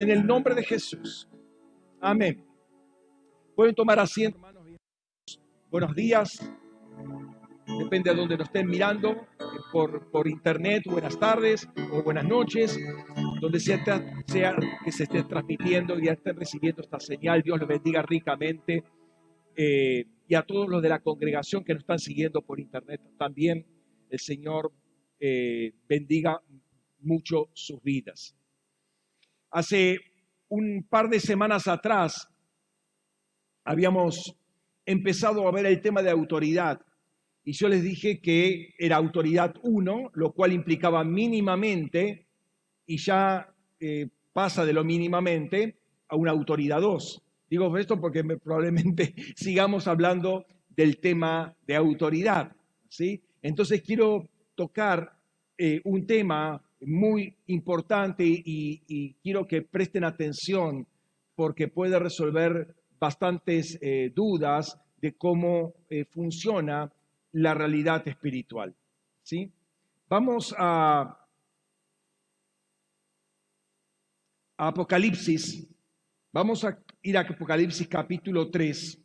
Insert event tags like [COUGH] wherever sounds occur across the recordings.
En el nombre de Jesús. Amén. Pueden tomar asiento, hermanos. Buenos días. Depende de donde nos estén mirando, por, por internet, buenas tardes o buenas noches, donde sea, que se esté transmitiendo y ya estén recibiendo esta señal. Dios los bendiga ricamente. Eh, y a todos los de la congregación que nos están siguiendo por internet también, el Señor eh, bendiga mucho sus vidas. Hace un par de semanas atrás habíamos empezado a ver el tema de autoridad y yo les dije que era autoridad 1, lo cual implicaba mínimamente y ya eh, pasa de lo mínimamente a una autoridad 2. Digo esto porque probablemente [LAUGHS] sigamos hablando del tema de autoridad. ¿sí? Entonces quiero tocar eh, un tema muy importante y, quiero que presten atención porque puede resolver bastantes eh, dudas de cómo eh, funciona la realidad espiritual. ¿sí? Vamos a, Apocalipsis, vamos a ir a Apocalipsis capítulo 3.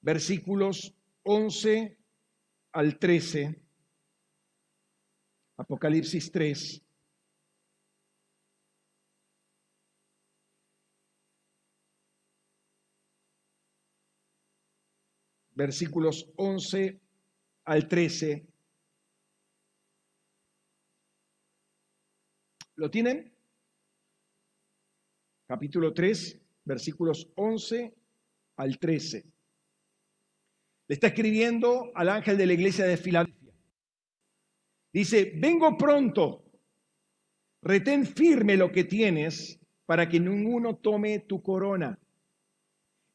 Versículos 11 al 13, Apocalipsis 3. Versículos 11 al 13. ¿Lo tienen? Capítulo 3, versículos 11 al 13 está escribiendo al ángel de la iglesia de Filadelfia. Dice, vengo pronto, retén firme lo que tienes para que ninguno tome tu corona.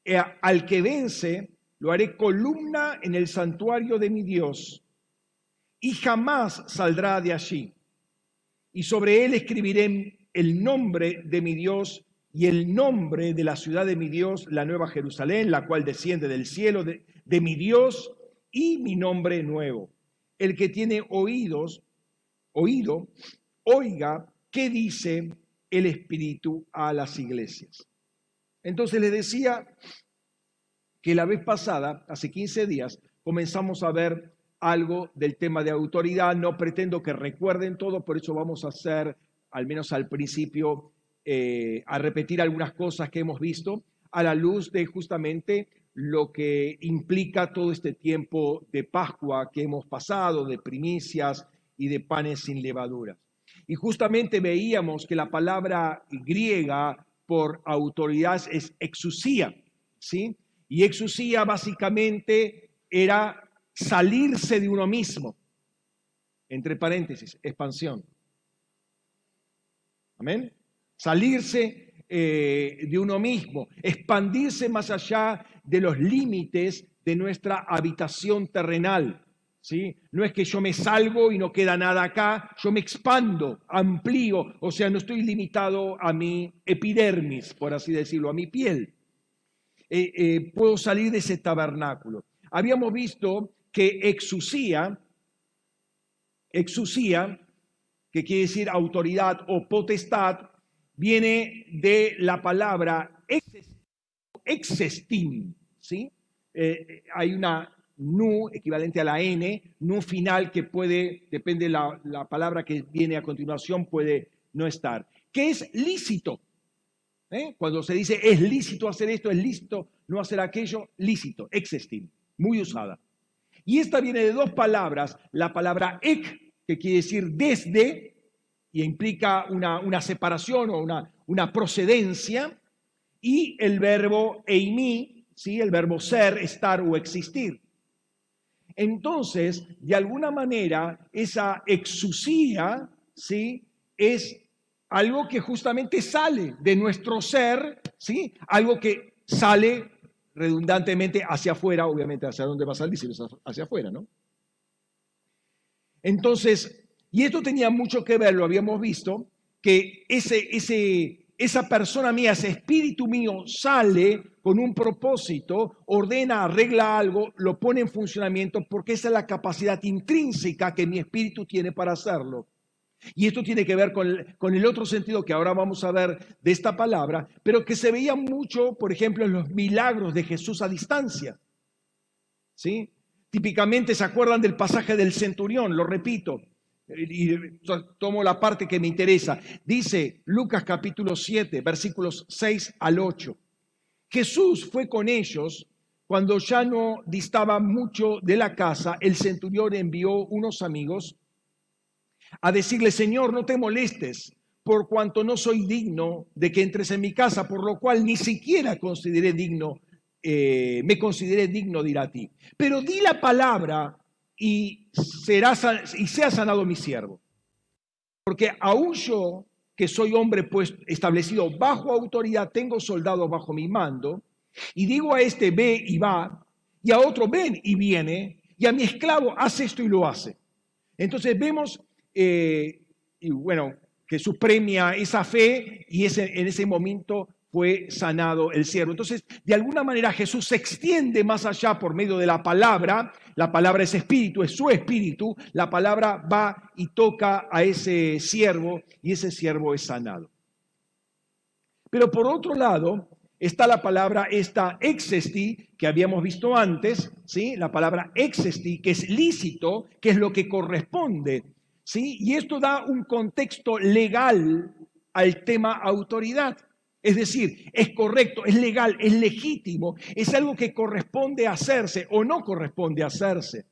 E al que vence, lo haré columna en el santuario de mi Dios y jamás saldrá de allí. Y sobre él escribiré el nombre de mi Dios y el nombre de la ciudad de mi Dios, la nueva Jerusalén, la cual desciende del cielo de, de mi Dios y mi nombre nuevo. El que tiene oídos, oído, oiga qué dice el Espíritu a las iglesias. Entonces les decía que la vez pasada, hace 15 días, comenzamos a ver algo del tema de autoridad. No pretendo que recuerden todo, por eso vamos a hacer, al menos al principio, eh, a repetir algunas cosas que hemos visto a la luz de justamente lo que implica todo este tiempo de Pascua que hemos pasado, de primicias y de panes sin levaduras. Y justamente veíamos que la palabra griega por autoridad es exusía, ¿sí? Y exusía básicamente era salirse de uno mismo, entre paréntesis, expansión. Amén. Salirse eh, de uno mismo, expandirse más allá de los límites de nuestra habitación terrenal. ¿sí? No es que yo me salgo y no queda nada acá, yo me expando, amplío, o sea, no estoy limitado a mi epidermis, por así decirlo, a mi piel. Eh, eh, puedo salir de ese tabernáculo. Habíamos visto que exusía, exusía, que quiere decir autoridad o potestad, viene de la palabra existim, ¿sí? Eh, hay una nu equivalente a la n, nu final que puede, depende de la, palabra que viene a continuación, puede no estar. ¿Qué es lícito? ¿Eh? Cuando se dice es lícito hacer esto, es lícito no hacer aquello, lícito, existim, muy usada. Y esta viene de dos palabras, la palabra ek, que quiere decir desde, y implica una, separación o una, una, procedencia, y el verbo eimi, ¿sí? el verbo ser, estar o existir. Entonces, de alguna manera, esa exusía ¿sí? es algo que justamente sale de nuestro ser, ¿sí? algo que sale redundantemente hacia afuera, obviamente hacia dónde va a salir, si hacia afuera, ¿no? Entonces, y esto tenía mucho que ver, lo habíamos visto, que ese, ese, esa persona mía, ese espíritu mío sale con un propósito, ordena, arregla algo, lo pone en funcionamiento porque esa es la capacidad intrínseca que mi espíritu tiene para hacerlo. Y esto tiene que ver con el, otro sentido que ahora vamos a ver de esta palabra, pero que se veía mucho, por ejemplo, en los milagros de Jesús a distancia. ¿Sí? Típicamente se acuerdan del pasaje del centurión, lo repito, y tomo la parte que me interesa. Dice Lucas capítulo 7, versículos 6 al 8. Jesús fue con ellos cuando ya no distaba mucho de la casa, el centurión envió unos amigos a decirle, Señor, no te molestes, por cuanto no soy digno de que entres en mi casa, por lo cual ni siquiera consideré digno, eh, me consideré digno de ir a ti. Pero di la palabra y, será, y sea sanado mi siervo. Porque aún yo, que soy hombre pues, establecido bajo autoridad, tengo soldados bajo mi mando, y digo a este ve y va, y a otro ven y viene, y a mi esclavo hace esto y lo hace. Entonces vemos, eh, y bueno, Jesús premia esa fe y ese, en ese momento fue sanado el siervo. Entonces, de alguna manera Jesús se extiende más allá por medio de la palabra. La palabra es espíritu, es su espíritu. La palabra va y toca a ese siervo y ese siervo es sanado. Pero por otro lado, está la palabra esta exesti que habíamos visto antes, ¿sí? La palabra exesti que es lícito, que es lo que corresponde, ¿sí? Y esto da un contexto legal al tema autoridad. Es decir, es correcto, es legal, es legítimo, es algo que corresponde hacerse o no corresponde hacerse.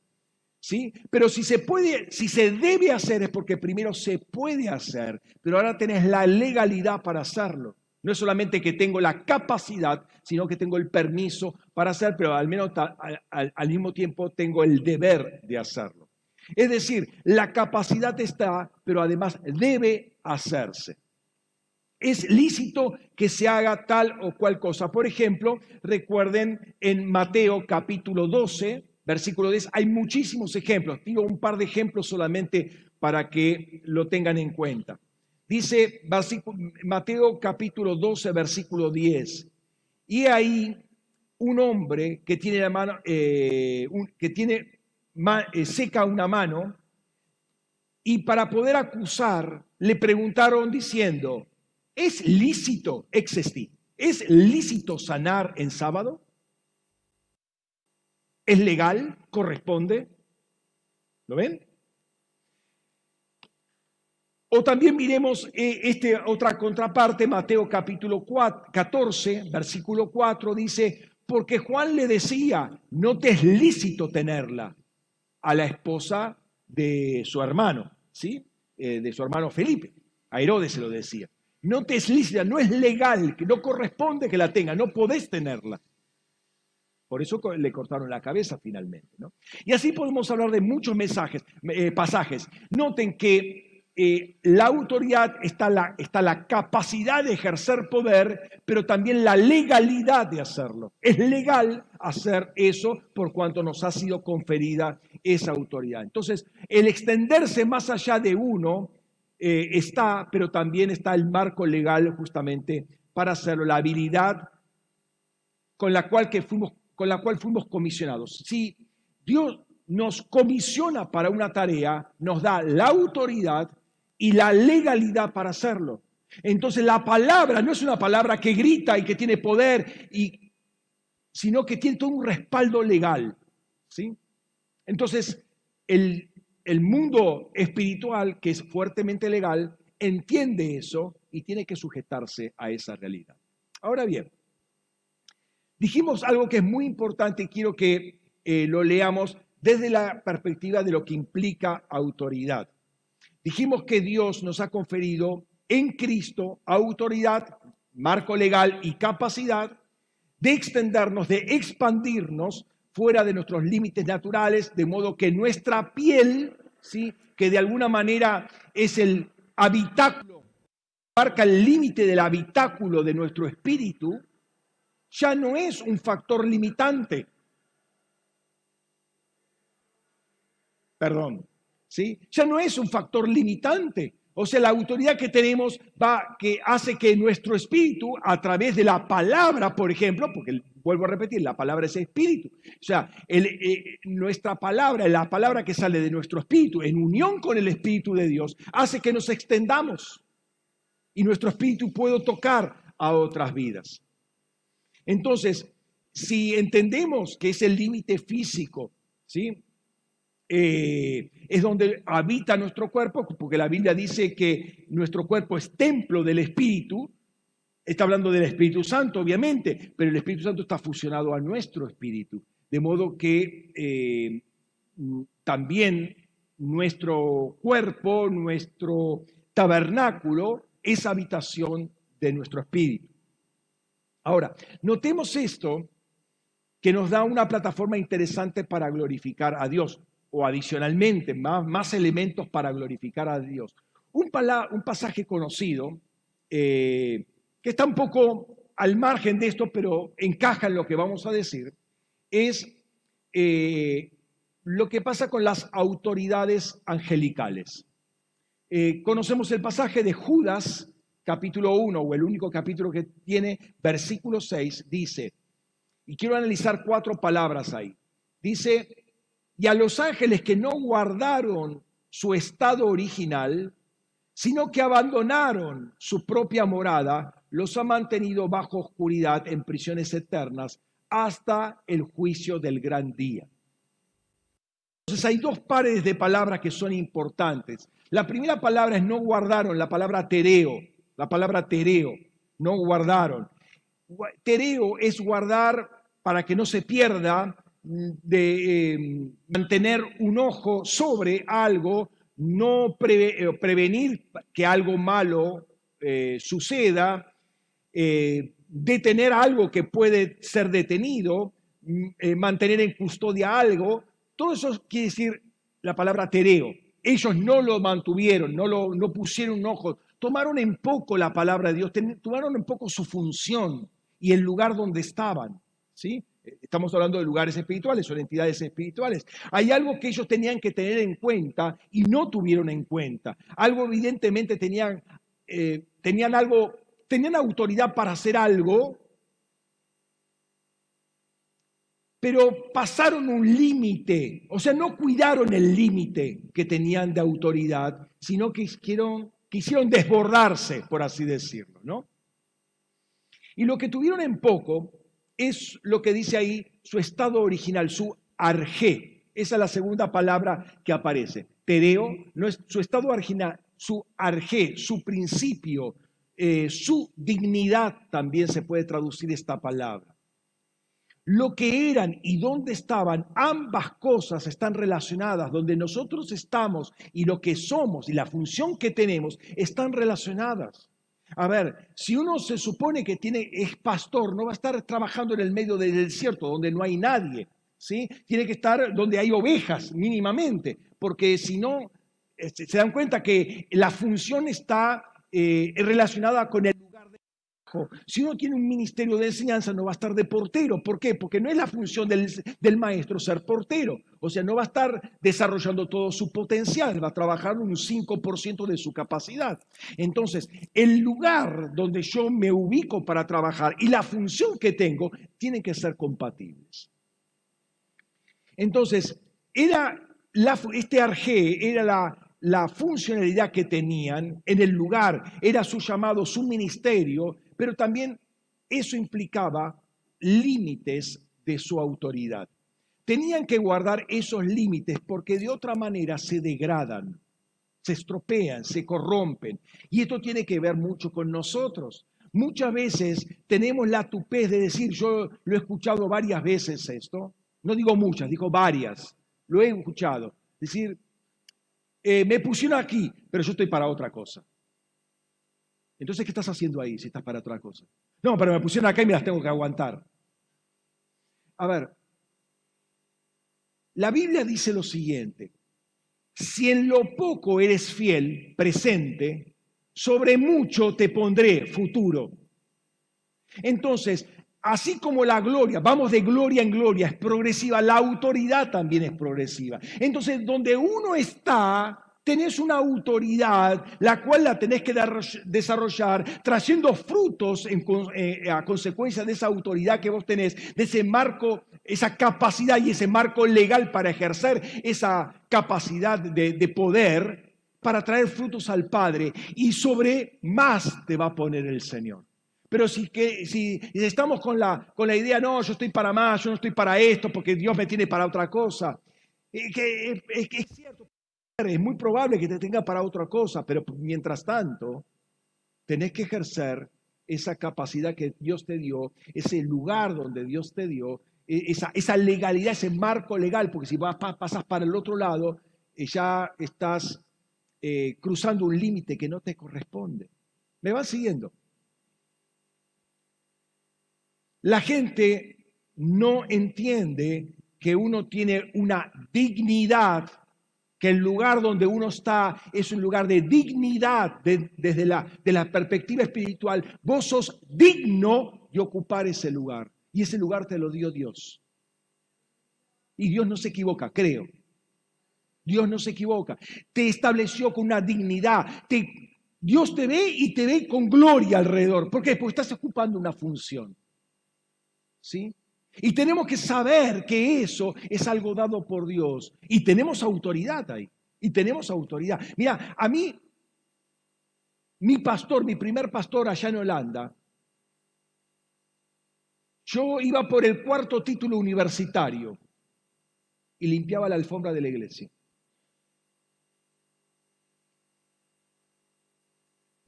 ¿Sí? Pero si se puede, si se debe hacer es porque primero se puede hacer, pero ahora tenés la legalidad para hacerlo. No es solamente que tengo la capacidad, sino que tengo el permiso para hacer, pero al menos al, al mismo tiempo tengo el deber de hacerlo. Es decir, la capacidad está, pero además debe hacerse es lícito que se haga tal o cual cosa. Por ejemplo, recuerden en Mateo capítulo 12, versículo 10, hay muchísimos ejemplos. Digo un par de ejemplos solamente para que lo tengan en cuenta. Dice Mateo capítulo 12, versículo 10. Y ahí un hombre que tiene la mano, eh, que tiene eh, seca una mano, y para poder acusar le preguntaron diciendo, ¿Es lícito existir? ¿Es lícito sanar en sábado? ¿Es legal? ¿Corresponde? ¿Lo ven? O también miremos eh, este, otra contraparte, Mateo capítulo 14, versículo 4, dice, porque Juan le decía, no te es lícito tenerla a la esposa de su hermano, ¿sí? Eh, de su hermano Felipe. A Herodes se lo decía. No te es lícita, no es legal, que no corresponde que la tenga, no podés tenerla. Por eso le cortaron la cabeza finalmente. ¿no? Y así podemos hablar de muchos mensajes, eh, pasajes. Noten que eh, la autoridad está la, está la capacidad de ejercer poder, pero también la legalidad de hacerlo. Es legal hacer eso por cuanto nos ha sido conferida esa autoridad. Entonces, el extenderse más allá de uno eh, está, pero también está el marco legal justamente para hacerlo, la habilidad con la cual, que fuimos, con la cual fuimos comisionados. Si Dios nos comisiona para una tarea, nos da la autoridad y la legalidad para hacerlo. Entonces la palabra no es una palabra que grita y que tiene poder, y, sino que tiene todo un respaldo legal. ¿sí? Entonces, el, el mundo espiritual, que es fuertemente legal, entiende eso y tiene que sujetarse a esa realidad. Ahora bien, dijimos algo que es muy importante y quiero que eh, lo leamos desde la perspectiva de lo que implica autoridad. Dijimos que Dios nos ha conferido en Cristo autoridad, marco legal y capacidad de extendernos, de expandirnos fuera de nuestros límites naturales, de modo que nuestra piel, ¿sí? que de alguna manera es el habitáculo, marca el límite del habitáculo de nuestro espíritu, ya no es un factor limitante. Perdón, ¿sí? Ya no es un factor limitante O sea, la autoridad que tenemos va, que hace que nuestro espíritu, a través de la palabra, por ejemplo, porque vuelvo a repetir, la palabra es espíritu. O sea, eh, nuestra palabra, la palabra que sale de nuestro espíritu, en unión con el espíritu de Dios, hace que nos extendamos y nuestro espíritu pueda tocar a otras vidas. Entonces, si entendemos que es el límite físico, ¿sí? Eh, es donde habita nuestro cuerpo, porque la Biblia dice que nuestro cuerpo es templo del Espíritu. Está hablando del Espíritu Santo, obviamente, pero el Espíritu Santo está fusionado a nuestro espíritu. De modo que eh, también nuestro cuerpo, nuestro tabernáculo, es habitación de nuestro espíritu. Ahora, notemos esto que nos da una plataforma interesante para glorificar a Dios o adicionalmente más, más elementos para glorificar a Dios. Un, pasaje conocido, eh, que está un poco al margen de esto, pero encaja en lo que vamos a decir, es eh, lo que pasa con las autoridades angelicales. Eh, conocemos el pasaje de Judas, capítulo 1, o el único capítulo que tiene, versículo 6, dice, y quiero analizar cuatro palabras ahí. Dice, y a los ángeles que no guardaron su estado original, sino que abandonaron su propia morada, los ha mantenido bajo oscuridad en prisiones eternas hasta el juicio del gran día. Entonces hay dos pares de palabras que son importantes. La primera palabra es no guardaron, la palabra tereo, la palabra tereo, no guardaron. Tereo es guardar para que no se pierda de eh, mantener un ojo sobre algo, no eh, prevenir que algo malo eh, suceda, detener algo que puede ser detenido, mm, mantener en custodia algo, todo eso quiere decir la palabra tereo. Ellos no lo mantuvieron, no, lo, no pusieron un ojo, tomaron en poco la palabra de Dios, tomaron en poco su función y el lugar donde estaban. ¿sí? Estamos hablando de lugares espirituales, son entidades espirituales. Hay algo que ellos tenían que tener en cuenta y no tuvieron en cuenta. Algo evidentemente tenían, eh, tenían algo, tenían autoridad para hacer algo, pero pasaron un límite, o sea, no cuidaron el límite que tenían de autoridad, sino que quisieron, quisieron desbordarse, por así decirlo, ¿no? Y lo que tuvieron en poco es lo que dice ahí su estado original, su arjé. Esa es la segunda palabra que aparece. Tereo, no es su estado original, su arjé, su principio, eh, su dignidad también se puede traducir esta palabra. Lo que eran y dónde estaban, ambas cosas están relacionadas. Donde nosotros estamos y lo que somos y la función que tenemos están relacionadas. A ver, si uno se supone que tiene, es pastor, no va a estar trabajando en el medio del desierto donde no hay nadie, ¿sí? Tiene que estar donde hay ovejas mínimamente, porque si no, este, se dan cuenta que la función está eh, relacionada con el si uno tiene un ministerio de enseñanza, no va a estar de portero. ¿Por qué? Porque no es la función del, del, maestro ser portero. O sea, no va a estar desarrollando todo su potencial, va a trabajar un 5% de su capacidad. Entonces, el lugar donde yo me ubico para trabajar y la función que tengo tienen que ser compatibles. Entonces, era la, este arjé era la, la funcionalidad que tenían en el lugar, era su llamado, su ministerio, pero también eso implicaba límites de su autoridad. Tenían que guardar esos límites porque de otra manera se degradan, se estropean, se corrompen. Y esto tiene que ver mucho con nosotros. Muchas veces tenemos la tupez de decir, yo lo he escuchado varias veces esto, no digo muchas, digo varias, lo he escuchado, decir, eh, me pusieron aquí, pero yo estoy para otra cosa. Entonces, ¿qué estás haciendo ahí si estás para otra cosa? No, pero me pusieron acá y me las tengo que aguantar. A ver, la Biblia dice lo siguiente, si en lo poco eres fiel, presente, sobre mucho te pondré, futuro. Entonces, así como la gloria, vamos de gloria en gloria, es progresiva, la autoridad también es progresiva. Entonces, donde uno está, tenés una autoridad, la cual la tenés que desarrollar, trayendo frutos eh, a consecuencia de esa autoridad que vos tenés, de ese marco, esa capacidad y ese marco legal para ejercer esa capacidad de, poder, para traer frutos al Padre. Y sobre más te va a poner el Señor. Pero si, que, si estamos con la, con la idea, no, yo estoy para más, yo no estoy para esto, porque Dios me tiene para otra cosa, eh, que, es cierto, es muy probable que te tenga para otra cosa, pero mientras tanto, tenés que ejercer esa capacidad que Dios te dio, ese lugar donde Dios te dio, e, esa, legalidad, ese marco legal, porque si vas, pasas para el otro lado, eh, ya estás eh, cruzando un límite que no te corresponde. ¿Me van siguiendo? La gente no entiende que uno tiene una dignidad que el lugar donde uno está es un lugar de dignidad desde la, de la perspectiva espiritual. Vos sos digno de ocupar ese lugar y ese lugar te lo dio Dios. Y Dios no se equivoca, creo. Dios no se equivoca. Te estableció con una dignidad. Dios te ve y te ve con gloria alrededor. ¿Por qué? Porque estás ocupando una función. ¿Sí? Y tenemos que saber que eso es algo dado por Dios. Y tenemos autoridad ahí. Y tenemos autoridad. Mira, a mí, mi pastor, mi primer pastor allá en Holanda, yo iba por el cuarto título universitario y limpiaba la alfombra de la iglesia.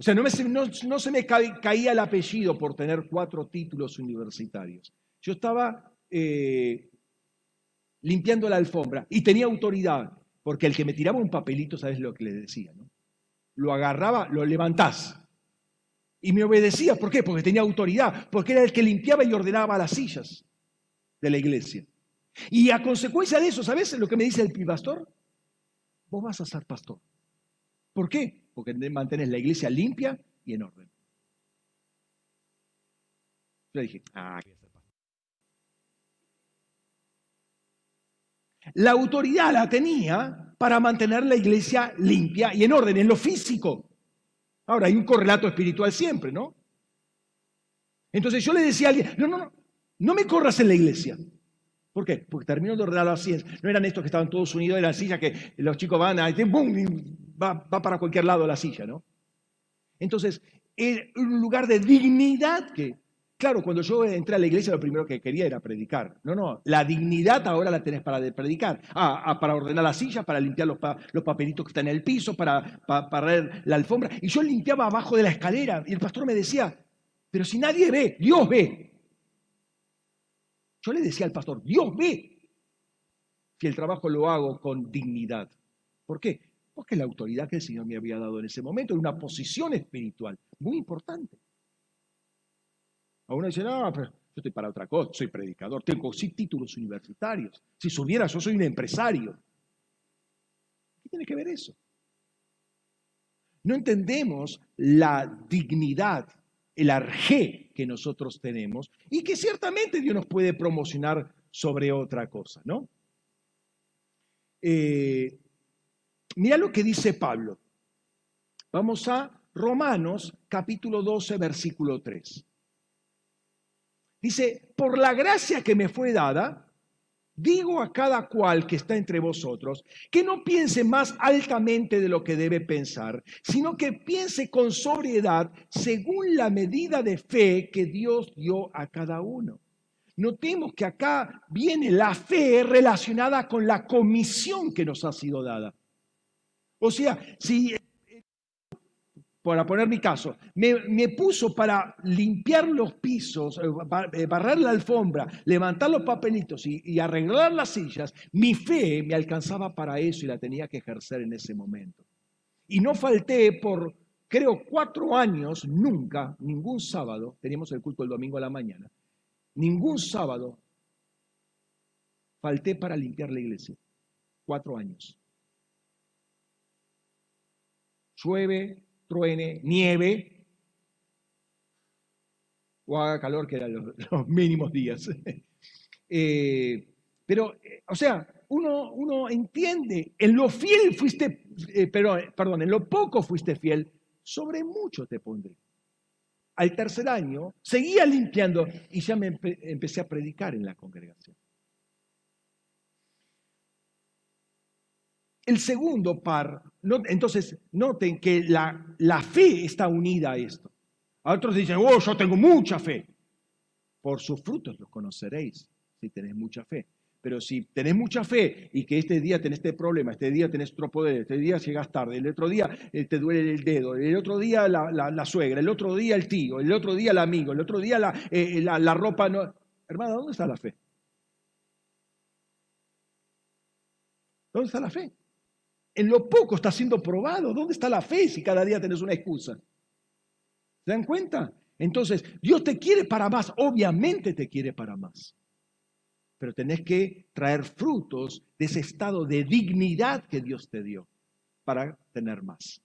O sea, no, se me caía el apellido por tener cuatro títulos universitarios. Yo estaba eh, limpiando la alfombra y tenía autoridad, porque el que me tiraba un papelito, ¿sabes lo que le decía? No? Lo agarraba, lo levantás. Y me obedecía, ¿por qué? Porque tenía autoridad, porque era el que limpiaba y ordenaba las sillas de la iglesia. Y a consecuencia de eso, ¿sabes lo que me dice el pastor? Vos vas a ser pastor. ¿Por qué? Porque mantenés la iglesia limpia y en orden. Yo dije, ah, La autoridad la tenía para mantener la iglesia limpia y en orden, en lo físico. Ahora, hay un correlato espiritual siempre, ¿no? Entonces yo le decía a alguien, no, no, no, no me corras en la iglesia. ¿Por qué? Porque terminó de ordenar las sillas. No eran estos que estaban todos unidos, eran sillas que los chicos van a, ¡bum! va, va para cualquier lado la silla, ¿no? Entonces, es un lugar de dignidad que Claro, cuando yo entré a la iglesia lo primero que quería era predicar. No, no, la dignidad ahora la tenés para predicar. Ah, ah, para ordenar la silla, para limpiar los, papelitos que están en el piso, para, para, la alfombra. Y yo limpiaba abajo de la escalera y el pastor me decía, pero si nadie ve, Dios ve. Yo le decía al pastor, Dios ve que el trabajo lo hago con dignidad. ¿Por qué? Porque la autoridad que el Señor me había dado en ese momento era una posición espiritual muy importante. A uno dice, no, pero yo estoy para otra cosa, soy predicador, tengo sí títulos universitarios. Si subiera, yo soy un empresario. ¿Qué tiene que ver eso? No entendemos la dignidad, el arjé que nosotros tenemos y que ciertamente Dios nos puede promocionar sobre otra cosa, ¿no? Eh, mira lo que dice Pablo. Vamos a Romanos capítulo 12, versículo 3. Dice, por la gracia que me fue dada, digo a cada cual que está entre vosotros, que no piense más altamente de lo que debe pensar, sino que piense con sobriedad según la medida de fe que Dios dio a cada uno. Notemos que acá viene la fe relacionada con la comisión que nos ha sido dada. O sea, si para poner mi caso, me, puso para limpiar los pisos, eh, eh, barrer la alfombra, levantar los papelitos y, y, arreglar las sillas, mi fe me alcanzaba para eso y la tenía que ejercer en ese momento. Y no falté por, creo, cuatro años, nunca, ningún sábado, teníamos el culto el domingo a la mañana, ningún sábado falté para limpiar la iglesia. Cuatro años. Llueve, truene, nieve o haga calor, que eran los, [LAUGHS] mínimos días. [LAUGHS] Eh, pero, eh, o sea, uno, uno entiende, en lo fiel fuiste, eh, perdón, en lo poco fuiste fiel, sobre mucho te pondré. Al tercer año seguía limpiando y ya me empecé a predicar en la congregación. El segundo par, entonces noten que la, fe está unida a esto. A otros dicen, oh, yo tengo mucha fe. Por sus frutos los conoceréis si tenéis mucha fe. Pero si tenés mucha fe y que este día tenés este problema, este día tenés otro poder, este día llegas tarde, el otro día eh, te duele el dedo, el otro día la, suegra, el otro día el tío, el otro día el amigo, el otro día la, eh, la ropa no... Hermana, ¿dónde está la fe? ¿Dónde está la fe? En lo poco está siendo probado. ¿Dónde está la fe si cada día tenés una excusa? ¿Se dan cuenta? Entonces, Dios te quiere para más, obviamente te quiere para más. Pero tenés que traer frutos de ese estado de dignidad que Dios te dio para tener más.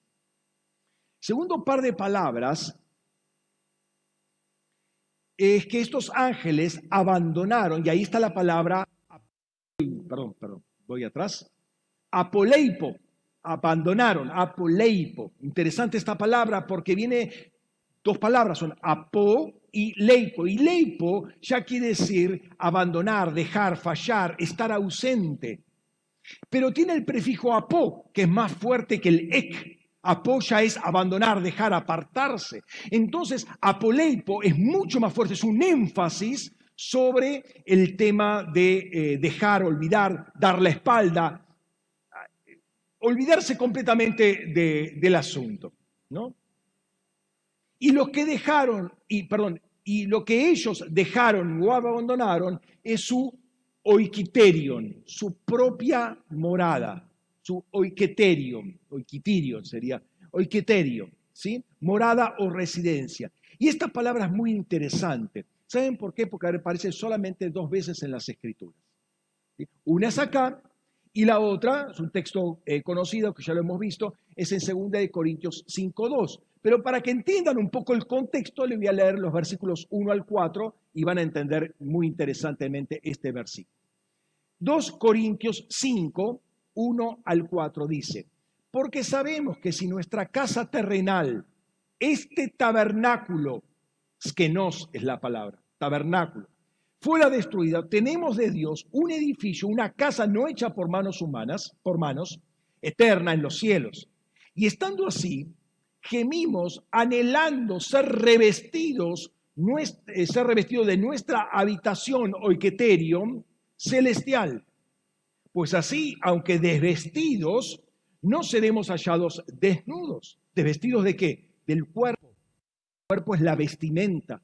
Segundo par de palabras es que estos ángeles abandonaron, y ahí está la palabra, perdón, perdón, voy atrás, apoleipo, abandonaron, apoleipo. Interesante esta palabra porque viene, dos palabras son apo y leipo. Y leipo ya quiere decir abandonar, dejar, fallar, estar ausente. Pero tiene el prefijo apo, que es más fuerte que el ek. Apo ya es abandonar, dejar, apartarse. Entonces, apoleipo es mucho más fuerte, es un énfasis sobre el tema de eh, dejar, olvidar, dar la espalda, olvidarse completamente del asunto, ¿no? Y lo que dejaron, y perdón, y lo que ellos dejaron o abandonaron es su oikiterion, su propia morada, su oiketerion, oikiterion sería, oiketerion, ¿sí? Morada o residencia. Y esta palabra es muy interesante. ¿Saben por qué? Porque aparece solamente dos veces en las escrituras. Una es acá y la otra, es un texto eh, conocido que ya lo hemos visto, es en 2 Corintios 5.2. Pero para que entiendan un poco el contexto, les voy a leer los versículos 1 al 4 y van a entender muy interesantemente este versículo. 2 Corintios 5, 1 al 4 dice, porque sabemos que si nuestra casa terrenal, este tabernáculo, es que nos es la palabra, tabernáculo, fuera destruida, tenemos de Dios un edificio, una casa no hecha por manos humanas, por manos, eterna en los cielos. Y estando así, gemimos anhelando ser revestidos, eh, ser revestidos de nuestra habitación oiketerium celestial. Pues así, aunque desvestidos, no seremos hallados desnudos. ¿Desvestidos de qué? Del cuerpo. El cuerpo es la vestimenta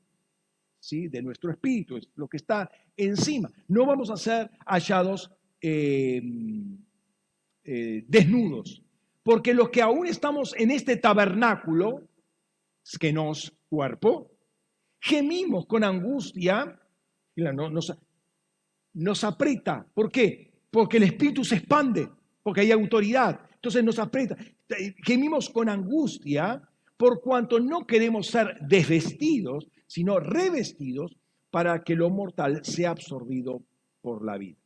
de nuestro espíritu, es lo que está encima. No vamos a ser hallados eh, eh, desnudos, porque los que aún estamos en este tabernáculo, que nos cuerpo, gemimos con angustia, nos, nos aprieta. ¿Por qué? Porque el espíritu se expande, porque hay autoridad. Entonces nos aprieta. Gemimos con angustia por cuanto no queremos ser desvestidos, sino revestidos para que lo mortal sea absorbido por la vida.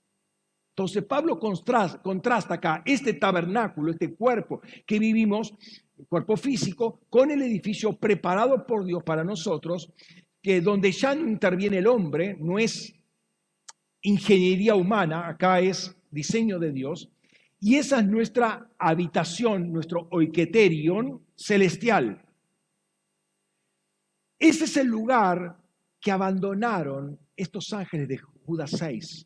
Entonces Pablo contrasta, acá este tabernáculo, este cuerpo que vivimos, el cuerpo físico, con el edificio preparado por Dios para nosotros, que donde ya no interviene el hombre, no es ingeniería humana, acá es diseño de Dios, y esa es nuestra habitación, nuestro oiketerion celestial. Ese es el lugar que abandonaron estos ángeles de Judas 6.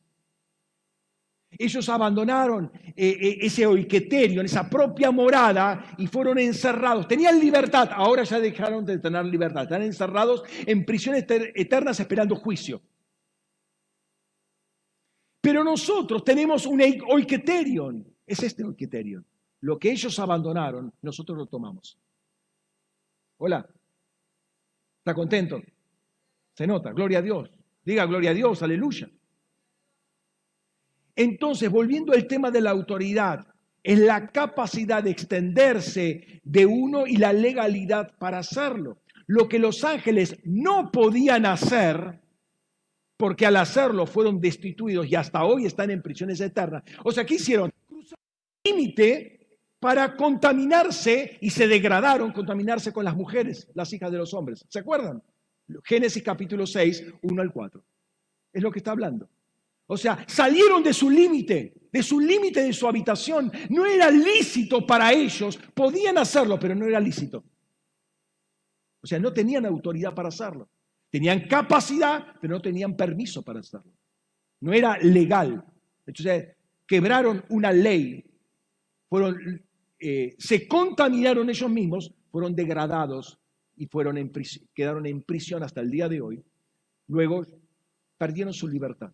Ellos abandonaron eh, eh, ese oiketerio, esa propia morada, y fueron encerrados. Tenían libertad, ahora ya dejaron de tener libertad. Están encerrados en prisiones eternas esperando juicio. Pero nosotros tenemos un oiketerion. Es este oiketerion. Lo que ellos abandonaron, nosotros lo tomamos. Hola. ¿Está contento? Se nota, gloria a Dios. Diga gloria a Dios, aleluya. Entonces, volviendo al tema de la autoridad, es la capacidad de extenderse de uno y la legalidad para hacerlo. Lo que los ángeles no podían hacer, porque al hacerlo fueron destituidos y hasta hoy están en prisiones eternas. O sea, ¿qué hicieron? Cruzaron el límite para contaminarse y se degradaron, contaminarse con las mujeres, las hijas de los hombres. ¿Se acuerdan? Génesis capítulo 6, 1 al 4. Es lo que está hablando. O sea, salieron de su límite, de su límite de su habitación. No era lícito para ellos. Podían hacerlo, pero no era lícito. O sea, no tenían autoridad para hacerlo. Tenían capacidad, pero no tenían permiso para hacerlo. No era legal. Entonces, quebraron una ley, fueron, eh, se contaminaron ellos mismos, fueron degradados y fueron en quedaron en prisión hasta el día de hoy. Luego perdieron su libertad.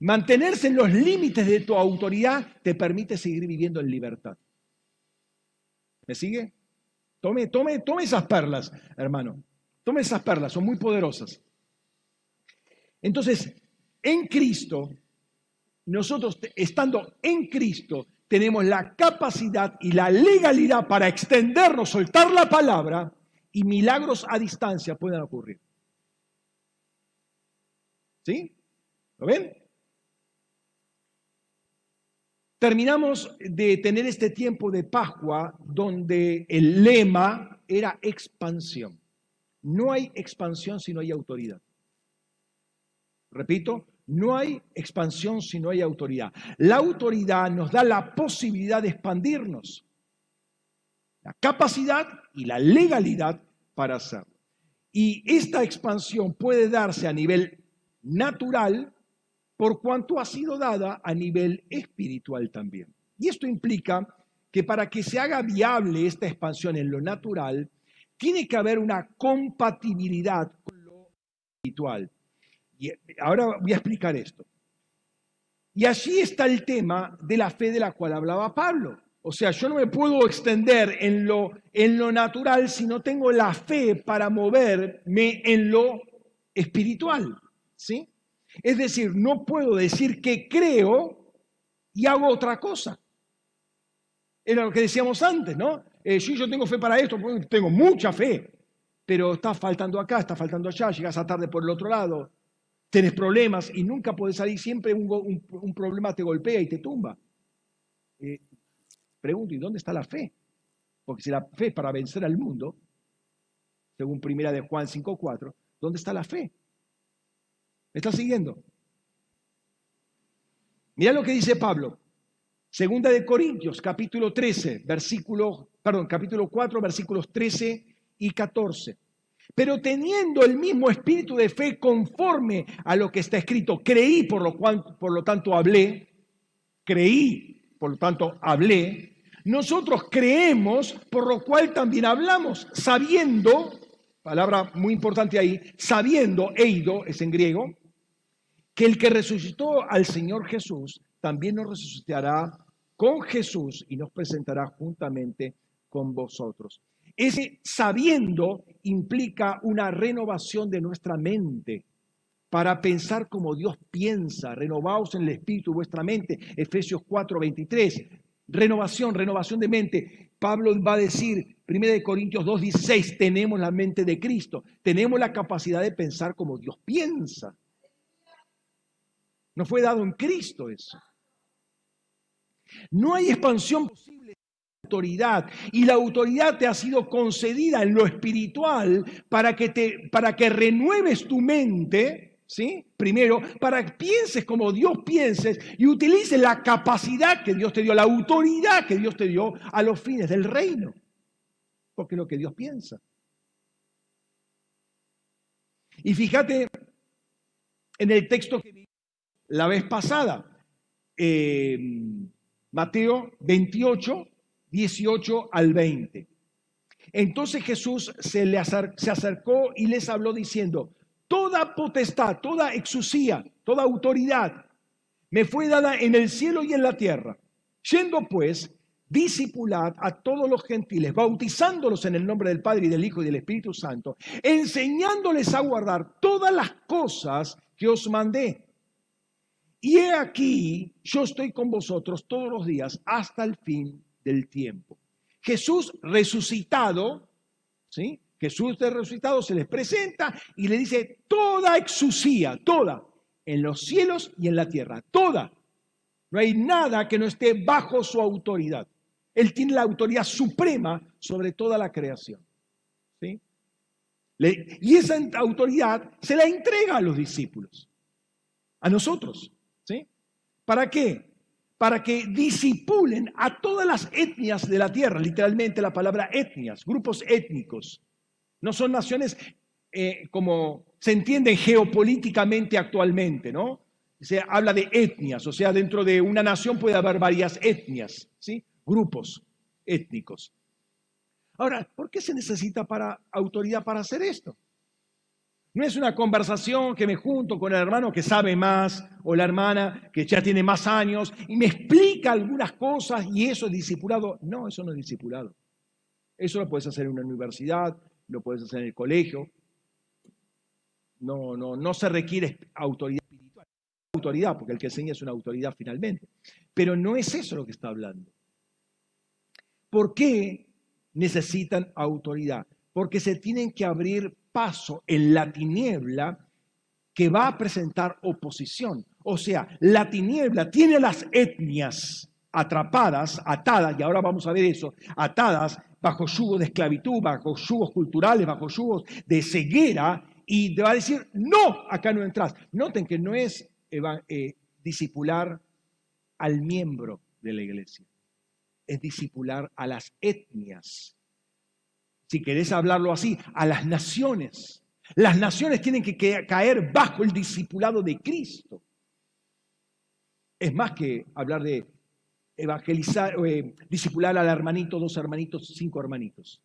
Mantenerse en los límites de tu autoridad te permite seguir viviendo en libertad. ¿Me sigue? Tome, tome, tome esas perlas, hermano. Tome esas perlas, son muy poderosas. Entonces, en Cristo, nosotros estando en Cristo, tenemos la capacidad y la legalidad para extendernos, soltar la palabra y milagros a distancia pueden ocurrir. ¿Sí? ¿Lo ven? Terminamos de tener este tiempo de Pascua donde el lema era expansión. No hay expansión si no hay autoridad. Repito, no hay expansión si no hay autoridad. La autoridad nos da la posibilidad de expandirnos, la capacidad y la legalidad para hacerlo. Y esta expansión puede darse a nivel natural por cuanto ha sido dada a nivel espiritual también. Y esto implica que para que se haga viable esta expansión en lo natural, tiene que haber una compatibilidad con lo espiritual. Y ahora voy a explicar esto. Y allí está el tema de la fe de la cual hablaba Pablo. O sea, yo no me puedo extender en lo, en lo natural si no tengo la fe para moverme en lo espiritual. ¿Sí? Es decir, no puedo decir que creo y hago otra cosa. Era lo que decíamos antes, ¿no? Eh, yo tengo fe para esto, pues, tengo mucha fe, pero está faltando acá, está faltando allá, llegas a tarde por el otro lado, tienes problemas y nunca puedes salir, siempre un, problema te golpea y te tumba. Eh, pregunto, ¿y dónde está la fe? Porque si la fe es para vencer al mundo, según primera de Juan 5.4, ¿dónde está la fe? ¿Me está siguiendo? Mira lo que dice Pablo. Segunda de Corintios, capítulo 13, versículo, perdón, capítulo 4, versículos 13 y 14. Pero teniendo el mismo espíritu de fe conforme a lo que está escrito, creí, por lo, cual, por lo tanto hablé, creí, por lo tanto hablé, nosotros creemos, por lo cual también hablamos, sabiendo, palabra muy importante ahí, sabiendo, eido es en griego, que el que resucitó al Señor Jesús también nos resucitará con Jesús y nos presentará juntamente con vosotros. Ese sabiendo implica una renovación de nuestra mente para pensar como Dios piensa. Renovaos en el espíritu de vuestra mente. Efesios 4, 23. Renovación, renovación de mente. Pablo va a decir, 1 Corintios 2, 16, tenemos la mente de Cristo. Tenemos la capacidad de pensar como Dios piensa. No fue dado en Cristo eso. No hay expansión posible de autoridad y la autoridad te ha sido concedida en lo espiritual para que te para que renueves tu mente, ¿sí? Primero, para que pienses como Dios pienses y utilices la capacidad que Dios te dio, la autoridad que Dios te dio a los fines del reino. Porque es lo que Dios piensa. Y fíjate en el texto que la vez pasada. Eh, Mateo 28, 18 al 20. Entonces Jesús se, le se acercó y les habló diciendo, toda potestad, toda exusía, toda autoridad me fue dada en el cielo y en la tierra. Yendo pues, discipulad a todos los gentiles, bautizándolos en el nombre del Padre y del Hijo y del Espíritu Santo, enseñándoles a guardar todas las cosas que os mandé. Y he aquí, yo estoy con vosotros todos los días hasta el fin del tiempo. Jesús resucitado, ¿sí? Jesús de resucitado se les presenta y le dice toda exusía, toda, en los cielos y en la tierra, toda. No hay nada que no esté bajo su autoridad. Él tiene la autoridad suprema sobre toda la creación. ¿sí? y esa autoridad se la entrega a los discípulos, a nosotros. ¿sí? ¿Para qué? Para que disipulen a todas las etnias de la tierra, literalmente la palabra etnias, grupos étnicos. No son naciones eh, como se entienden geopolíticamente actualmente, ¿no? Se habla de etnias, o sea, dentro de una nación puede haber varias etnias, ¿sí? Grupos étnicos. Ahora, ¿por qué se necesita para autoridad para hacer esto? No es una conversación que me junto con el hermano que sabe más o la hermana que ya tiene más años y me explica algunas cosas y eso es discipulado. No, eso no es discipulado. Eso lo puedes hacer en una universidad, lo puedes hacer en el colegio. No, no, no se requiere autoridad espiritual. Autoridad, porque el que enseña es una autoridad finalmente. Pero no es eso lo que está hablando. ¿Por qué necesitan autoridad? Porque se tienen que abrir paso en la tiniebla que va a presentar oposición. O sea, la tiniebla tiene las etnias atrapadas, atadas, y ahora vamos a ver eso, atadas bajo yugo de esclavitud, bajo yugos culturales, bajo yugos de ceguera, y te va a decir, no, acá no entras. Noten que no es eh, discipular al miembro de la iglesia, es discipular a las etnias. Si querés hablarlo así, a las naciones. Las naciones tienen que caer bajo el discipulado de Cristo. Es más que hablar de evangelizar, eh, discipular al hermanito, dos hermanitos, cinco hermanitos.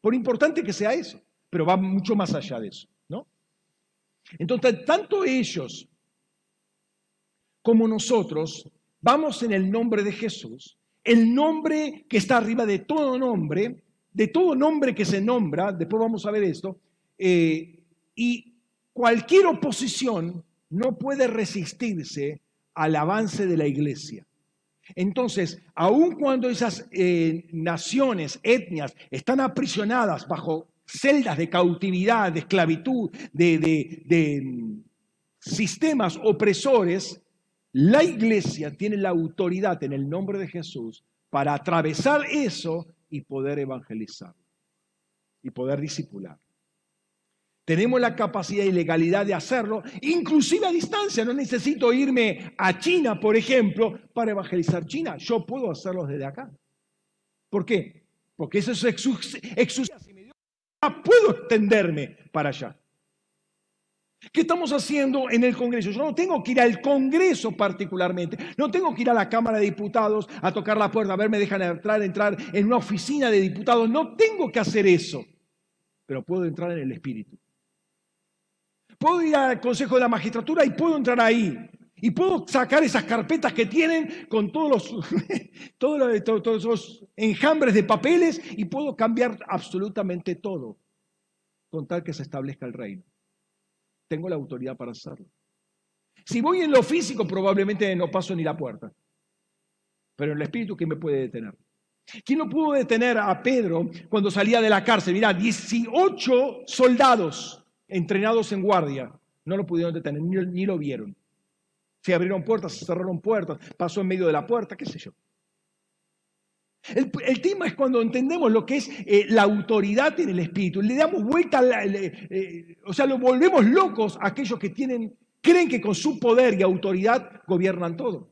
Por importante que sea eso, pero va mucho más allá de eso, ¿no? Entonces, tanto ellos como nosotros vamos en el nombre de Jesús, el nombre que está arriba de todo nombre, de todo nombre que se nombra, después vamos a ver esto, eh, y cualquier oposición no puede resistirse al avance de la iglesia. Entonces, aun cuando esas eh, naciones, etnias, están aprisionadas bajo celdas de cautividad, de esclavitud, de mm, sistemas opresores, la iglesia tiene la autoridad en el nombre de Jesús para atravesar eso y poder evangelizar y poder discipular. Tenemos la capacidad y legalidad de hacerlo, inclusive a distancia. No necesito irme a China, por ejemplo, para evangelizar China. Yo puedo hacerlo desde acá. ¿Por qué? Porque eso es exusia. puedo extenderme para allá. ¿Qué estamos haciendo en el Congreso? Yo no tengo que ir al Congreso particularmente, no tengo que ir a la Cámara de Diputados a tocar la puerta, a ver, me dejan entrar, entrar en una oficina de diputados, no tengo que hacer eso, pero puedo entrar en el Espíritu. Puedo ir al Consejo de la Magistratura y puedo entrar ahí. Y puedo sacar esas carpetas que tienen con todos los, [LAUGHS] todos, esos enjambres de papeles y puedo cambiar absolutamente todo con tal que se establezca el reino. Tengo la autoridad para hacerlo. Si voy en lo físico, probablemente no paso ni la puerta. Pero en el espíritu, ¿quién me puede detener? ¿Quién no pudo detener a Pedro cuando salía de la cárcel? Mirá, 18 soldados entrenados en guardia, no lo pudieron detener, ni, lo vieron. Se abrieron puertas, se cerraron puertas, pasó en medio de la puerta, qué sé yo. El, tema es cuando entendemos lo que es eh, la autoridad en el espíritu, le damos vuelta, eh, o sea, lo volvemos locos a aquellos que tienen, creen que con su poder y autoridad gobiernan todo,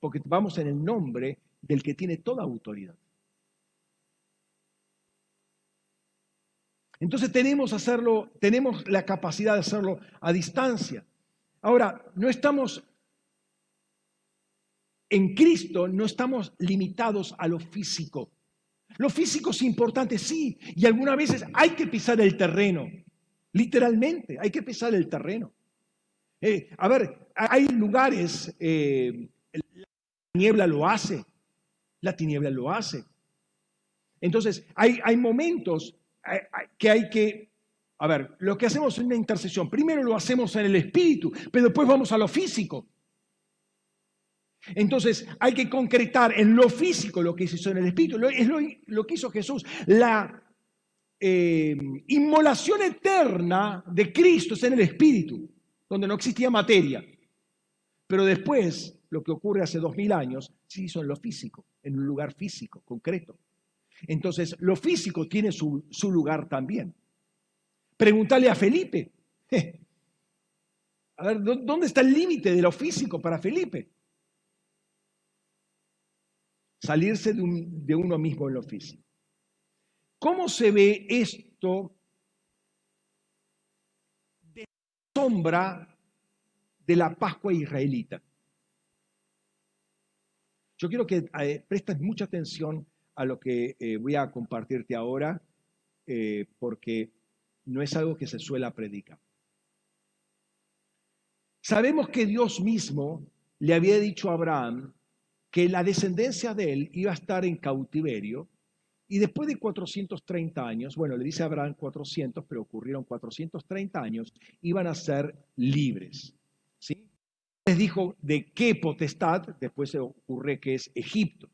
porque vamos en el nombre del que tiene toda autoridad. Entonces tenemos, hacerlo, tenemos la capacidad de hacerlo a distancia. Ahora, no estamos en Cristo, no estamos limitados a lo físico. Lo físico es importante, sí, y algunas veces hay que pisar el terreno, literalmente, hay que pisar el terreno. Eh, a ver, hay lugares, eh, la tiniebla lo hace, la tiniebla lo hace. Entonces, hay, hay momentos que hay que, a ver, lo que hacemos en una intercesión, primero lo hacemos en el espíritu, pero después vamos a lo físico. Entonces hay que concretar en lo físico lo que hizo en el espíritu, es lo, que hizo Jesús. La eh, inmolación eterna de Cristo es en el Espíritu, donde no existía materia. Pero después, lo que ocurre hace dos mil años, se hizo en lo físico, en un lugar físico, concreto. Entonces, lo físico tiene su, su lugar también. Pregúntale a Felipe. [LAUGHS] A ver, ¿dónde está el límite de lo físico para Felipe? Salirse de, uno mismo en lo físico. ¿Cómo se ve esto de sombra de la Pascua israelita? Yo quiero que eh, prestes mucha atención a lo que eh, voy a compartirte ahora, eh, porque no es algo que se suele predicar. Sabemos que Dios mismo le había dicho a Abraham que la descendencia de él iba a estar en cautiverio y después de 430 años, bueno, le dice Abraham 400, pero ocurrieron 430 años, iban a ser libres. ¿sí? Les dijo de qué potestad, después se ocurre que es Egipto.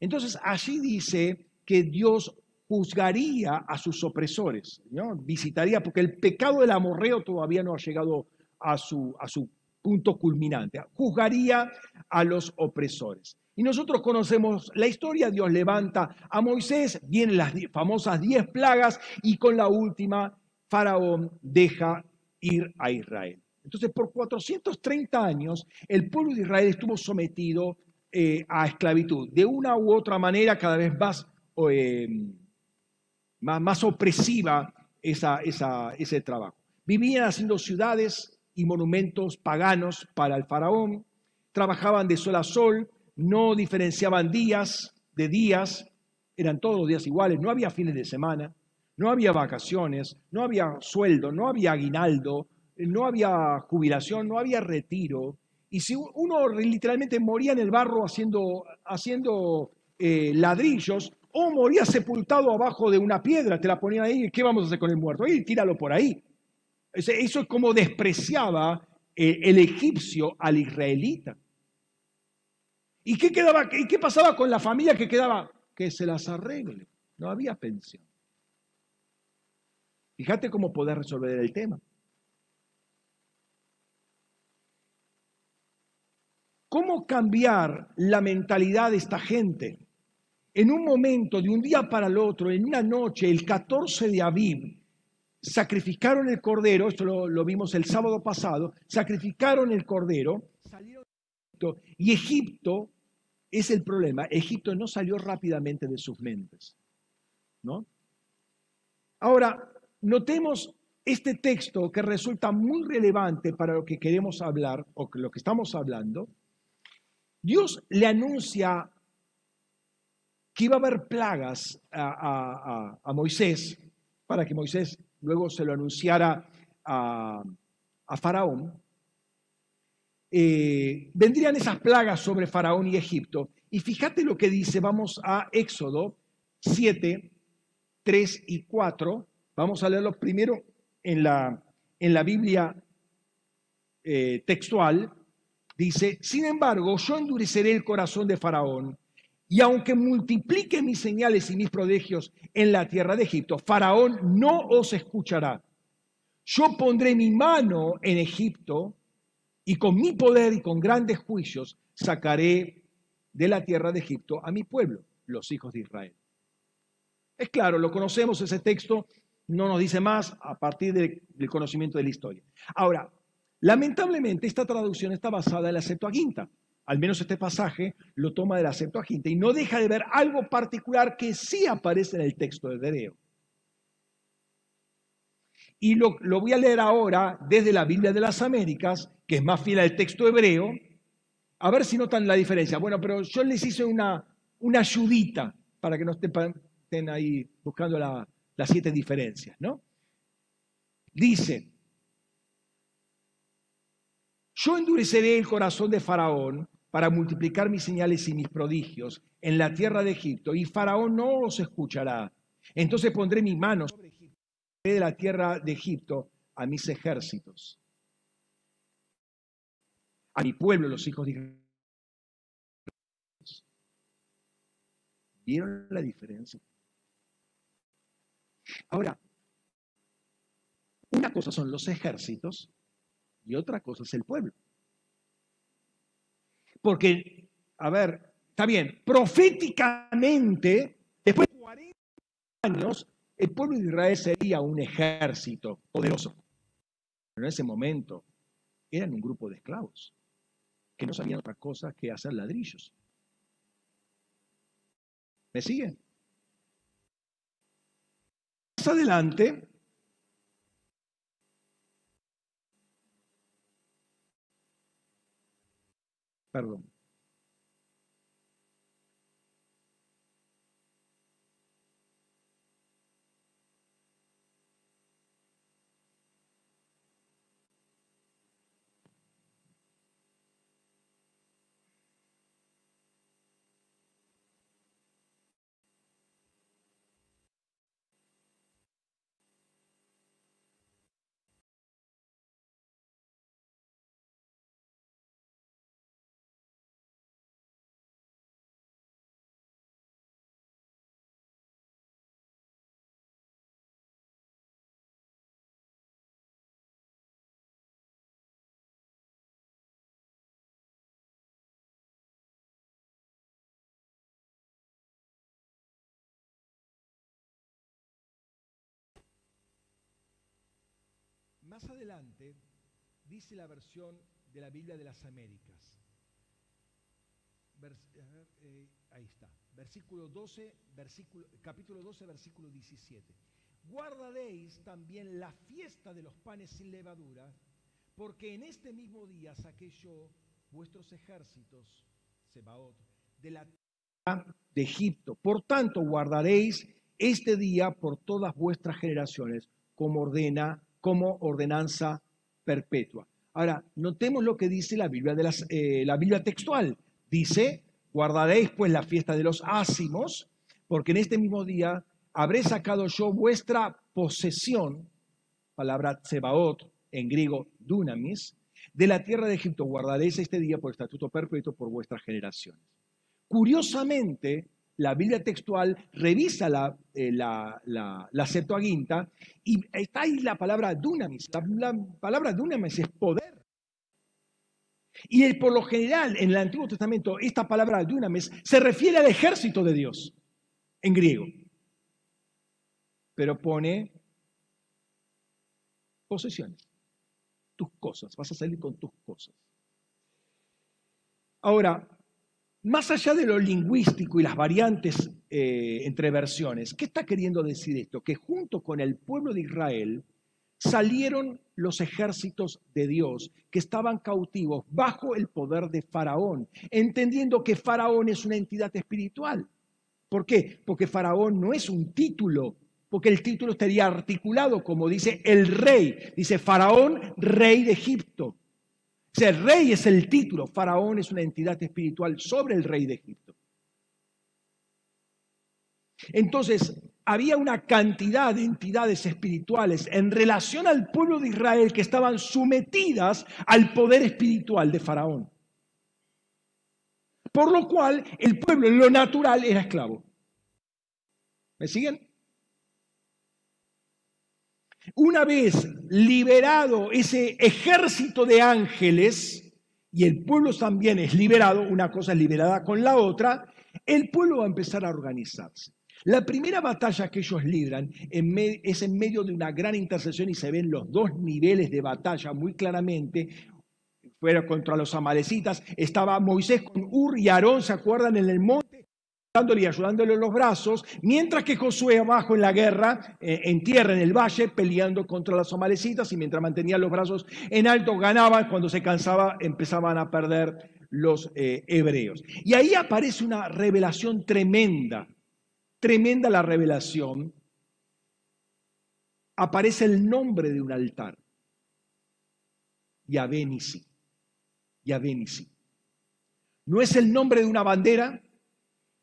Entonces allí dice que Dios juzgaría a sus opresores, ¿no? visitaría, porque el pecado del amorreo todavía no ha llegado a su, a su punto culminante, juzgaría a los opresores. Y nosotros conocemos la historia, Dios levanta a Moisés, vienen las famosas diez plagas y con la última, Faraón deja ir a Israel. Entonces, por 430 años, el pueblo de Israel estuvo sometido eh, a esclavitud, de una u otra manera cada vez más, eh, más, opresiva esa, ese trabajo. Vivían haciendo ciudades y monumentos paganos para el faraón, trabajaban de sol a sol, no diferenciaban días de días, eran todos los días iguales, no había fines de semana, no había vacaciones, no había sueldo, no había aguinaldo, no había jubilación, no había retiro. Y si uno literalmente moría en el barro haciendo, eh, ladrillos, o moría sepultado abajo de una piedra, te la ponían ahí, ¿qué vamos a hacer con el muerto? Ahí, tíralo por ahí. Eso es como despreciaba eh, el egipcio al israelita. ¿Y qué, quedaba, ¿Y qué pasaba con la familia que quedaba? Que se las arregle. No había pensión. Fíjate cómo poder resolver el tema. ¿Cómo cambiar la mentalidad de esta gente? En un momento, de un día para el otro, en una noche, el 14 de Aviv, sacrificaron el cordero, esto lo, vimos el sábado pasado, sacrificaron el cordero, salieron de Egipto, y Egipto es el problema. Egipto no salió rápidamente de sus mentes. ¿no? Ahora, notemos este texto que resulta muy relevante para lo que queremos hablar o lo que estamos hablando. Dios le anuncia que iba a haber plagas a, Moisés para que Moisés luego se lo anunciara a, Faraón. Eh, vendrían esas plagas sobre Faraón y Egipto. Y fíjate lo que dice, vamos a Éxodo 7, 3 y 4. Vamos a leerlo primero en la, en la Biblia eh, textual. Dice, sin embargo, yo endureceré el corazón de Faraón, y aunque multiplique mis señales y mis prodigios en la tierra de Egipto, Faraón no os escuchará. Yo pondré mi mano en Egipto y con mi poder y con grandes juicios sacaré de la tierra de Egipto a mi pueblo, los hijos de Israel. Es claro, lo conocemos, ese texto no nos dice más a partir del conocimiento de la historia. Ahora, lamentablemente esta traducción está basada en la Septuaginta. Al menos este pasaje lo toma de la Septuaginta y no deja de ver algo particular que sí aparece en el texto de hebreo. Y lo, voy a leer ahora desde la Biblia de las Américas, que es más fiel al texto hebreo, a ver si notan la diferencia. Bueno, pero yo les hice una, una ayudita para que no estén, ahí buscando las siete diferencias, ¿no? Dice, yo endureceré el corazón de Faraón para multiplicar mis señales y mis prodigios en la tierra de Egipto, y Faraón no os escuchará. Entonces pondré mi mano sobre de la tierra de Egipto a mis ejércitos, a mi pueblo, los hijos de Israel. ¿Vieron la diferencia? Ahora, una cosa son los ejércitos y otra cosa es el pueblo. Porque, a ver, está bien, proféticamente, después de 40 años, el pueblo de Israel sería un ejército poderoso. Pero en ese momento eran un grupo de esclavos que no sabían otra cosa que hacer ladrillos. ¿Me siguen? Más adelante, perdón, Más adelante dice la versión de la Biblia de las Américas. Eh, ahí está. Versículo 12, versículo, capítulo 12, versículo 17. Guardaréis también la fiesta de los panes sin levadura, porque en este mismo día saqué yo vuestros ejércitos, Sebaot, de la tierra de Egipto. Por tanto, guardaréis este día por todas vuestras generaciones, como ordena como ordenanza perpetua. Ahora, notemos lo que dice la Biblia, de eh, la Biblia textual. Dice, guardaréis pues la fiesta de los ácimos, porque en este mismo día habré sacado yo vuestra posesión, palabra tsebaot, en griego dunamis, de la tierra de Egipto. Guardaréis este día por estatuto perpetuo por vuestras generaciones. Curiosamente, la Biblia textual revisa la, eh, la, Septuaginta y está ahí la palabra dunamis. La, palabra dunamis es poder. Y por lo general en el Antiguo Testamento esta palabra dunamis se refiere al ejército de Dios en griego. Pero pone posesiones, tus cosas, vas a salir con tus cosas. Ahora, más allá de lo lingüístico y las variantes eh, entre versiones, ¿qué está queriendo decir esto? Que junto con el pueblo de Israel salieron los ejércitos de Dios que estaban cautivos bajo el poder de Faraón, entendiendo que Faraón es una entidad espiritual. ¿Por qué? Porque Faraón no es un título, porque el título estaría articulado como dice el rey, dice Faraón, rey de Egipto el rey es el título, Faraón es una entidad espiritual sobre el rey de Egipto. Entonces, había una cantidad de entidades espirituales en relación al pueblo de Israel que estaban sometidas al poder espiritual de Faraón. Por lo cual, el pueblo en lo natural era esclavo. ¿Me siguen? Una vez liberado ese ejército de ángeles, y el pueblo también es liberado, una cosa es liberada con la otra, el pueblo va a empezar a organizarse. La primera batalla que ellos libran es en medio de una gran intercesión y se ven los dos niveles de batalla muy claramente. Fuera contra los amalecitas, estaba Moisés con Ur y Aarón, ¿se acuerdan? En el monte y ayudándole los brazos, mientras que Josué abajo en la guerra, eh, en tierra, en el valle, peleando contra las amalecitas, y mientras mantenía los brazos en alto, ganaba, cuando se cansaba, empezaban a perder los eh, hebreos. Y ahí aparece una revelación tremenda, tremenda la revelación. Aparece el nombre de un altar, Yahvé Nisi, Yahvé Nisi. No es el nombre de una bandera,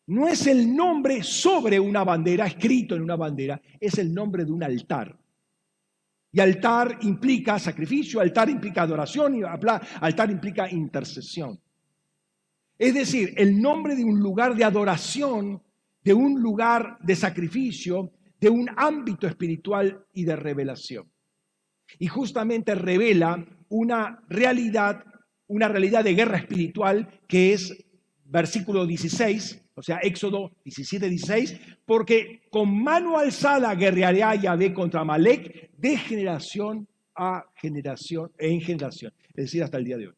no es el nombre sobre una bandera, escrito en una bandera, es el nombre de un altar. Y altar implica sacrificio, altar implica adoración y altar implica intercesión. Es decir, el nombre de un lugar de adoración, de un lugar de sacrificio, de un ámbito espiritual y de revelación. Y justamente revela una realidad, una realidad de guerra espiritual que es versículo 16, o sea, Éxodo 17, 16, porque con mano alzada guerreará Yahvé contra Malek de generación a generación, en generación, es decir, hasta el día de hoy.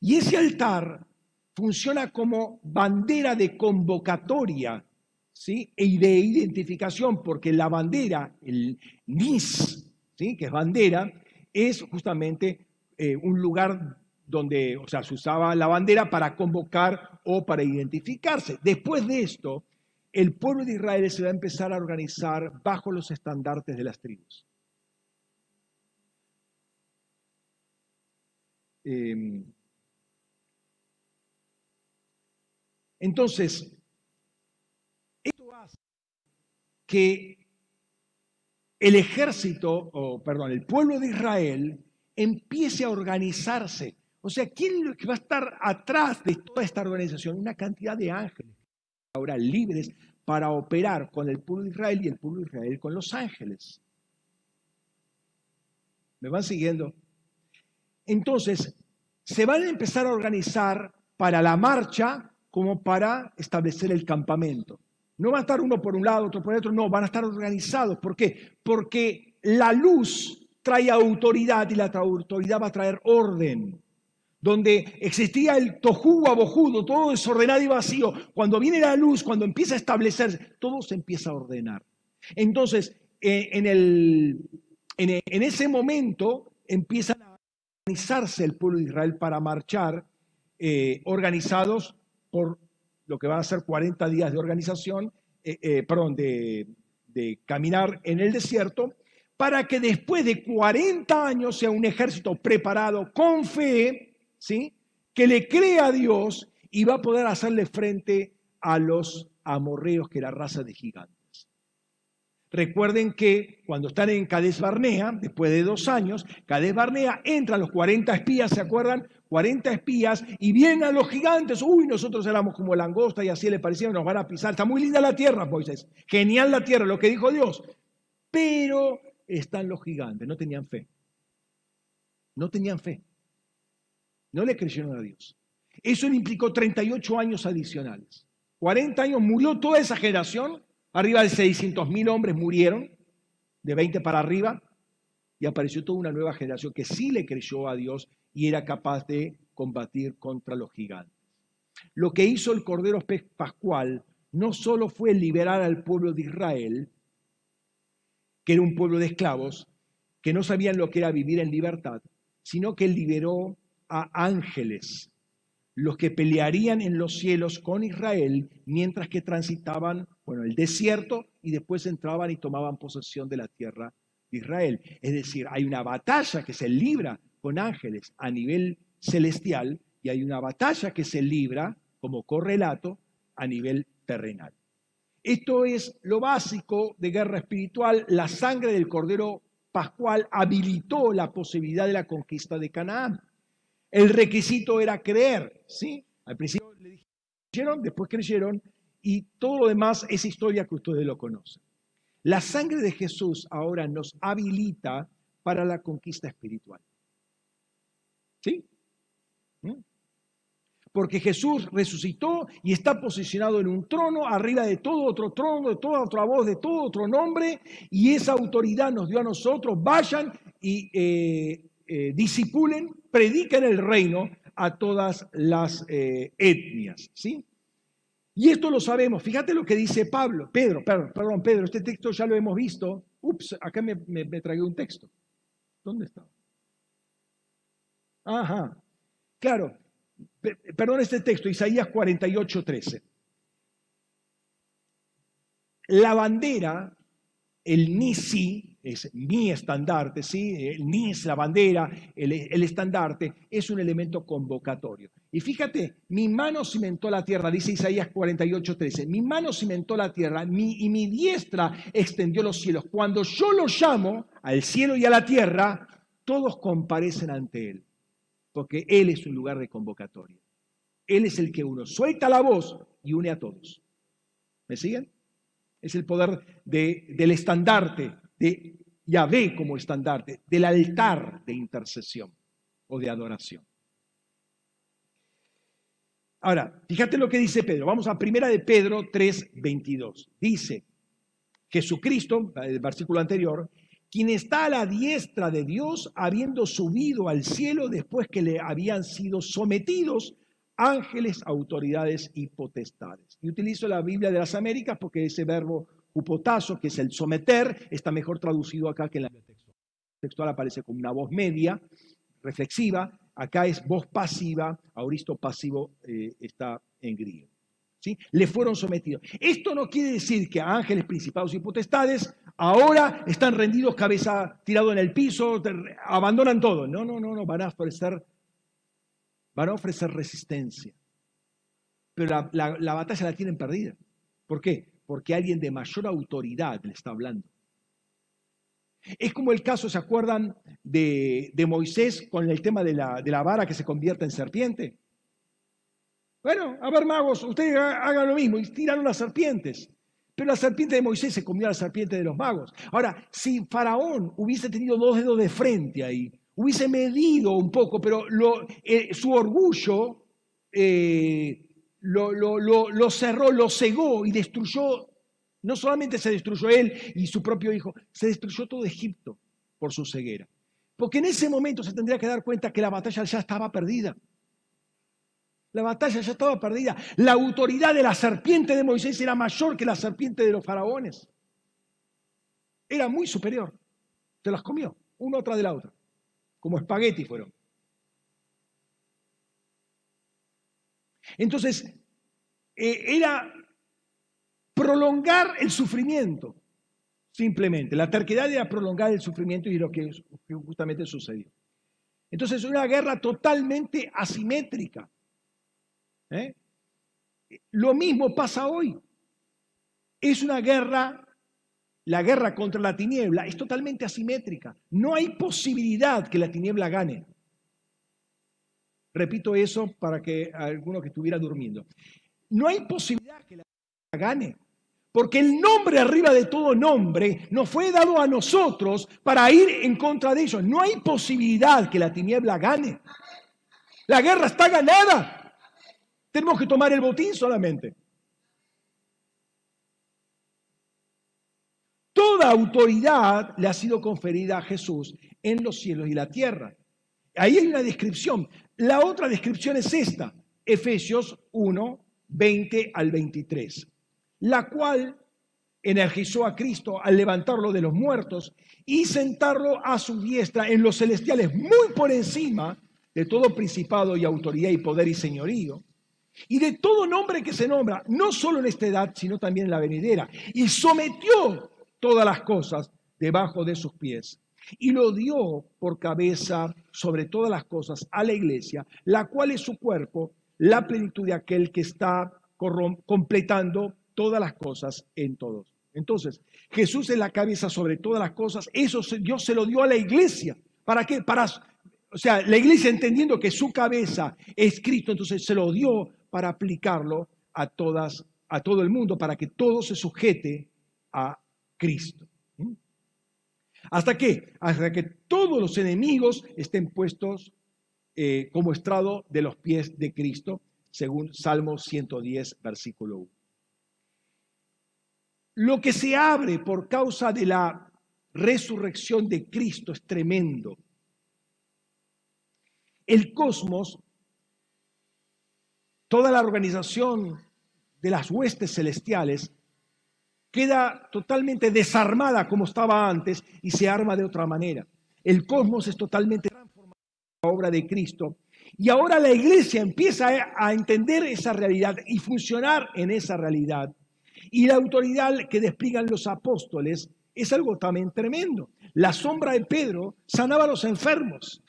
Y ese altar funciona como bandera de convocatoria ¿sí? y de identificación, porque la bandera, el NIS, ¿sí? que es bandera, es justamente eh, un lugar donde, o sea, se usaba la bandera para convocar o para identificarse. Después de esto, el pueblo de Israel se va a empezar a organizar bajo los estandartes de las tribus. Em, entonces, esto hace que el ejército, o perdón, el pueblo de Israel empiece a organizarse o sea, ¿quién va a estar atrás de toda esta organización? Una cantidad de ángeles ahora libres para operar con el pueblo de Israel y el pueblo de Israel con los ángeles. ¿Me van siguiendo? Entonces, se van a empezar a organizar para la marcha como para establecer el campamento. No va a estar uno por un lado, otro por el otro, no, van a estar organizados. ¿Por qué? Porque la luz trae autoridad y la autoridad va a traer orden donde existía el tojú abojudo, todo desordenado y vacío, cuando viene la luz, cuando empieza a establecerse, todo se empieza a ordenar. Entonces, eh, en, el, en, ese momento empiezan a organizarse el pueblo de Israel para marchar, eh, organizados por lo que van a ser 40 días de organización, eh, perdón, de, de caminar en el desierto, para que después de 40 años sea un ejército preparado con fe, ¿sí? que le cree a Dios y va a poder hacerle frente a los amorreos, que era raza de gigantes. Recuerden que cuando están en Cades Barnea, después de dos años, Cades Barnea entran los 40 espías, ¿se acuerdan? 40 espías y vienen los gigantes. Uy, nosotros éramos como langosta y así le parecía, nos van a pisar. Está muy linda la tierra, Moisés. Genial la tierra, lo que dijo Dios. Pero están los gigantes, no tenían fe. No tenían fe. No le creyeron a Dios. Eso le implicó 38 años adicionales. 40 años murió toda esa generación. Arriba de 600 mil hombres murieron, de 20 para arriba. Y apareció toda una nueva generación que sí le creyó a Dios y era capaz de combatir contra los gigantes. Lo que hizo el Cordero Pascual no solo fue liberar al pueblo de Israel, que era un pueblo de esclavos, que no sabían lo que era vivir en libertad, sino que liberó a ángeles, los que pelearían en los cielos con Israel mientras que transitaban, bueno, el desierto y después entraban y tomaban posesión de la tierra de Israel. Es decir, hay una batalla que se libra con ángeles a nivel celestial y hay una batalla que se libra como correlato a nivel terrenal. Esto es lo básico de guerra espiritual. La sangre del Cordero Pascual habilitó la posibilidad de la conquista de Canaán. El requisito era creer, ¿sí? Al principio le dijeron, después creyeron, y todo lo demás es historia que ustedes lo conocen. La sangre de Jesús ahora nos habilita para la conquista espiritual. ¿Sí? ¿Mm? Porque Jesús resucitó y está posicionado en un trono, arriba de todo otro trono, de toda otra voz, de todo otro nombre, y esa autoridad nos dio a nosotros. Vayan y eh, eh, disipulen, prediquen el reino a todas las eh, etnias. ¿sí? Y esto lo sabemos. Fíjate lo que dice Pablo, Pedro, perdón, perdón, Pedro, este texto ya lo hemos visto. Ups, acá me, me, tragué un texto. ¿Dónde está? Ajá, claro. Perdón este texto, Isaías 48, 13. La bandera, el Nisi, es mi estandarte, ¿sí? el ni es la bandera, el, estandarte es un elemento convocatorio. Y fíjate, mi mano cimentó la tierra, dice Isaías 48, 13, mi mano cimentó la tierra y mi diestra extendió los cielos. Cuando yo lo llamo al cielo y a la tierra, todos comparecen ante Él, porque Él es un lugar de convocatoria. Él es el que uno suelta la voz y une a todos. ¿Me siguen? Es el poder del estandarte, de Yahvé como estandarte, del altar de intercesión o de adoración. Ahora, fíjate lo que dice Pedro. Vamos a primera de Pedro 3:22. Dice, Jesucristo, el versículo anterior, quien está a la diestra de Dios, habiendo subido al cielo después que le habían sido sometidos ángeles, autoridades y potestades. Y utilizo la Biblia de las Américas porque ese verbo upotazo, que es el someter, está mejor traducido acá que en la textual. textual aparece como una voz media, reflexiva, acá es voz pasiva, auristo pasivo eh, está en griego. ¿Sí? Le fueron sometidos. Esto no quiere decir que ángeles, principados y potestades ahora están rendidos, cabeza tirado en el piso, abandonan todo. No, no, no, no, van a ofrecer van a ofrecer resistencia. Pero la, batalla la tienen perdida. ¿Por qué? Porque alguien de mayor autoridad le está hablando. Es como el caso, ¿se acuerdan de, Moisés con el tema de la, vara que se convierte en serpiente? Bueno, a ver, magos, ustedes hagan lo mismo y tiran las serpientes. Pero la serpiente de Moisés se convirtió en la serpiente de los magos. Ahora, si Faraón hubiese tenido dos dedos de frente ahí, hubiese medido un poco, pero eh, su orgullo eh, lo, cerró, lo cegó y destruyó, no solamente se destruyó él y su propio hijo, se destruyó todo Egipto por su ceguera. Porque en ese momento se tendría que dar cuenta que la batalla ya estaba perdida. La batalla ya estaba perdida. La autoridad de la serpiente de Moisés era mayor que la serpiente de los faraones. Era muy superior. Se las comió, una otra de la otra como espagueti fueron. Entonces, eh, era prolongar el sufrimiento, simplemente. La terquedad era prolongar el sufrimiento y lo que, justamente sucedió. Entonces, una guerra totalmente asimétrica. ¿eh? Lo mismo pasa hoy. Es una guerra la guerra contra la tiniebla es totalmente asimétrica. No hay posibilidad que la tiniebla gane. Repito eso para que alguno que estuviera durmiendo. No hay posibilidad que la tiniebla gane. Porque el nombre arriba de todo nombre nos fue dado a nosotros para ir en contra de ellos. No hay posibilidad que la tiniebla gane. La guerra está ganada. Tenemos que tomar el botín solamente. Toda autoridad le ha sido conferida a Jesús en los cielos y la tierra. Ahí hay una descripción. La otra descripción es esta, Efesios 1, 20 al 23, la cual energizó a Cristo al levantarlo de los muertos y sentarlo a su diestra en los celestiales, muy por encima de todo principado y autoridad y poder y señorío, y de todo nombre que se nombra, no solo en esta edad, sino también en la venidera, y sometió todas las cosas debajo de sus pies. Y lo dio por cabeza sobre todas las cosas a la iglesia, la cual es su cuerpo, la plenitud de aquel que está completando todas las cosas en todos. Entonces, Jesús es la cabeza sobre todas las cosas, eso Dios se lo dio a la iglesia. ¿Para qué? Para, o sea, la iglesia entendiendo que su cabeza es Cristo, entonces se lo dio para aplicarlo a todas, a todo el mundo, para que todo se sujete a Cristo. ¿Hasta qué? Hasta que todos los enemigos estén puestos eh, como estrado de los pies de Cristo, según Salmo 110, versículo 1. Lo que se abre por causa de la resurrección de Cristo es tremendo. El cosmos, toda la organización de las huestes celestiales, queda totalmente desarmada como estaba antes y se arma de otra manera. El cosmos es totalmente transformado por la obra de Cristo. Y ahora la iglesia empieza a entender esa realidad y funcionar en esa realidad. Y la autoridad que despliegan los apóstoles es algo también tremendo. La sombra de Pedro sanaba a los enfermos.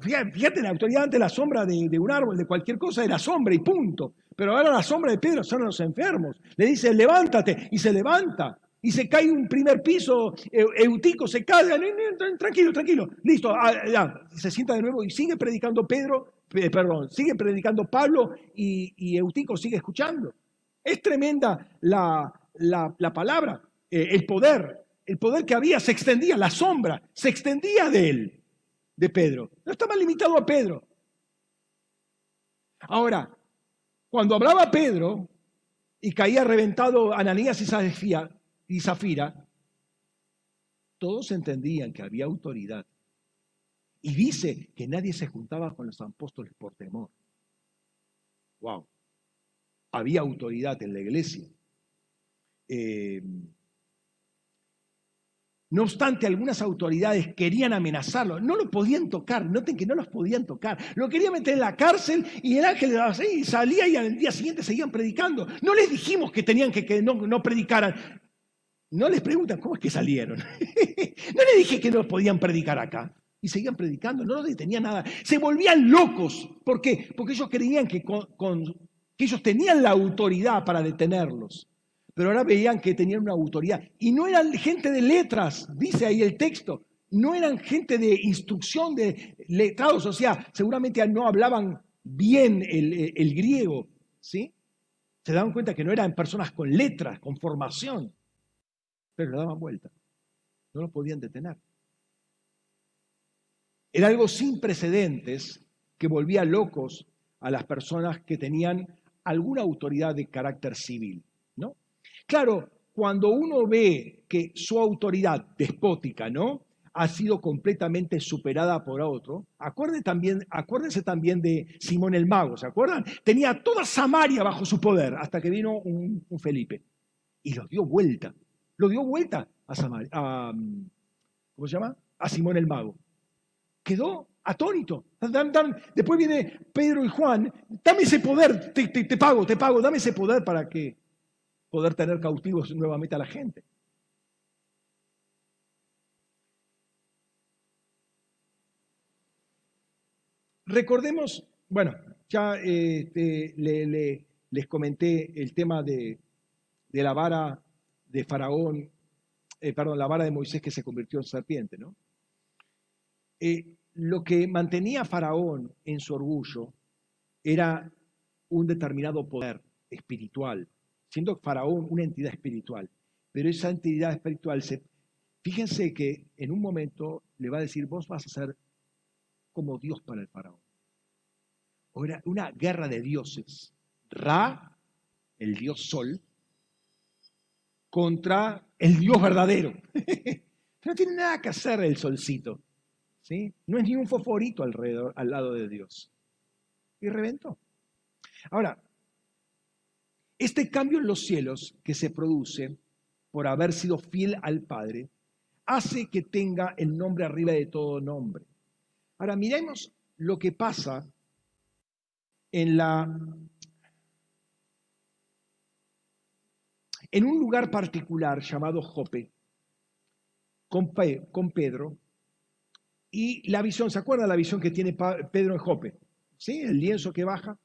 Fíjate, la autoridad ante la sombra de, un árbol, de cualquier cosa, era sombra y punto. Pero ahora la sombra de Pedro son los enfermos. Le dice, levántate, y se levanta. Y se cae un primer piso, Eutico se cae, tranquilo, tranquilo, listo, ah, ya, se sienta de nuevo y sigue predicando Pedro, perdón, sigue predicando Pablo y, Eutico sigue escuchando. Es tremenda la, la, palabra, eh, el poder, el poder que había se extendía, la sombra se extendía de él, de Pedro. No estaba limitado a Pedro. Ahora, cuando hablaba Pedro y caía reventado Ananías y Zafira, todos entendían que había autoridad. Y dice que nadie se juntaba con los apóstoles por temor. Wow. Había autoridad en la iglesia. Eh, no obstante, algunas autoridades querían amenazarlo, no lo podían tocar, noten que no los podían tocar. Lo querían meter en la cárcel y el ángel y salía y al día siguiente seguían predicando. No les dijimos que tenían que, no, predicaran. No les preguntan cómo es que salieron. [LAUGHS] no les dije que no podían predicar acá. Y seguían predicando, no los detenían nada. Se volvían locos. ¿Por qué? Porque ellos creían que ellos tenían la autoridad para detenerlos pero ahora veían que tenían una autoridad. Y no eran gente de letras, dice ahí el texto, no eran gente de instrucción de letrados, o sea, seguramente no hablaban bien el, griego, ¿sí? Se daban cuenta que no eran personas con letras, con formación, pero le daban vuelta, no los podían detener. Era algo sin precedentes que volvía locos a las personas que tenían alguna autoridad de carácter civil. Claro, cuando uno ve que su autoridad despótica, ¿no? ha sido completamente superada por otro. Acuérdense también, acuérdense también de Simón el Mago, ¿se acuerdan? Tenía toda Samaria bajo su poder hasta que vino un, Felipe y lo dio vuelta. Lo dio vuelta a Samaria, ¿cómo se llama? A Simón el Mago. Quedó atónito. después viene Pedro y Juan, dame ese poder, te pago, te pago, dame ese poder para que poder tener cautivos nuevamente a la gente. Recordemos, bueno, ya este, les comenté el tema de, la vara de Faraón, eh, perdón, la vara de Moisés que se convirtió en serpiente, ¿no? Eh, lo que mantenía Faraón en su orgullo era un determinado poder espiritual, siendo Faraón una entidad espiritual. Pero esa entidad espiritual, se, fíjense que en un momento le va a decir, vos vas a ser como Dios para el Faraón. O era una guerra de dioses. Ra, el dios sol, contra el dios verdadero. [LAUGHS] no tiene nada que hacer el solcito. ¿sí? No es ni un fosforito alrededor, al lado de Dios. Y reventó. Ahora, este cambio en los cielos que se produce por haber sido fiel al Padre hace que tenga el nombre arriba de todo nombre. Ahora miremos lo que pasa en la en un lugar particular llamado Jope con, con Pedro y la visión, ¿se acuerda la visión que tiene Pedro en Jope? ¿Sí? El lienzo que baja.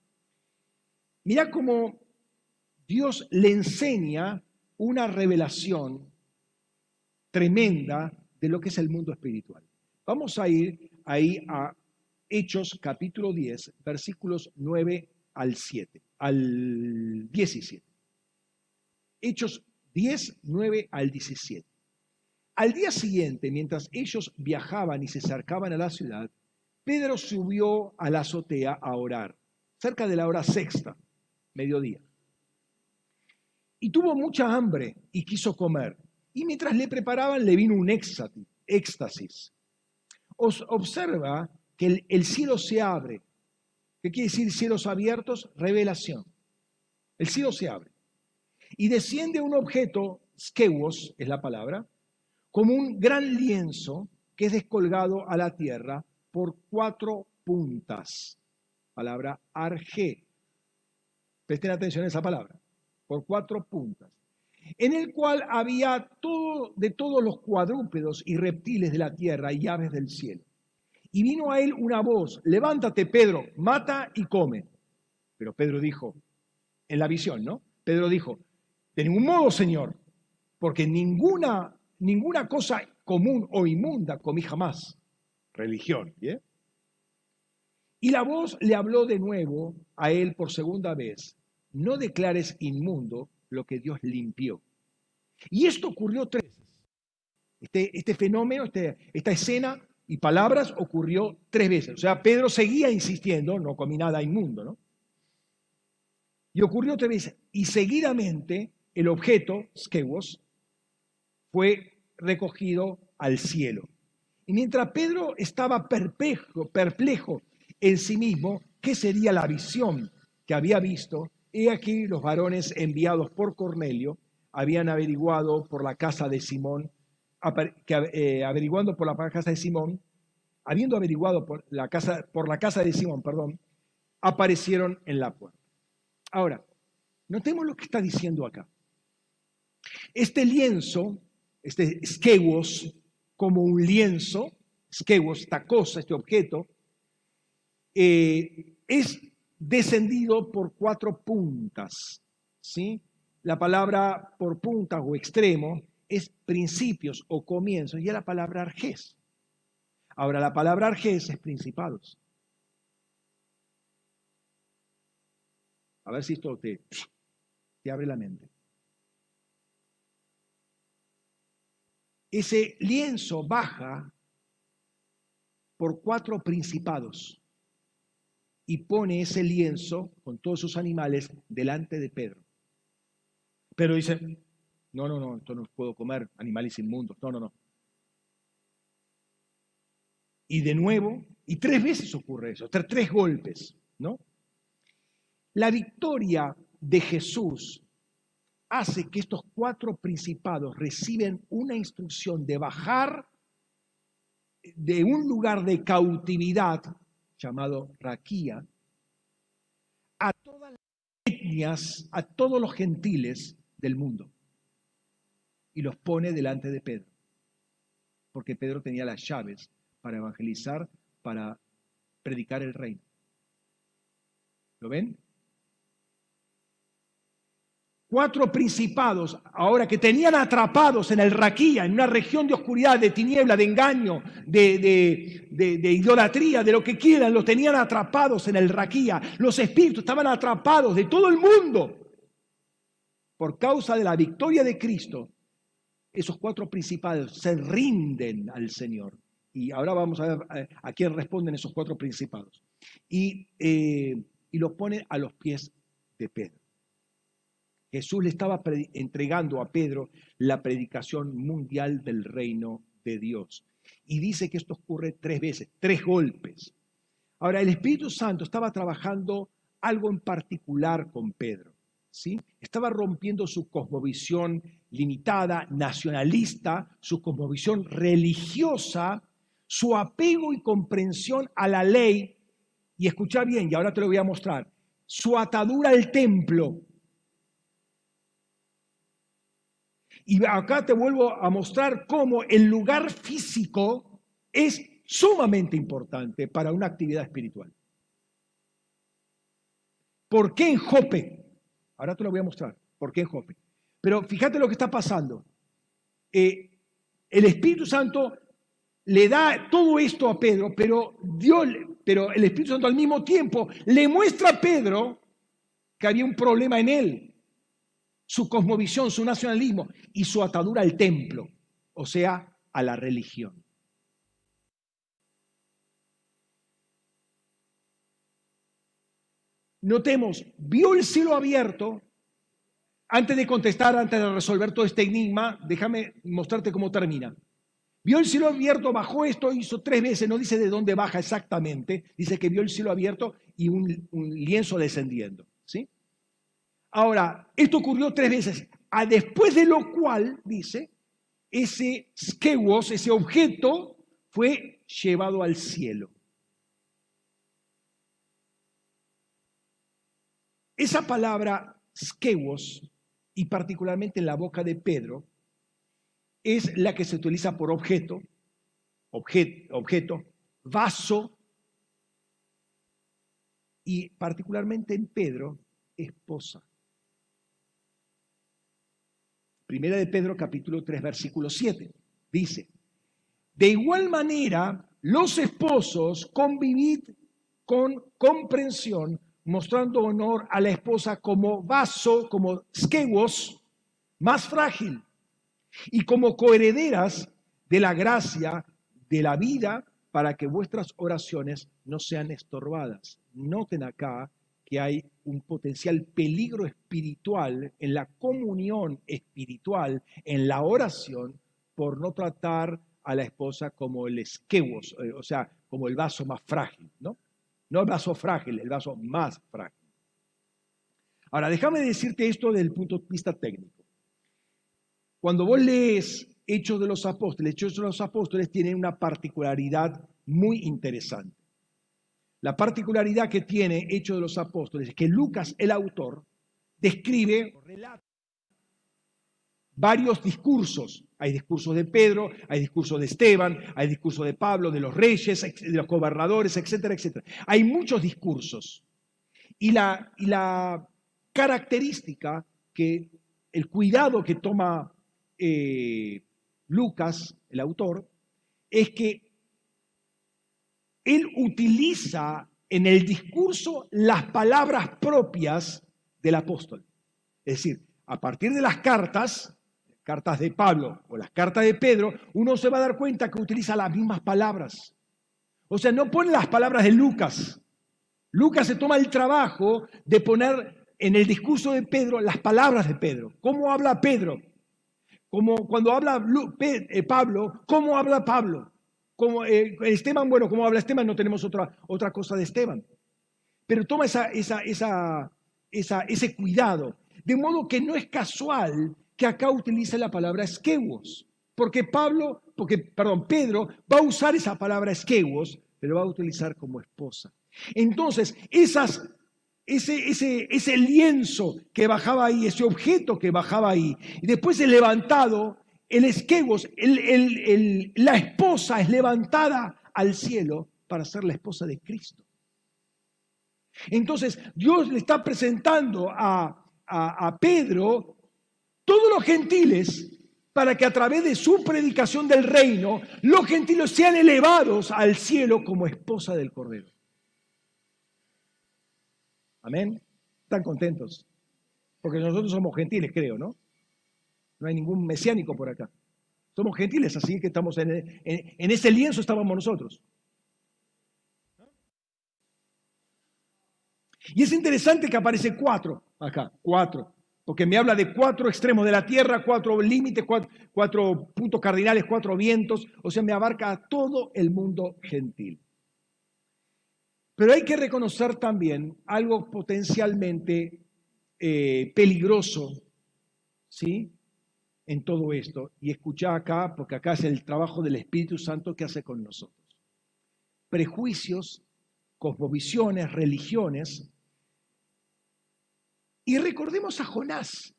Mira cómo Dios le enseña una revelación tremenda de lo que es el mundo espiritual. Vamos a ir ahí a Hechos capítulo 10, versículos 9 al 7, al 17. Hechos 10, 9 al 17. Al día siguiente, mientras ellos viajaban y se acercaban a la ciudad, Pedro subió a la azotea a orar, cerca de la hora sexta, mediodía y tuvo mucha hambre y quiso comer. Y mientras le preparaban le vino un éxtasis. Os observa que el, cielo se abre. ¿Qué quiere decir cielos abiertos? Revelación. El cielo se abre. Y desciende un objeto, skewos es la palabra, como un gran lienzo que es descolgado a la tierra por cuatro puntas. Palabra arge. Presten atención a esa palabra por cuatro puntas, en el cual había todo de todos los cuadrúpedos y reptiles de la tierra y aves del cielo. Y vino a él una voz, levántate Pedro, mata y come. Pero Pedro dijo, en la visión, ¿no? Pedro dijo, de ningún modo, Señor, porque ninguna, ninguna cosa común o inmunda comí jamás. Religión, ¿bien? Y la voz le habló de nuevo a él por segunda vez, no declares inmundo lo que Dios limpió. Y esto ocurrió tres veces. Este, este fenómeno, este, esta escena y palabras ocurrió tres veces. O sea, Pedro seguía insistiendo, no comí nada inmundo, ¿no? Y ocurrió tres veces. Y seguidamente el objeto, skewos, fue recogido al cielo. Y mientras Pedro estaba perplejo, perplejo en sí mismo, ¿qué sería la visión que había visto? He aquí los varones enviados por Cornelio habían averiguado por la casa de Simón, eh, averiguando por la casa de Simón, habiendo averiguado por la casa, por la casa de Simón, perdón, aparecieron en la puerta. Ahora, notemos lo que está diciendo acá. Este lienzo, este skewos, como un lienzo, skewos, esta cosa, este objeto, eh, es descendido por cuatro puntas. ¿sí? La palabra por puntas o extremo es principios o comienzos y es la palabra arges. Ahora, la palabra arges es principados. A ver si esto te, te abre la mente. Ese lienzo baja por cuatro principados y pone ese lienzo con todos sus animales delante de Pedro. Pero dice, no, no, no, esto no puedo comer animales inmundos, no, no, no. Y de nuevo, y tres veces ocurre eso, tres, tres golpes, ¿no? La victoria de Jesús hace que estos cuatro principados reciben una instrucción de bajar de un lugar de cautividad llamado Raquía a todas las etnias, a todos los gentiles del mundo. Y los pone delante de Pedro. Porque Pedro tenía las llaves para evangelizar, para predicar el reino. ¿Lo ven? Cuatro principados, ahora que tenían atrapados en el Raquía, en una región de oscuridad, de tiniebla, de engaño, de, idolatría, de lo que quieran, los tenían atrapados en el Raquía. Los espíritus estaban atrapados de todo el mundo. Por causa de la victoria de Cristo, esos cuatro principados se rinden al Señor. Y ahora vamos a ver eh, a, quién responden esos cuatro principados. Y, eh, y los pone a los pies de Pedro. Jesús le estaba entregando a Pedro la predicación mundial del reino de Dios. Y dice que esto ocurre tres veces, tres golpes. Ahora, el Espíritu Santo estaba trabajando algo en particular con Pedro. ¿sí? Estaba rompiendo su cosmovisión limitada, nacionalista, su cosmovisión religiosa, su apego y comprensión a la ley. Y escucha bien, y ahora te lo voy a mostrar, su atadura al templo, Y acá te vuelvo a mostrar cómo el lugar físico es sumamente importante para una actividad espiritual. ¿Por qué en Jope? Ahora te lo voy a mostrar. ¿Por qué en Jope? Pero fíjate lo que está pasando. Eh, el Espíritu Santo le da todo esto a Pedro, pero, Dios, pero el Espíritu Santo al mismo tiempo le muestra a Pedro que había un problema en él su cosmovisión, su nacionalismo y su atadura al templo, o sea, a la religión. Notemos, vio el cielo abierto. Antes de contestar, antes de resolver todo este enigma, déjame mostrarte cómo termina. Vio el cielo abierto, bajó esto, hizo tres veces, no dice de dónde baja exactamente, dice que vio el cielo abierto y un, un lienzo descendiendo. ¿sí? Ahora, esto ocurrió tres veces, a después de lo cual, dice, ese skewos, ese objeto, fue llevado al cielo. Esa palabra skewos, y particularmente en la boca de Pedro, es la que se utiliza por objeto, objeto, objeto vaso, y particularmente en Pedro, esposa. Primera de Pedro capítulo 3 versículo 7. Dice, de igual manera, los esposos convivid con comprensión, mostrando honor a la esposa como vaso, como skewos, más frágil, y como coherederas de la gracia de la vida para que vuestras oraciones no sean estorbadas. Noten acá que hay un potencial peligro espiritual en la comunión espiritual, en la oración, por no tratar a la esposa como el esquevos, eh, o sea, como el vaso más frágil, ¿no? No el vaso frágil, el vaso más frágil. Ahora, déjame decirte esto desde el punto de vista técnico. Cuando vos lees Hechos de los Apóstoles, Hechos de los Apóstoles tienen una particularidad muy interesante. La particularidad que tiene Hechos de los Apóstoles es que Lucas, el autor, describe varios discursos. Hay discursos de Pedro, hay discursos de Esteban, hay discursos de Pablo, de los reyes, de los gobernadores, etcétera, etcétera. Hay muchos discursos. Y la, y la característica que el cuidado que toma eh, Lucas, el autor, es que él utiliza en el discurso las palabras propias del apóstol. Es decir, a partir de las cartas, cartas de Pablo o las cartas de Pedro, uno se va a dar cuenta que utiliza las mismas palabras. O sea, no pone las palabras de Lucas. Lucas se toma el trabajo de poner en el discurso de Pedro las palabras de Pedro. ¿Cómo habla Pedro? Como cuando habla eh, Pablo, ¿cómo habla Pablo? Como eh, Esteban, bueno, como habla Esteban, no tenemos otra, otra cosa de Esteban. Pero toma esa, esa, esa, esa, ese cuidado. De modo que no es casual que acá utilice la palabra esqueguos. Porque Pablo, porque, perdón, Pedro va a usar esa palabra esqueguos, pero va a utilizar como esposa. Entonces, esas, ese, ese, ese lienzo que bajaba ahí, ese objeto que bajaba ahí, y después el levantado, el esquegos, la esposa es levantada al cielo para ser la esposa de Cristo. Entonces, Dios le está presentando a, a Pedro todos los gentiles para que a través de su predicación del reino, los gentiles sean elevados al cielo como esposa del Cordero. Amén. ¿Están contentos? Porque nosotros somos gentiles, creo, ¿no? No hay ningún mesiánico por acá. Somos gentiles, así que estamos en, ese lienzo estábamos nosotros. Y es interesante que aparece cuatro acá, cuatro, porque me habla de cuatro extremos de la tierra, cuatro límites, cuatro, cuatro, puntos cardinales, cuatro vientos, o sea, me abarca a todo el mundo gentil. Pero hay que reconocer también algo potencialmente eh, peligroso, ¿sí? En todo esto. Y escucha acá, porque acá es el trabajo del Espíritu Santo que hace con nosotros. Prejuicios, cosmovisiones, religiones. Y recordemos a Jonás,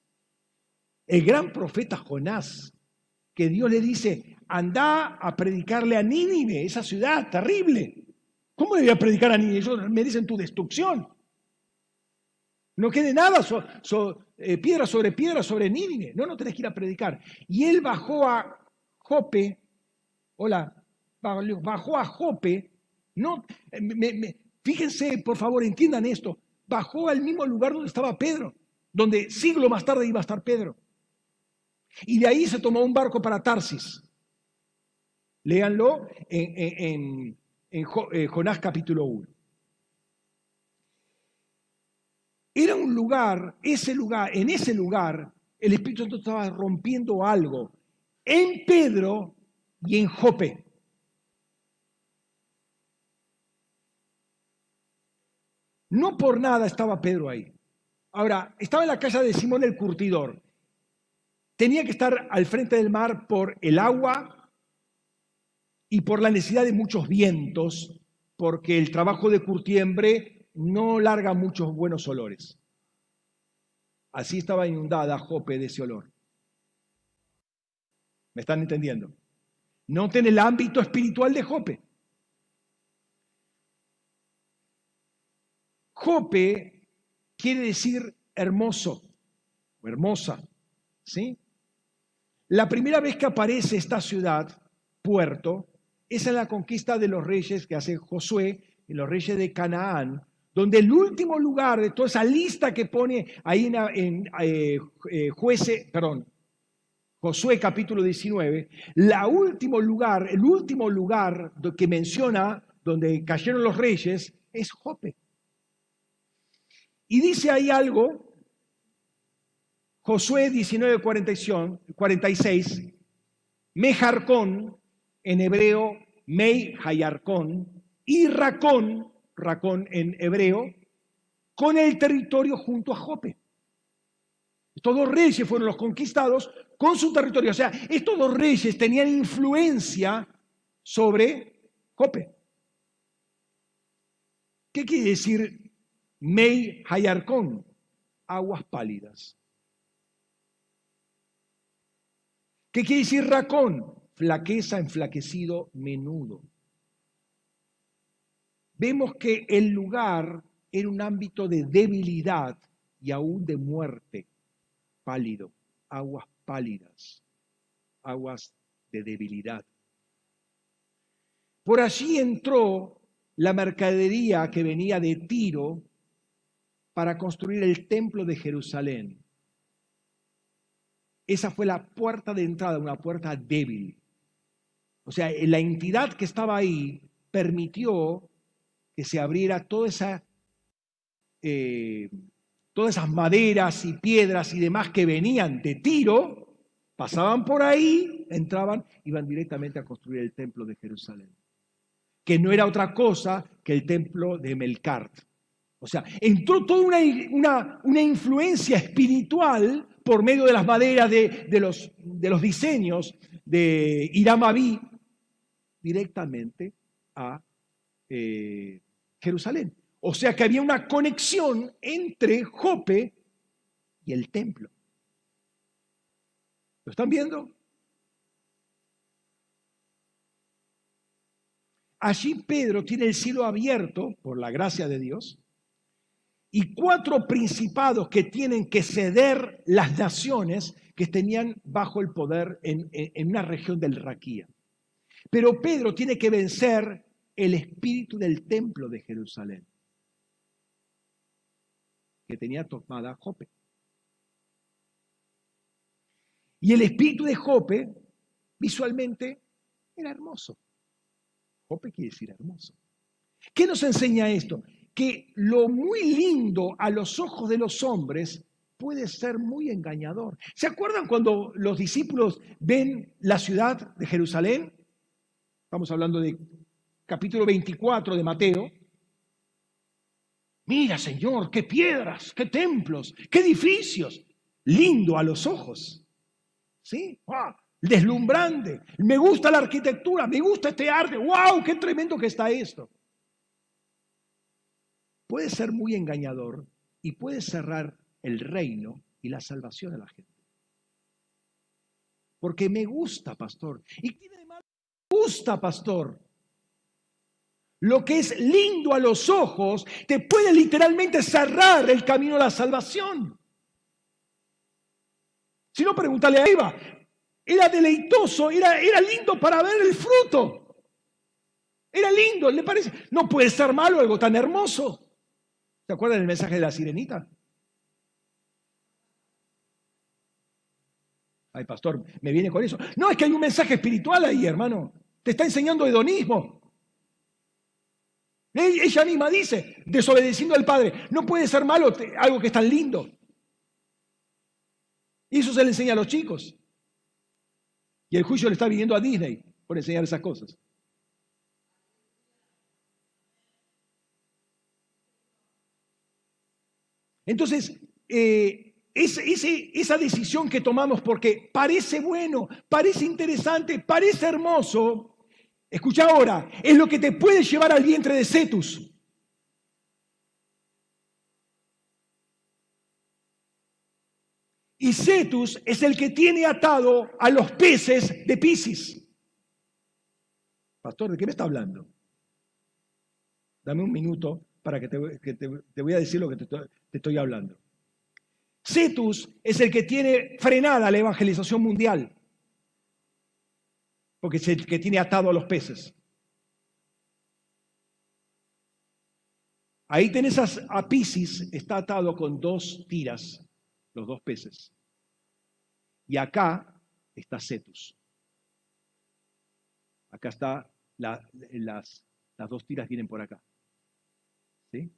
el gran profeta Jonás, que Dios le dice, anda a predicarle a Nínive, esa ciudad terrible. ¿Cómo debía predicar a niños? Ellos me dicen tu destrucción. No quede nada, eh, piedra sobre piedra sobre Nínive. No, no tenés que ir a predicar. Y él bajó a Jope, hola, bajó a Jope, no, eh, fíjense, por favor, entiendan esto, bajó al mismo lugar donde estaba Pedro, donde siglo más tarde iba a estar Pedro. Y de ahí se tomó un barco para Tarsis. Léanlo en en eh, Jonás capítulo 1. Era un lugar, ese lugar, en ese lugar, el Espíritu Santo estaba rompiendo algo en Pedro y en Jope. No por nada estaba Pedro ahí. Ahora, estaba en la casa de Simón el Curtidor. Tenía que estar al frente del mar por el agua, y por la necesidad de muchos vientos, porque el trabajo de curtiembre no larga muchos buenos olores. Así estaba inundada Jope de ese olor. ¿Me están entendiendo? Noten el ámbito espiritual de Jope. Jope quiere decir hermoso o hermosa, ¿sí? La primera vez que aparece esta ciudad, puerto, es la conquista de los reyes que hace Josué y los reyes de Canaán, donde el último lugar de toda esa lista que pone ahí en, eh, eh, jueces, perdón, Josué capítulo 19, la último lugar, el último lugar que menciona donde cayeron los reyes es Jope. Y dice ahí algo, Josué 19, 46, Mejarcón, en hebreo, Mei Hayarcón, y Racón, Racón en hebreo, con el territorio junto a Jope. Estos dos reyes fueron los conquistados con su territorio. O sea, estos dos reyes tenían influencia sobre Jope. ¿Qué quiere decir Mei Hayarcón? Aguas pálidas. ¿Qué quiere decir Racón? Flaqueza, enflaquecido, menudo. Vemos que el lugar era un ámbito de debilidad y aún de muerte, pálido, aguas pálidas, aguas de debilidad. Por allí entró la mercadería que venía de Tiro para construir el templo de Jerusalén. Esa fue la puerta de entrada, una puerta débil. O sea, la entidad que estaba ahí permitió que se abriera toda esa, eh, todas esas maderas y piedras y demás que venían de Tiro, pasaban por ahí, entraban, iban directamente a construir el templo de Jerusalén que no era otra cosa que el templo de Melkart. O sea, entró toda una, una, influencia espiritual por medio de las maderas de, los, de los, diseños de Iramabí directamente a eh, Jerusalén. O sea que había una conexión entre Jope y el templo. ¿Lo están viendo? Allí Pedro tiene el cielo abierto por la gracia de Dios y cuatro principados que tienen que ceder las naciones que tenían bajo el poder en, una región del Raquía. Pero Pedro tiene que vencer el espíritu del templo de Jerusalén, que tenía tomada Jope. Y el espíritu de Jope, visualmente, era hermoso. Jope quiere decir hermoso. ¿Qué nos enseña esto? Que lo muy lindo a los ojos de los hombres puede ser muy engañador. ¿Se acuerdan cuando los discípulos ven la ciudad de Jerusalén? Estamos hablando de capítulo 24 de Mateo. Mira, Señor, qué piedras, qué templos, qué edificios. Lindo a los ojos. ¿Sí? deslumbrante. Me gusta la arquitectura, me gusta este arte. ¡Wow! ¡Qué tremendo que está esto! Puede ser muy engañador y puede cerrar el reino y la salvación de la gente. Porque me gusta, pastor. ¿Y qué de me gusta, pastor? Lo que es lindo a los ojos te puede literalmente cerrar el camino a la salvación. Si no, pregúntale a Eva, era deleitoso, era, era lindo para ver el fruto. Era lindo, ¿le parece? No puede ser malo algo tan hermoso. ¿Se acuerdan del mensaje de la sirenita? Ay, pastor, me viene con eso. No, es que hay un mensaje espiritual ahí, hermano. Te está enseñando hedonismo. Ella misma dice, desobedeciendo al Padre, no puede ser malo algo que es tan lindo. Y eso se le enseña a los chicos. Y el juicio le está viniendo a Disney por enseñar esas cosas. Entonces, eh, esa decisión que tomamos porque parece bueno, parece interesante, parece hermoso, escucha ahora, es lo que te puede llevar al vientre de Cetus. Y Cetus es el que tiene atado a los peces de Pisces. Pastor, ¿de qué me está hablando? Dame un minuto para que te, voy a decir lo que te, te estoy hablando. Cetus es el que tiene frenada la evangelización mundial, porque es el que tiene atado a los peces. Ahí tenés a Pisces, está atado con dos tiras, los dos peces. Y acá está Cetus. Acá está, las, las dos tiras vienen por acá. ¿Sí?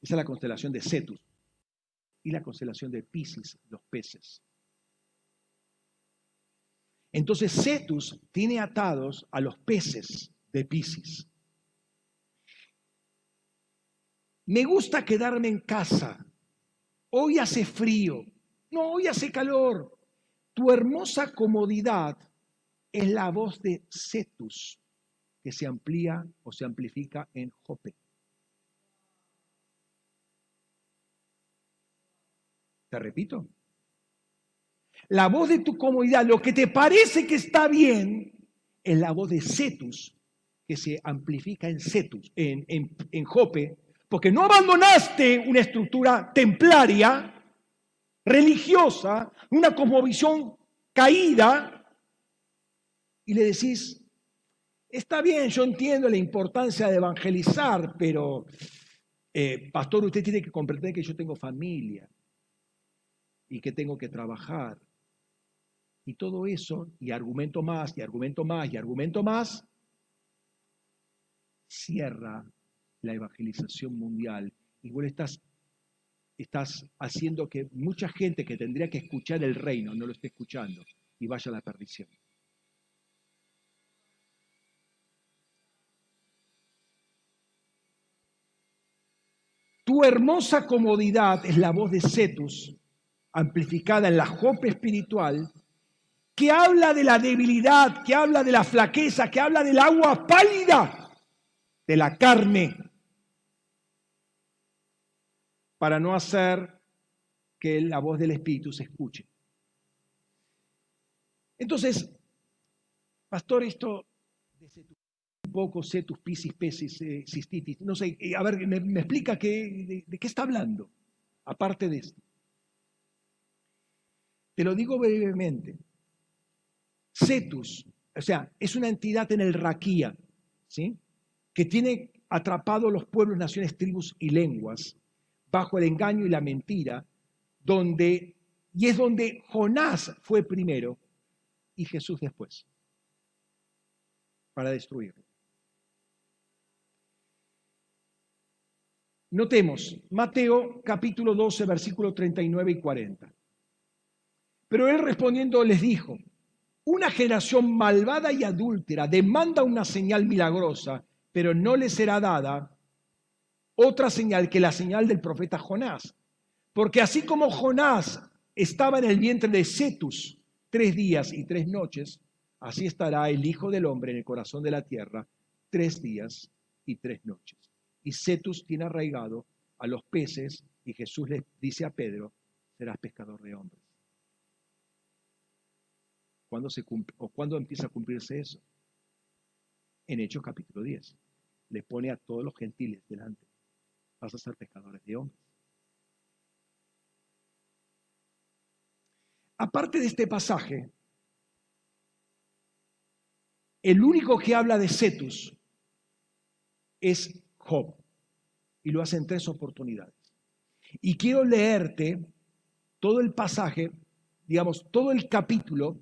Esa es la constelación de Cetus y la constelación de Pisces, los peces. Entonces Cetus tiene atados a los peces de Pisces. Me gusta quedarme en casa. Hoy hace frío. No, hoy hace calor. Tu hermosa comodidad es la voz de Cetus que se amplía o se amplifica en Jope. Te repito. La voz de tu comodidad, lo que te parece que está bien, es la voz de Cetus que se amplifica en Cetus, en, en Jope, porque no abandonaste una estructura templaria, religiosa, una cosmovisión caída, y le decís, está bien, yo entiendo la importancia de evangelizar, pero, eh, pastor, usted tiene que comprender que yo tengo familia y que tengo que trabajar. Y todo eso, y argumento más, y argumento más, y argumento más, cierra la evangelización mundial. Y estás, estás haciendo que mucha gente que tendría que escuchar el reino no lo esté escuchando y vaya a la perdición. Tu hermosa comodidad es la voz de Cetus, amplificada en la jope espiritual, que habla de la debilidad, que habla de la flaqueza, que habla del agua pálida, de la carne, para no hacer que la voz del Espíritu se escuche. Entonces, pastor, esto un poco cetus, piscis, pesis, eh, cistitis, no sé, eh, a ver, me, explica qué, de, qué está hablando, aparte de esto. Te lo digo brevemente. Cetus, o sea, es una entidad en el raquía, ¿sí? Que tiene atrapado los pueblos, naciones, tribus y lenguas bajo el engaño y la mentira, donde, y es donde Jonás fue primero y Jesús después, para destruirlo. Notemos, Mateo capítulo 12, versículo 39 y 40. Pero él respondiendo les dijo, una generación malvada y adúltera demanda una señal milagrosa, pero no le será dada otra señal que la señal del profeta Jonás. Porque así como Jonás estaba en el vientre de Cetus tres días y tres noches, así estará el Hijo del Hombre en el corazón de la tierra tres días y tres noches. Y Cetus tiene arraigado a los peces y Jesús le dice a Pedro, serás pescador de hombres. ¿Cuándo, se o ¿Cuándo empieza a cumplirse eso? En Hechos capítulo 10. Le pone a todos los gentiles delante vas a ser pescadores de hombres. Aparte de este pasaje, el único que habla de Cetus es Job. Y lo hace en tres oportunidades. Y quiero leerte todo el pasaje, digamos, todo el capítulo,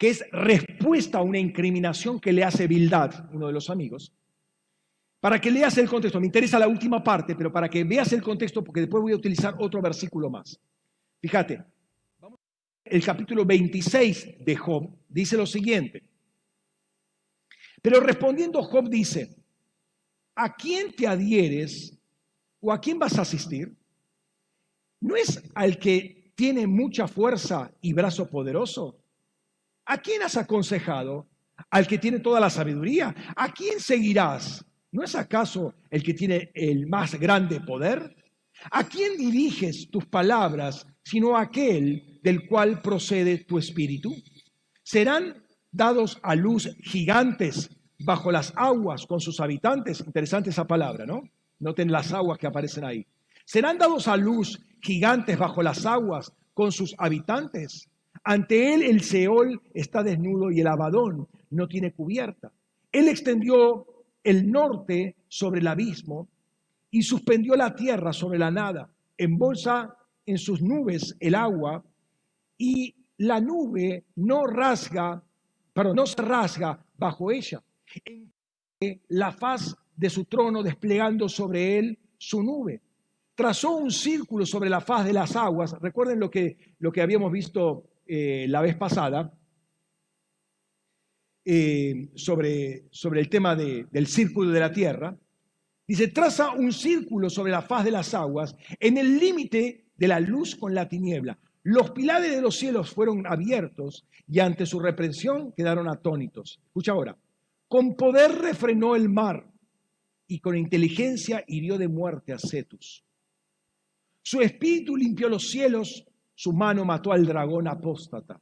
que es respuesta a una incriminación que le hace Bildad, uno de los amigos, para que leas el contexto, me interesa la última parte, pero para que veas el contexto, porque después voy a utilizar otro versículo más. Fíjate, el capítulo 26 de Job dice lo siguiente. Pero respondiendo Job dice, ¿a quién te adhieres o a quién vas a asistir? ¿No es al que tiene mucha fuerza y brazo poderoso? ¿A quién has aconsejado? ¿Al que tiene toda la sabiduría? ¿A quién seguirás? ¿No es acaso el que tiene el más grande poder? ¿A quién diriges tus palabras sino a aquel del cual procede tu espíritu? ¿Serán dados a luz gigantes bajo las aguas con sus habitantes? Interesante esa palabra, ¿no? Noten las aguas que aparecen ahí. ¿Serán dados a luz gigantes bajo las aguas con sus habitantes? Ante él el Seol está desnudo y el Abadón no tiene cubierta. Él extendió el norte sobre el abismo y suspendió la tierra sobre la nada, embolsa en sus nubes el agua y la nube no rasga, pero no se rasga bajo ella. La faz de su trono desplegando sobre él su nube. Trazó un círculo sobre la faz de las aguas. Recuerden lo que, lo que habíamos visto eh, la vez pasada eh, sobre, sobre el tema del círculo de la tierra. Dice, traza un círculo sobre la faz de las aguas en el límite de la luz con la tiniebla. Los pilares de los cielos fueron abiertos y ante su reprensión quedaron atónitos. Escucha ahora. Con poder refrenó el mar y con inteligencia hirió de muerte a Cetus. Su espíritu limpió los cielos, su mano mató al dragón apóstata.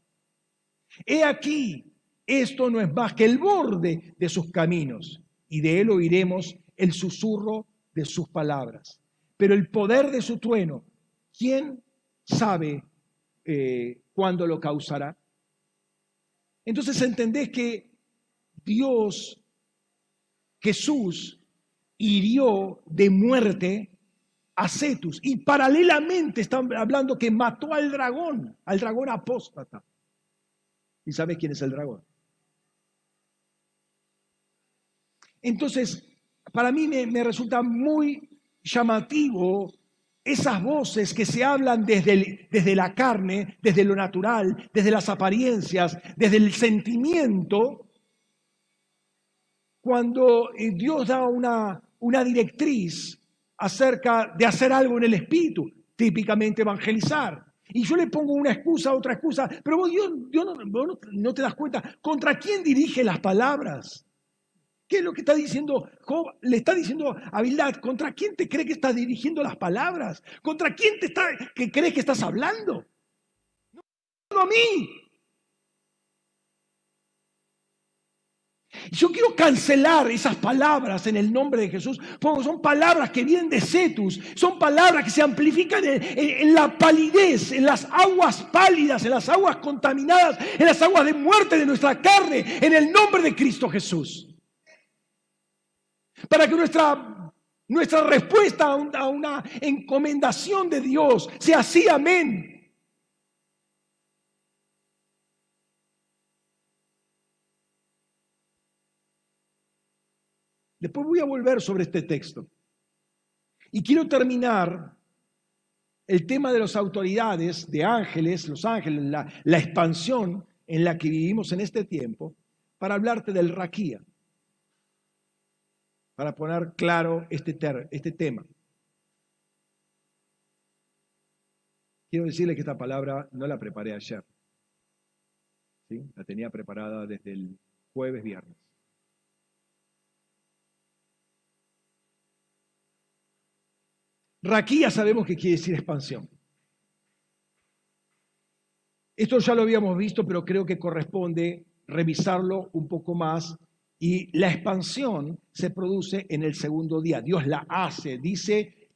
He aquí, esto no es más que el borde de sus caminos, y de él oiremos el susurro de sus palabras. Pero el poder de su trueno, ¿quién sabe eh, cuándo lo causará? Entonces entendés que Dios, Jesús, hirió de muerte y paralelamente están hablando que mató al dragón, al dragón apóstata. ¿Y sabes quién es el dragón? Entonces, para mí me, resulta muy llamativo esas voces que se hablan desde, desde, la carne, desde lo natural, desde las apariencias, desde el sentimiento, cuando eh, Dios da una, una directriz acerca de hacer algo en el espíritu, típicamente evangelizar. Y yo le pongo una excusa, otra excusa, pero vos, Dios, no, no, te das cuenta contra quién dirige las palabras. ¿Qué es lo que está diciendo? Le está diciendo a ¿contra quién te cree que estás dirigiendo las palabras? ¿Contra quién te está, que crees que estás hablando? No a mí. Yo quiero cancelar esas palabras en el nombre de Jesús, porque son palabras que vienen de Cetus, son palabras que se amplifican en, la palidez, en las aguas pálidas, en las aguas contaminadas, en las aguas de muerte de nuestra carne, en el nombre de Cristo Jesús para que nuestra, nuestra respuesta a una encomendación de Dios sea así, amén. Después voy a volver sobre este texto. Y quiero terminar el tema de las autoridades, de ángeles, los ángeles, la, expansión en la que vivimos en este tiempo, para hablarte del raquía para poner claro este, este tema. Quiero decirle que esta palabra no la preparé ayer. ¿sí? La tenía preparada desde el jueves, viernes. Raquía sabemos que quiere decir expansión. Esto ya lo habíamos visto, pero creo que corresponde revisarlo un poco más y la expansión se produce en el segundo día. Dios la hace. Dice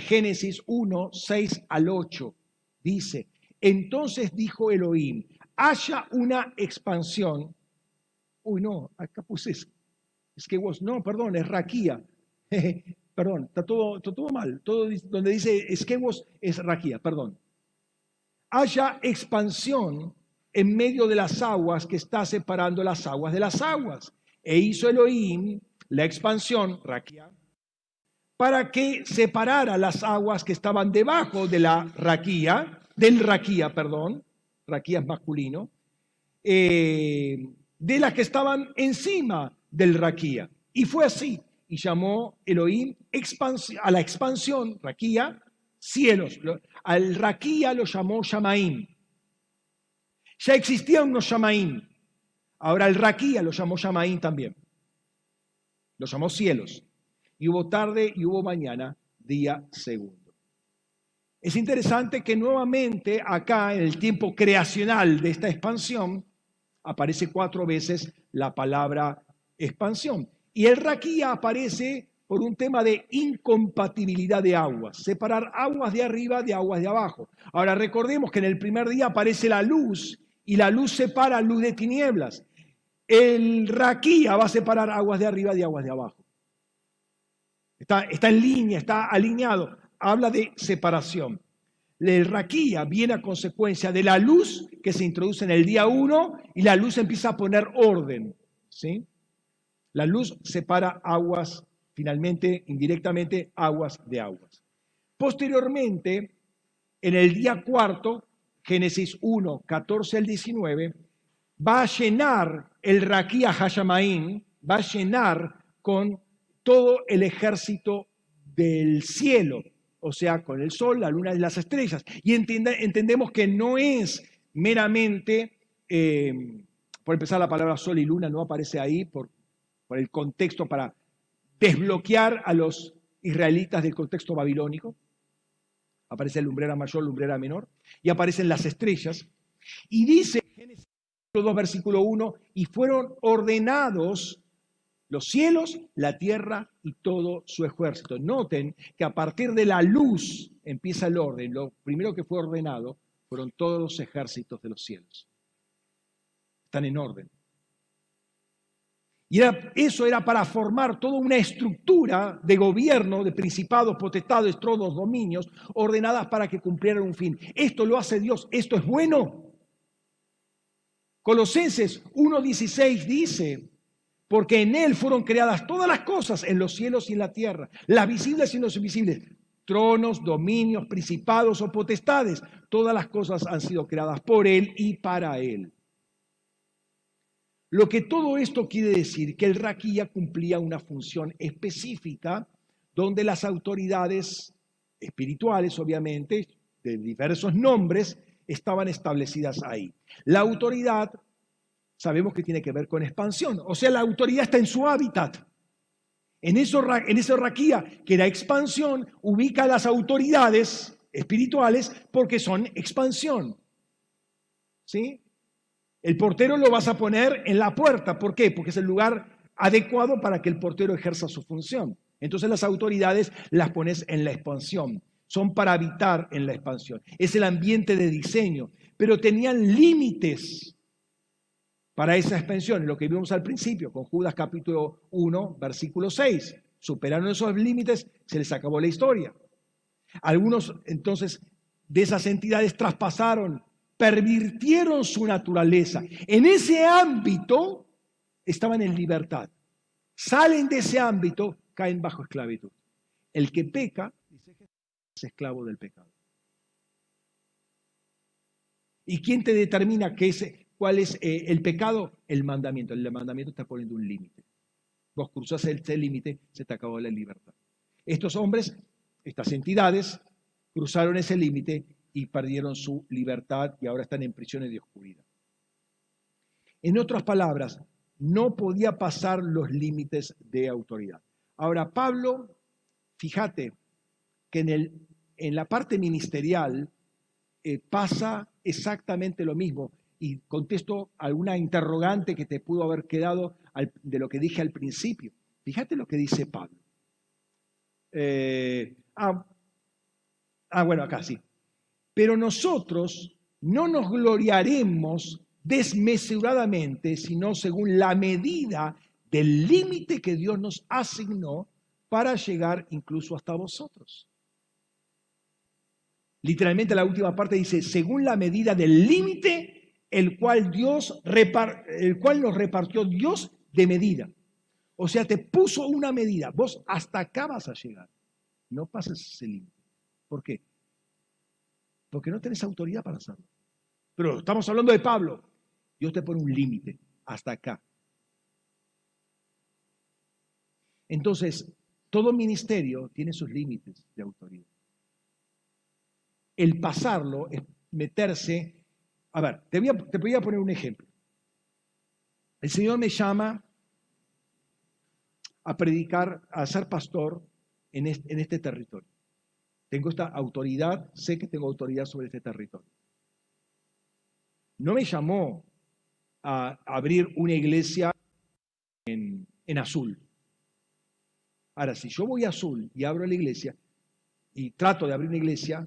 Génesis 1, 6 al 8. Dice, entonces dijo Elohim, haya una expansión. Uy, no, acá puse, es que vos, no, perdón, es raquía. [LAUGHS] perdón, está todo, todo mal. Todo donde dice es que vos es raquía, perdón. Haya expansión en medio de las aguas que está separando las aguas de las aguas. E hizo Elohim la expansión, raquia, para que separara las aguas que estaban debajo de la raquía, del raquía, perdón, raquía es masculino, eh, de las que estaban encima del raquía. Y fue así. Y llamó Elohim a la expansión, raquía, cielos. Al raquía lo llamó Shamaim. Ya existían unos Shamaim, Ahora el Raquía lo llamó Yamaín también. Lo llamó cielos. Y hubo tarde y hubo mañana, día segundo. Es interesante que nuevamente acá, en el tiempo creacional de esta expansión, aparece cuatro veces la palabra expansión. Y el Raquía aparece por un tema de incompatibilidad de aguas, separar aguas de arriba de aguas de abajo. Ahora recordemos que en el primer día aparece la luz y la luz separa luz de tinieblas. El raquía va a separar aguas de arriba de aguas de abajo. Está, en línea, está alineado. Habla de separación. el raquía viene a consecuencia de la luz que se introduce en el día 1 y la luz empieza a poner orden. ¿sí? La luz separa aguas, finalmente, indirectamente, aguas de aguas. Posteriormente, en el día cuarto, Génesis 1, 14 al 19, va a llenar el raquía Hashamaín, va a llenar con todo el ejército del cielo, o sea, con el sol, la luna y las estrellas. Y entendemos que no es meramente, eh, por empezar la palabra sol y luna no aparece ahí por, por el contexto para desbloquear a los israelitas del contexto babilónico. Aparece lumbrera mayor, lumbrera menor, y aparecen las estrellas. Y dice Génesis 2, versículo 1, y fueron ordenados los cielos, la tierra y todo su ejército. Noten que a partir de la luz empieza el orden. Lo primero que fue ordenado fueron todos los ejércitos de los cielos. Están en orden. Y eso era para formar toda una estructura de gobierno, de principados, potestades, tronos, dominios, ordenadas para que cumplieran un fin. Esto lo hace Dios. Esto es bueno. Colosenses 1.16 dice, porque en Él fueron creadas todas las cosas en los cielos y en la tierra, las visibles y los invisibles, tronos, dominios, principados o potestades, todas las cosas han sido creadas por Él y para Él. Lo que todo esto quiere decir que el raquía cumplía una función específica donde las autoridades espirituales, obviamente, de diversos nombres, estaban establecidas ahí. La autoridad sabemos que tiene que ver con expansión. O sea, la autoridad está en su hábitat. En, eso, esa raquía, que era expansión, ubica a las autoridades espirituales porque son expansión. ¿Sí? El portero lo vas a poner en la puerta. ¿Por qué? Porque es el lugar adecuado para que el portero ejerza su función. Entonces las autoridades las pones en la expansión. Son para habitar en la expansión. Es el ambiente de diseño. Pero tenían límites para esa expansión, lo que vimos al principio, con Judas capítulo 1, versículo 6. Superaron esos límites, se les acabó la historia. Algunos entonces de esas entidades traspasaron, pervirtieron su naturaleza. En ese ámbito estaban en libertad. Salen de ese ámbito, caen bajo esclavitud. El que peca, es esclavo del pecado. ¿Y quién te determina que ese, ¿Cuál es eh, el pecado? El mandamiento. El mandamiento está poniendo un límite. Vos cruzas ese límite, se te acabó la libertad. Estos hombres, estas entidades, cruzaron ese límite y perdieron su libertad y ahora están en prisiones de oscuridad. En otras palabras, no podía pasar los límites de autoridad. Ahora, Pablo, fíjate que en, el, en la parte ministerial eh, pasa exactamente lo mismo y contesto alguna interrogante que te pudo haber quedado de lo que dije al principio. Fíjate lo que dice Pablo. Eh, ah, ah, bueno, acá sí. Pero nosotros no nos gloriaremos desmesuradamente, sino según la medida del límite que Dios nos asignó para llegar incluso hasta vosotros. Literalmente la última parte dice, según la medida del límite el cual Dios el cual nos repartió Dios de medida. O sea, te puso una medida. Vos hasta acá vas a llegar. No pases ese límite. ¿Por qué? Porque no tenés autoridad para hacerlo. Pero estamos hablando de Pablo. Dios te pone un límite. Hasta acá. Entonces, todo ministerio tiene sus límites de autoridad. El pasarlo es meterse a ver, te voy a, poner un ejemplo. El Señor me llama a predicar, a ser pastor en este, en este, territorio. Tengo esta autoridad, sé que tengo autoridad sobre este territorio. No me llamó a abrir una iglesia en, en azul. Ahora, si yo voy a azul y abro la iglesia y trato de abrir una iglesia,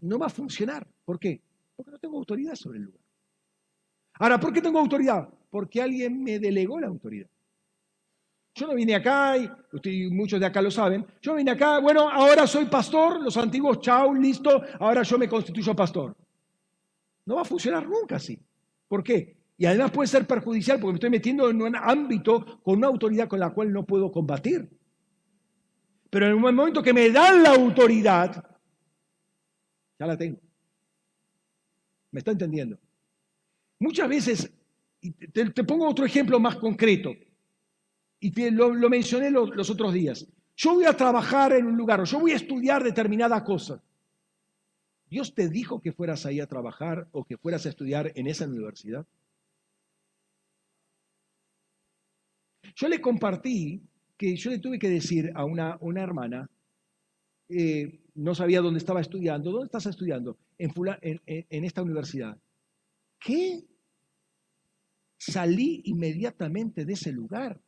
no va a funcionar. ¿Por qué? Porque no tengo autoridad sobre el lugar. Ahora, ¿por qué tengo autoridad? Porque alguien me delegó la autoridad. Yo no vine acá, y muchos de acá lo saben, yo vine acá, bueno, ahora soy pastor, los antiguos, chao, listo, ahora yo me constituyo pastor. No va a funcionar nunca así. ¿Por qué? Y además puede ser perjudicial porque me estoy metiendo en un ámbito con una autoridad con la cual no puedo combatir. Pero en el momento que me dan la autoridad, ya la tengo. ¿Me está entendiendo? Muchas veces, te, pongo otro ejemplo más concreto, y te, lo, mencioné los, los otros días. Yo voy a trabajar en un lugar, o yo voy a estudiar determinada cosa. ¿Dios te dijo que fueras ahí a trabajar o que fueras a estudiar en esa universidad? Yo le compartí que yo le tuve que decir a una, una hermana, eh, no sabía dónde estaba estudiando, ¿dónde estás estudiando? En, en esta universidad. ¿Qué? Salí inmediatamente de ese lugar.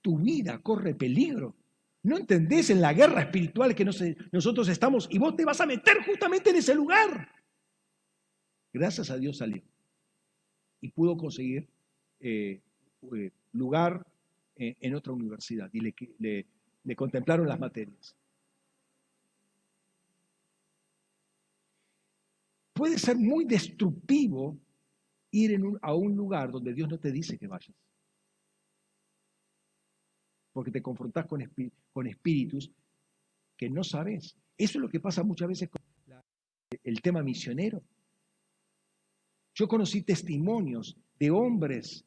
Tu vida corre peligro. No entendés en la guerra espiritual que nosotros estamos y vos te vas a meter justamente en ese lugar. Gracias a Dios salió y pudo conseguir eh, eh, lugar en, otra universidad y le, contemplaron las materias. Puede ser muy destructivo ir a un lugar donde Dios no te dice que vayas porque te confrontas con, espíritus que no sabes. Eso es lo que pasa muchas veces con el tema misionero. Yo conocí testimonios de hombres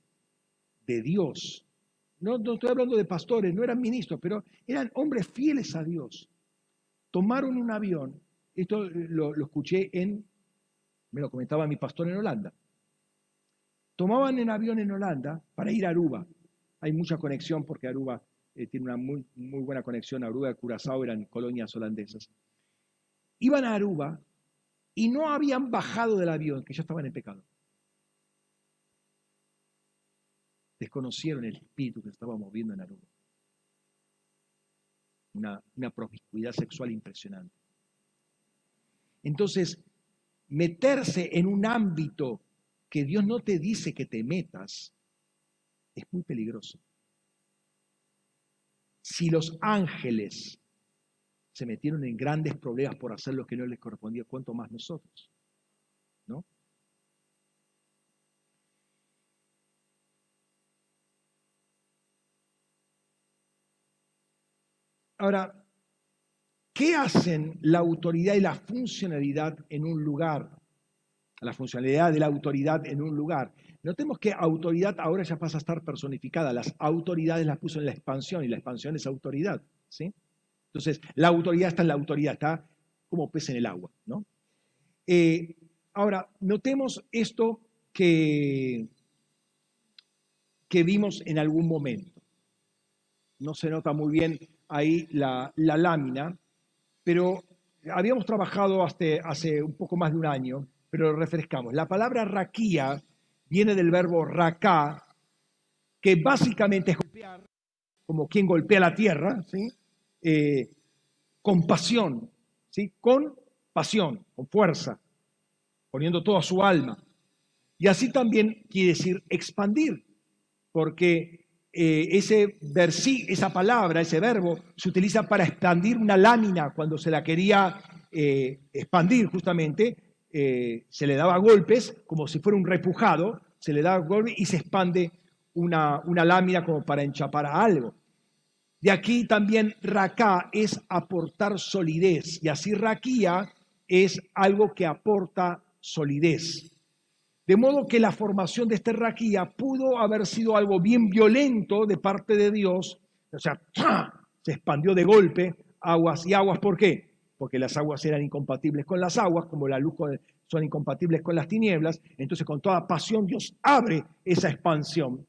de Dios. No, no estoy hablando de pastores, no eran ministros, pero eran hombres fieles a Dios. Tomaron un avión, esto lo, lo escuché en, me lo comentaba mi pastor en Holanda. Tomaban un avión en Holanda para ir a Aruba. Hay mucha conexión porque Aruba eh, tiene una muy, muy buena conexión. Aruba y Curazao eran colonias holandesas. Iban a Aruba y no habían bajado del avión, que ya estaban en pecado. Desconocieron el espíritu que estaba moviendo en Aruba. Una, una promiscuidad sexual impresionante. Entonces, meterse en un ámbito que Dios no te dice que te metas es muy peligroso. Si los ángeles se metieron en grandes problemas por hacer lo que no les correspondía, ¿cuánto más nosotros? ¿No? Ahora, ¿qué hacen la autoridad y la funcionalidad en un lugar? La funcionalidad de la autoridad en un lugar. Notemos que autoridad ahora ya pasa a estar personificada. Las autoridades las puso en la expansión y la expansión es autoridad. ¿sí? Entonces, la autoridad está en la autoridad, está como pez en el agua. ¿no? Eh, ahora, notemos esto que, que vimos en algún momento. No se nota muy bien ahí la, lámina, pero habíamos trabajado hace, hace un poco más de un año, pero refrescamos. La palabra raquía viene del verbo raká, que básicamente es golpear, como quien golpea la tierra, ¿sí? Eh, con pasión, ¿sí? con pasión, con fuerza, poniendo toda su alma. Y así también quiere decir expandir, porque eh, ese versi, esa palabra, ese verbo, se utiliza para expandir una lámina cuando se la quería eh, expandir justamente, eh, se le daba golpes como si fuera un repujado, se le da golpe y se expande una, una lámina como para enchapar a algo. De aquí también raká es aportar solidez y así raquía es algo que aporta solidez. De modo que la formación de este raquía pudo haber sido algo bien violento de parte de Dios, o sea, se expandió de golpe aguas y aguas. ¿Por qué? Porque las aguas eran incompatibles con las aguas, como la luz son incompatibles con las tinieblas. Entonces, con toda pasión, Dios abre esa expansión,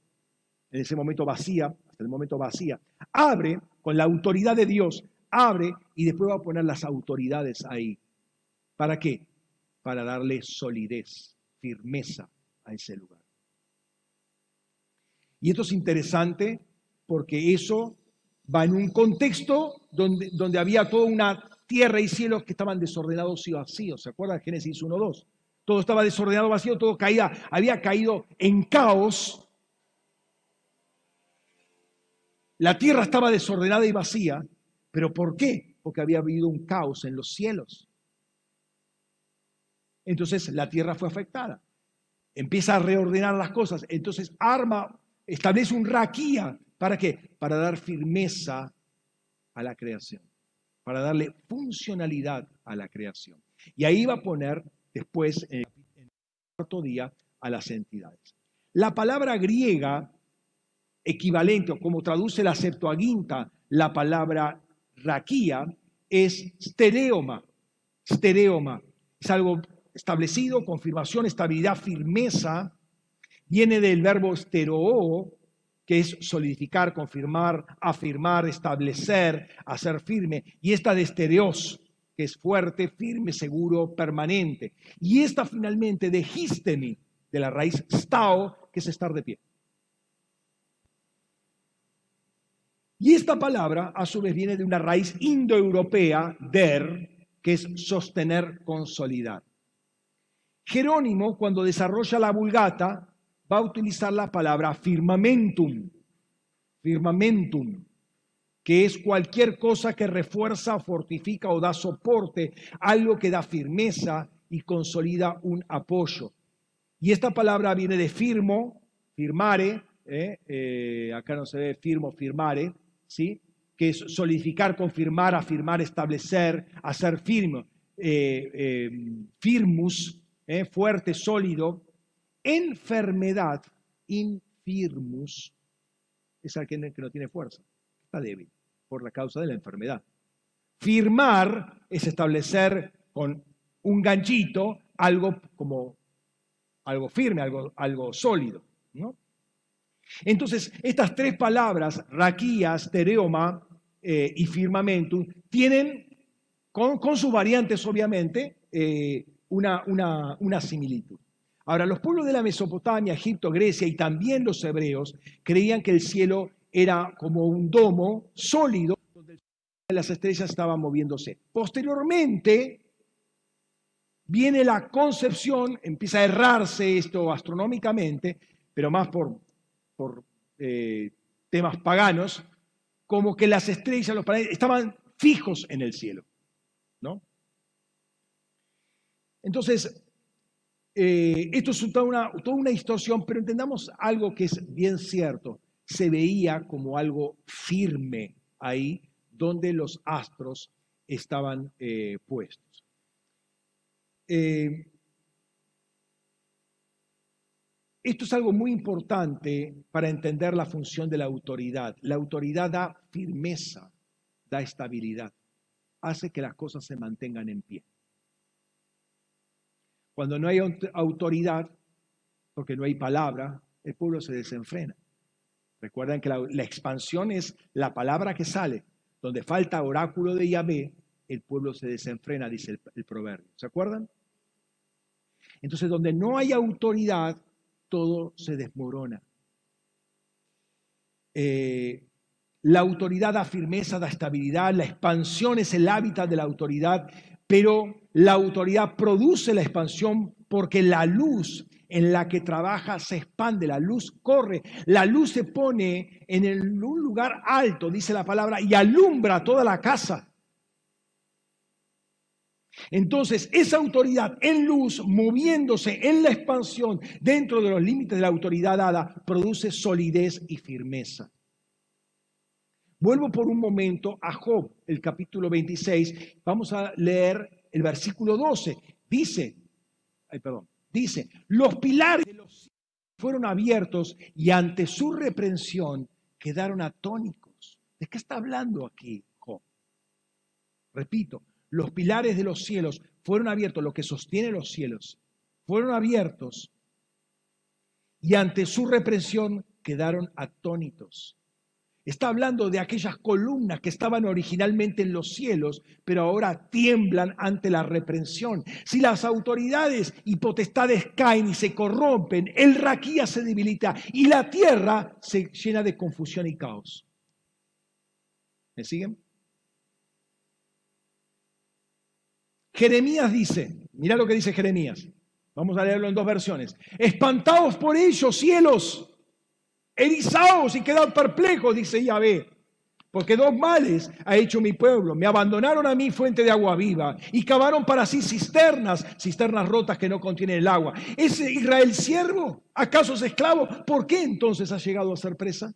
en ese momento vacía, hasta el momento vacía, abre con la autoridad de Dios, abre y después va a poner las autoridades ahí. ¿Para qué? Para darle solidez, firmeza a ese lugar. Y esto es interesante porque eso va en un contexto donde, donde había toda una tierra y cielos que estaban desordenados y vacíos. ¿Se acuerdan Génesis 1.2? Todo estaba desordenado, vacío, todo caía, había caído en caos. la tierra estaba desordenada y vacía, pero ¿por qué? Porque había habido un caos en los cielos. Entonces la tierra fue afectada. Empieza a reordenar las cosas. Entonces arma, establece un raquía. ¿Para qué? Para dar firmeza a la creación, para darle funcionalidad a la creación. Y ahí va a poner después, en el cuarto día, a las entidades. La palabra griega equivalente, o como traduce la Septuaginta, la palabra raquía, es stereoma. Stereoma. Es algo establecido, confirmación, estabilidad, firmeza. Viene del verbo steroo, que es solidificar, confirmar, afirmar, establecer, hacer firme. Y esta de estereos, que es fuerte, firme, seguro, permanente. Y esta finalmente de histemi, de la raíz stao, que es estar de pie. Y esta palabra, a su vez, viene de una raíz indoeuropea, der, que es sostener, consolidar. Jerónimo, cuando desarrolla la vulgata, va a utilizar la palabra firmamentum, firmamentum, que es cualquier cosa que refuerza, fortifica o da soporte, algo que da firmeza y consolida un apoyo. Y esta palabra viene de firmo, firmare, ¿eh? Eh, acá no se ve firmo, firmare, ¿sí? que es solidificar, confirmar, afirmar, establecer, hacer firme, eh, firmus, fuerte, sólido, enfermedad, infirmus, es aquel que no tiene fuerza, está débil por la causa de la enfermedad. Firmar es establecer con un ganchito algo como algo firme, algo, algo sólido. ¿no? Entonces, estas tres palabras, raquías, tereoma eh, y firmamentum, tienen, con, sus variantes obviamente, eh, una, una, una similitud. Ahora, los pueblos de la Mesopotamia, Egipto, Grecia y también los hebreos creían que el cielo era como un domo sólido donde las estrellas estaban moviéndose. Posteriormente, viene la concepción, empieza a errarse esto astronómicamente, pero más por, eh, temas paganos, como que las estrellas, los planetas, estaban fijos en el cielo. ¿no? Entonces, eh, esto es toda una, toda una distorsión, pero entendamos algo que es bien cierto. Se veía como algo firme ahí donde los astros estaban eh, puestos. Eh, esto es algo muy importante para entender la función de la autoridad. La autoridad da firmeza, da estabilidad, hace que las cosas se mantengan en pie. Cuando no hay autoridad, porque no hay palabra, el pueblo se desenfrena. Recuerden que la, expansión es la palabra que sale. Donde falta oráculo de Yahvé, el pueblo se desenfrena, dice el proverbio. ¿Se acuerdan? Entonces, donde no hay autoridad, todo se desmorona. Eh, la autoridad da firmeza, da estabilidad, la expansión es el hábitat de la autoridad, pero la autoridad produce la expansión porque la luz en la que trabaja se expande, la luz corre, la luz se pone en un lugar alto, dice la palabra, y alumbra toda la casa. Entonces, esa autoridad en luz, moviéndose en la expansión dentro de los límites de la autoridad dada, produce solidez y firmeza. Vuelvo por un momento a Job, el capítulo 26. Vamos a leer el versículo 12. Dice, ay, perdón, dice, los pilares de los fueron abiertos y ante su reprensión quedaron atónicos. ¿De qué está hablando aquí Job? Repito, los pilares de los cielos fueron abiertos, lo que sostiene los cielos, fueron abiertos y ante su represión quedaron atónitos. Está hablando de aquellas columnas que estaban originalmente en los cielos, pero ahora tiemblan ante la reprensión. Si las autoridades y potestades caen y se corrompen, el raquía se debilita y la tierra se llena de confusión y caos. ¿Me siguen? Jeremías dice, mira lo que dice Jeremías, vamos a leerlo en dos versiones, espantaos por ellos, cielos, erizaos y quedad perplejos, dice Yahvé, Porque dos males ha hecho mi pueblo. Me abandonaron a mí fuente de agua viva y cavaron para sí cisternas, cisternas rotas que no contienen el agua. ¿Es Israel siervo? ¿Acaso es esclavo? ¿Por qué entonces ha llegado a ser presa?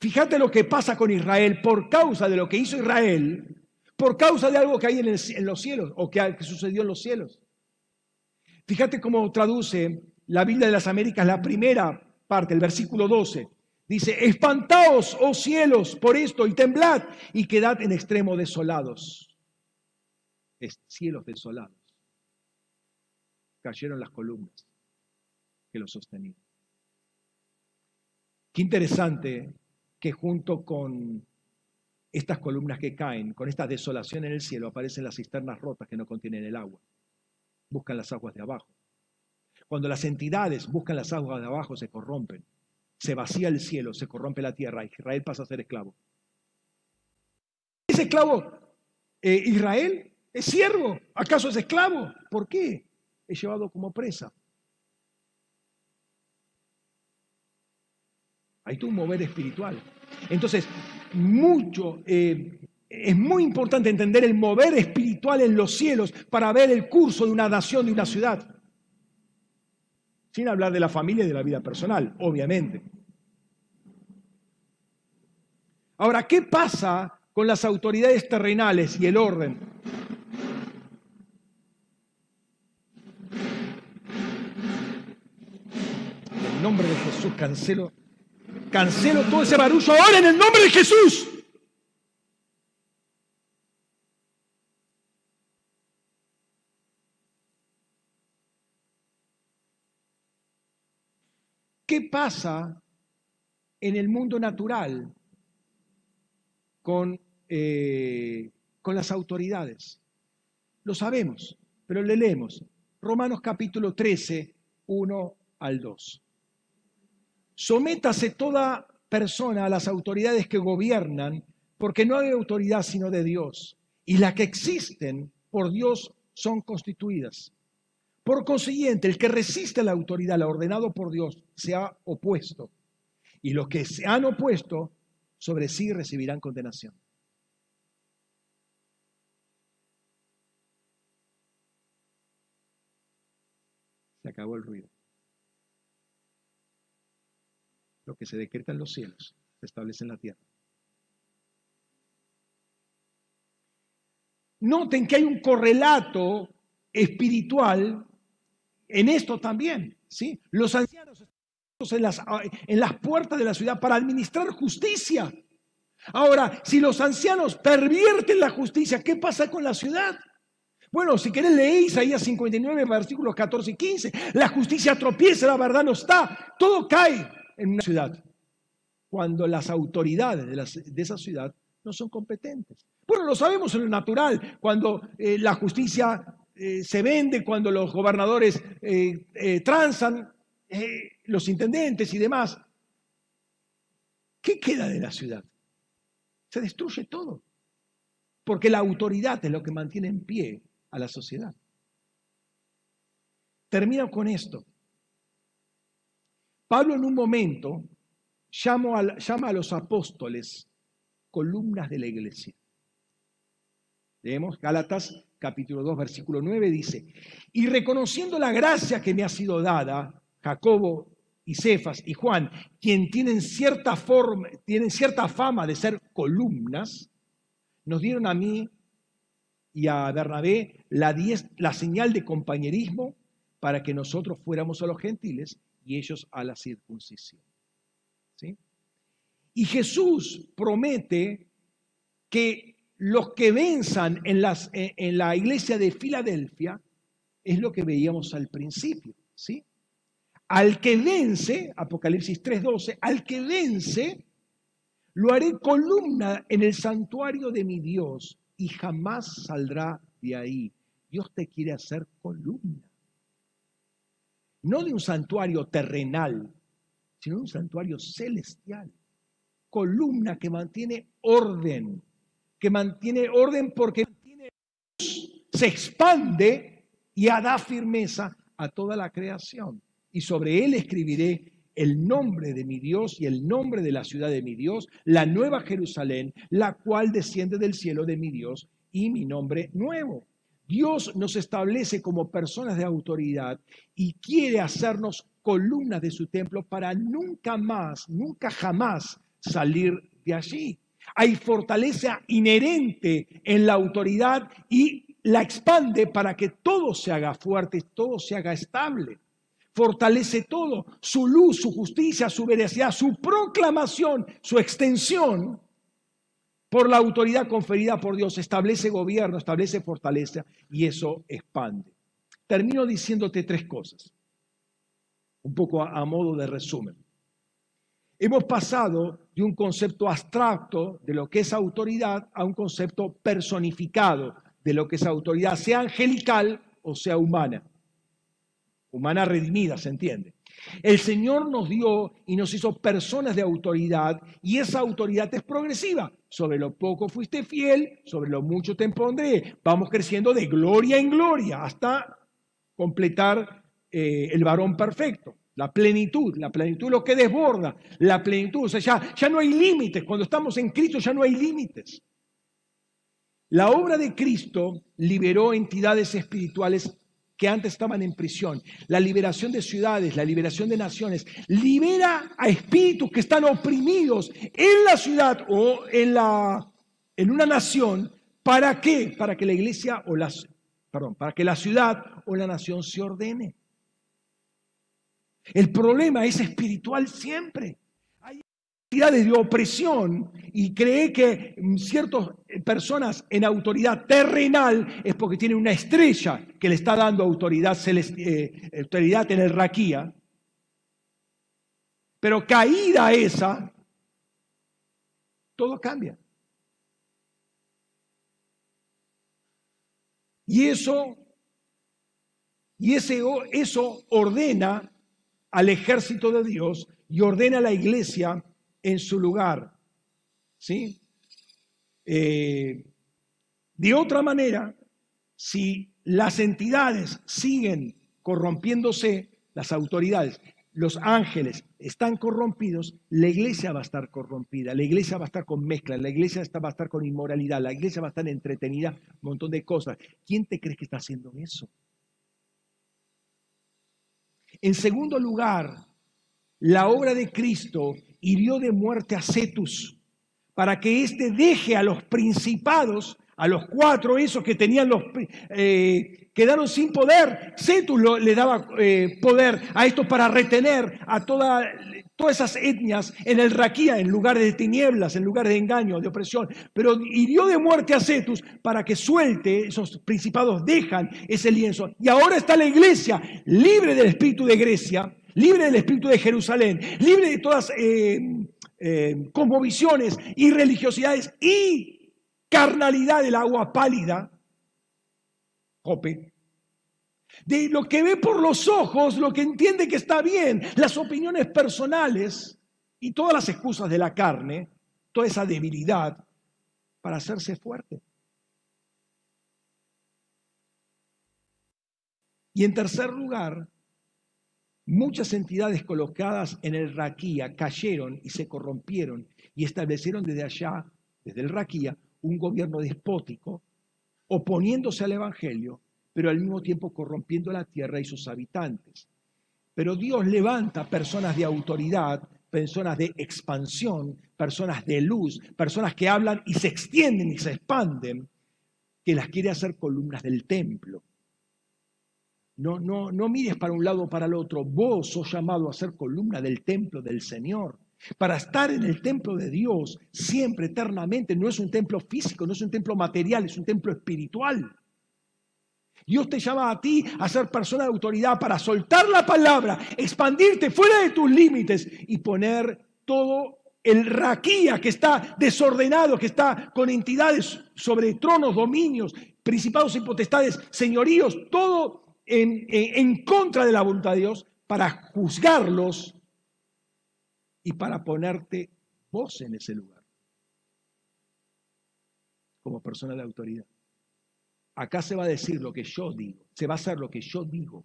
Fíjate lo que pasa con Israel por causa de lo que hizo Israel, por causa de algo que hay en, los cielos o que sucedió en los cielos. Fíjate cómo traduce la Biblia de las Américas la primera parte, el versículo 12. Dice, espantaos, oh cielos, por esto y temblad y quedad en extremo desolados. Es, cielos desolados. Cayeron las columnas que los sostenían. Qué interesante que junto con estas columnas que caen, con esta desolación en el cielo, aparecen las cisternas rotas que no contienen el agua. Buscan las aguas de abajo. Cuando las entidades buscan las aguas de abajo, se corrompen se vacía el cielo, se corrompe la tierra, Israel pasa a ser esclavo. ¿Es esclavo eh, Israel? ¿Es siervo? ¿Acaso es esclavo? ¿Por qué? Es llevado como presa. Hay un mover espiritual. Entonces, mucho, eh, es muy importante entender el mover espiritual en los cielos para ver el curso de una nación, de una ciudad. Sin hablar de la familia y de la vida personal, obviamente. Ahora, ¿qué pasa con las autoridades terrenales y el orden? En el nombre de Jesús cancelo, cancelo todo ese barullo ahora en el nombre de Jesús. ¿Qué pasa en el mundo natural con, eh, con las autoridades? Lo sabemos, pero le leemos. Romanos capítulo 13, 1 al 2. Sométase toda persona a las autoridades que gobiernan, porque no hay autoridad sino de Dios, y las que existen por Dios son constituidas. Por consiguiente, el que resiste a la autoridad, la ordenado por Dios, se ha opuesto. Y los que se han opuesto sobre sí recibirán condenación. Se acabó el ruido. Lo que se decreta en los cielos se establece en la tierra. Noten que hay un correlato espiritual en esto también, ¿sí? Los ancianos están en las, en las puertas de la ciudad para administrar justicia. Ahora, si los ancianos pervierten la justicia, ¿qué pasa con la ciudad? Bueno, si querés leer Isaías 59, versículos 14 y 15. La justicia tropieza, la verdad no está. Todo cae en una ciudad. Cuando las autoridades de, esa ciudad no son competentes. Bueno, lo sabemos en lo natural. Cuando eh, la justicia eh, se vende cuando los gobernadores eh, eh, transan, los intendentes y demás. ¿Qué queda de la ciudad? Se destruye todo. Porque la autoridad es lo que mantiene en pie a la sociedad. Termino con esto. Pablo en un momento llama a los apóstoles columnas de la iglesia. Leemos Gálatas capítulo 2, versículo 9 dice, y reconociendo la gracia que me ha sido dada, Jacobo y Cefas y Juan, quien tienen cierta forma, tienen cierta fama de ser columnas, nos dieron a mí y a Bernabé la, la señal de compañerismo para que nosotros fuéramos a los gentiles y ellos a la circuncisión. ¿Sí? Y Jesús promete que los que venzan en, la iglesia de Filadelfia es lo que veíamos al principio, ¿sí? Al que vence, Apocalipsis 3:12, al que vence, lo haré columna en el santuario de mi Dios y jamás saldrá de ahí. Dios te quiere hacer columna. No de un santuario terrenal, sino de un santuario celestial. Columna que mantiene orden, que mantiene orden porque se expande y da firmeza a toda la creación. Y sobre él escribiré el nombre de mi Dios y el nombre de la ciudad de mi Dios, la nueva Jerusalén, la cual desciende del cielo de mi Dios y mi nombre nuevo. Dios nos establece como personas de autoridad y quiere hacernos columnas de su templo para nunca más, nunca jamás salir de allí. Hay fortaleza inherente en la autoridad y la expande para que todo se haga fuerte, todo se haga estable. Fortalece todo, su luz, su justicia, su veracidad, su proclamación, su extensión por la autoridad conferida por Dios, establece gobierno, establece fortaleza y eso expande. Termino diciéndote tres cosas, un poco a, a modo de resumen. Hemos pasado de un concepto abstracto de lo que es autoridad a un concepto personificado de lo que es autoridad, sea angelical o sea humana. Humana redimida, ¿se entiende? El Señor nos dio y nos hizo personas de autoridad y esa autoridad es progresiva. Sobre lo poco fuiste fiel, sobre lo mucho te pondré. Vamos creciendo de gloria en gloria hasta completar eh, el varón perfecto. La plenitud, la plenitud lo que desborda, la plenitud, o sea, ya, no hay límites, cuando estamos en Cristo ya no hay límites. La obra de Cristo liberó entidades espirituales que antes estaban en prisión. La liberación de ciudades, la liberación de naciones, libera a espíritus que están oprimidos en la ciudad o en, la, en una nación. ¿Para qué? Para que la iglesia o las, perdón, para que la ciudad o la nación se ordene. El problema es espiritual siempre. Hay entidades de opresión y cree que ciertas personas en autoridad terrenal es porque tienen una estrella que le está dando autoridad, eh, autoridad en el raquía. Pero caída esa, todo cambia. Y eso, y ese, eso ordena al ejército de Dios y ordena a la iglesia en su lugar. ¿Sí? Eh, de otra manera, si las entidades siguen corrompiéndose, las autoridades, los ángeles están corrompidos, la iglesia va a estar corrompida, la iglesia va a estar con mezcla, la iglesia va a estar con inmoralidad, la iglesia va a estar entretenida, un montón de cosas. ¿Quién te crees que está haciendo eso? En segundo lugar, la obra de Cristo hirió de muerte a Cetus para que éste deje a los principados, a los cuatro esos que tenían los... Eh, quedaron sin poder. Cetus le daba eh, poder a estos para retener a toda todas esas etnias en el Raquía, en lugares de tinieblas, en lugares de engaño, de opresión, pero hirió de muerte a Cetus para que suelte, esos principados dejan ese lienzo. Y ahora está la iglesia libre del espíritu de Grecia, libre del espíritu de Jerusalén, libre de todas eh, eh y religiosidades y carnalidad del agua pálida, Jope, de lo que ve por los ojos, lo que entiende que está bien, las opiniones personales y todas las excusas de la carne, toda esa debilidad para hacerse fuerte. Y en tercer lugar, muchas entidades colocadas en el Raquía cayeron y se corrompieron y establecieron desde allá, desde el Raquía, un gobierno despótico, oponiéndose al Evangelio pero al mismo tiempo corrompiendo la tierra y sus habitantes. Pero Dios levanta personas de autoridad, personas de expansión, personas de luz, personas que hablan y se extienden y se expanden, que las quiere hacer columnas del templo. No, no, no mires para un lado o para el otro. Vos sos llamado a ser columna del templo del Señor. Para estar en el templo de Dios siempre, eternamente, no es un templo físico, no es un templo material, es un templo espiritual. Dios te llama a ti a ser persona de autoridad para soltar la palabra, expandirte fuera de tus límites y poner todo el raquía que está desordenado, que está con entidades sobre tronos, dominios, principados y potestades, señoríos, todo en, en contra de la voluntad de Dios, para juzgarlos y para ponerte vos en ese lugar como persona de autoridad. Acá se va a decir lo que yo digo, se va a hacer lo que yo digo.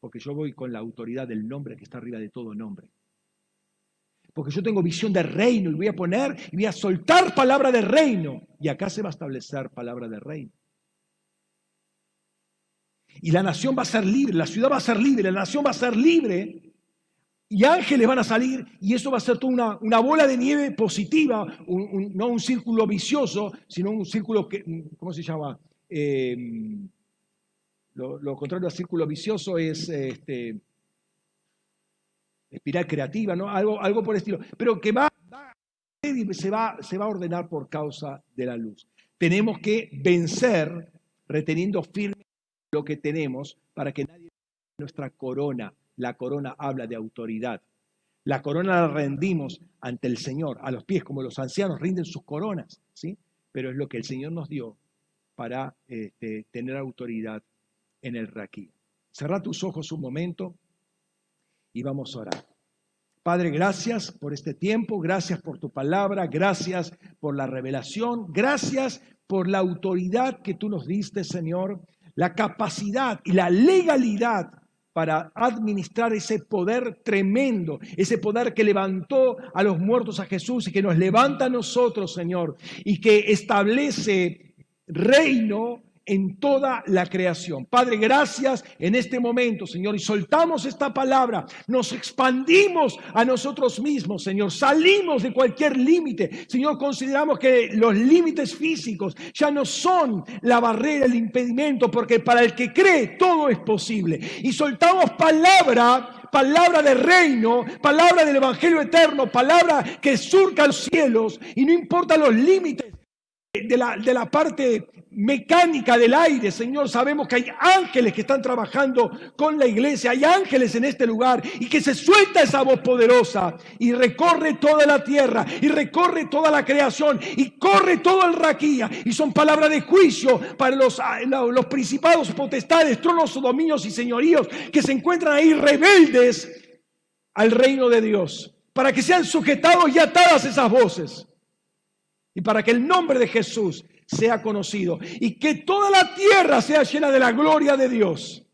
Porque yo voy con la autoridad del nombre que está arriba de todo nombre. Porque yo tengo visión de reino y voy a poner y voy a soltar palabra de reino. Y acá se va a establecer palabra de reino. Y la nación va a ser libre, la ciudad va a ser libre, la nación va a ser libre. Y ángeles van a salir y eso va a ser toda una, bola de nieve positiva, no un círculo vicioso, sino un círculo que, ¿cómo se llama? Eh, lo, contrario al círculo vicioso es este, espiral creativa, algo por el estilo. Pero que va, se, va, se va a ordenar por causa de la luz. Tenemos que vencer reteniendo firme lo que tenemos para que nadie nuestra corona. La corona habla de autoridad. La corona la rendimos ante el Señor, a los pies, como los ancianos rinden sus coronas, ¿sí? Pero es lo que el Señor nos dio para este, tener autoridad en el raquí. Cerra tus ojos un momento y vamos a orar. Padre, gracias por este tiempo, gracias por tu palabra, gracias por la revelación, gracias por la autoridad que tú nos diste, Señor, la capacidad y la legalidad para administrar ese poder tremendo, ese poder que levantó a los muertos a Jesús y que nos levanta a nosotros, Señor, y que establece reino en toda la creación. Padre, gracias en este momento, Señor, y soltamos esta palabra, nos expandimos a nosotros mismos, Señor, salimos de cualquier límite. Señor, consideramos que los límites físicos ya no son la barrera, el impedimento, porque para el que cree todo es posible. Y soltamos palabra palabra de reino, palabra del Evangelio eterno, palabra que surca los cielos y no importa los límites de la, de la parte mecánica del aire, Señor. Sabemos que hay ángeles que están trabajando con la iglesia, hay ángeles en este lugar y que se suelta esa voz poderosa y recorre toda la tierra y recorre toda la creación y corre todo el raquía y son palabras de juicio para los, ah, los principados, potestades, tronos, dominios y señoríos que se encuentran ahí rebeldes al reino de Dios, para que sean sujetados y atadas esas voces y para que el nombre de Jesús sea conocido y que toda la tierra sea llena de la gloria de Dios,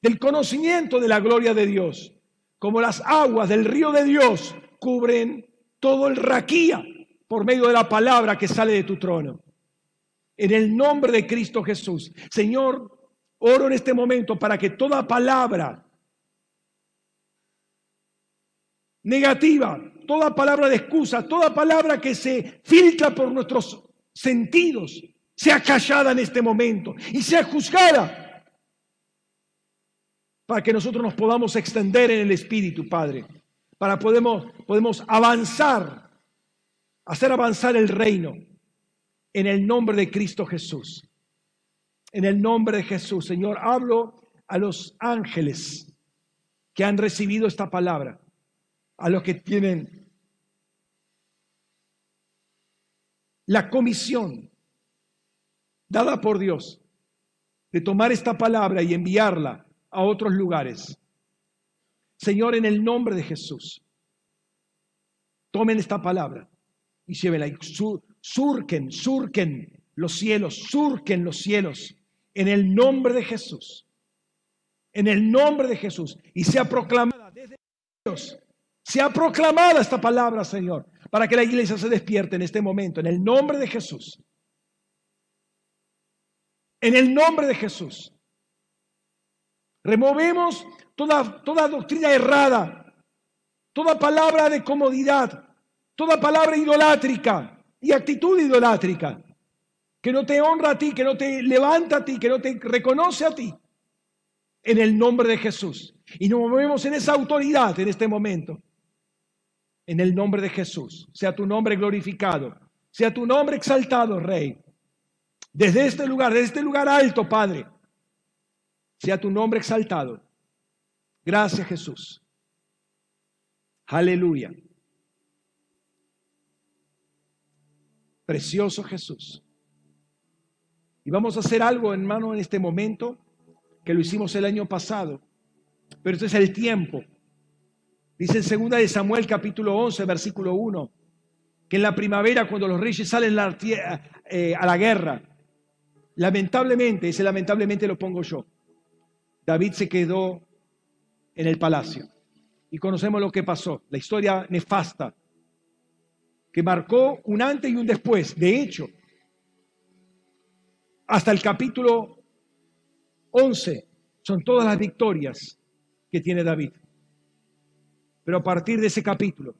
del conocimiento de la gloria de Dios, como las aguas del río de Dios cubren todo el raquía por medio de la palabra que sale de tu trono. En el nombre de Cristo Jesús. Señor, oro en este momento para que toda palabra negativa, toda palabra de excusa, toda palabra que se filtra por nuestros sentidos, sea callada en este momento y sea juzgada para que nosotros nos podamos extender en el Espíritu, Padre, para podemos, podemos avanzar, hacer avanzar el reino en el nombre de Cristo Jesús. En el nombre de Jesús, Señor, hablo a los ángeles que han recibido esta palabra, a los que tienen la comisión dada por Dios de tomar esta palabra y enviarla a otros lugares. Señor, en el nombre de Jesús, tomen esta palabra y llévenla y surquen, surquen los cielos, surquen los cielos en el nombre de Jesús. En el nombre de Jesús. Y sea proclamada desde Dios. Sea proclamada esta palabra, Señor para que la iglesia se despierte en este momento, en el nombre de Jesús. En el nombre de Jesús. Removemos toda, toda doctrina errada, toda palabra de comodidad, toda palabra idolátrica y actitud idolátrica, que no te honra a ti, que no te levanta a ti, que no te reconoce a ti. En el nombre de Jesús. Y nos movemos en esa autoridad en este momento en el nombre de Jesús. Sea tu nombre glorificado, sea tu nombre exaltado, Rey. Desde este lugar, desde este lugar alto, Padre, sea tu nombre exaltado. Gracias, Jesús. Aleluya. Precioso Jesús. Y vamos a hacer algo, hermano, en este momento, que lo hicimos el año pasado. Pero este es el tiempo Dice en segunda de Samuel capítulo 11, versículo 1, que en la primavera cuando los reyes salen eh, a la guerra, lamentablemente, ese lamentablemente lo pongo yo, David se quedó en el palacio. Y conocemos lo que pasó, la historia nefasta, que marcó un antes y un después. De hecho, hasta el capítulo 11 son todas las victorias que tiene David. Pero a partir de ese capítulo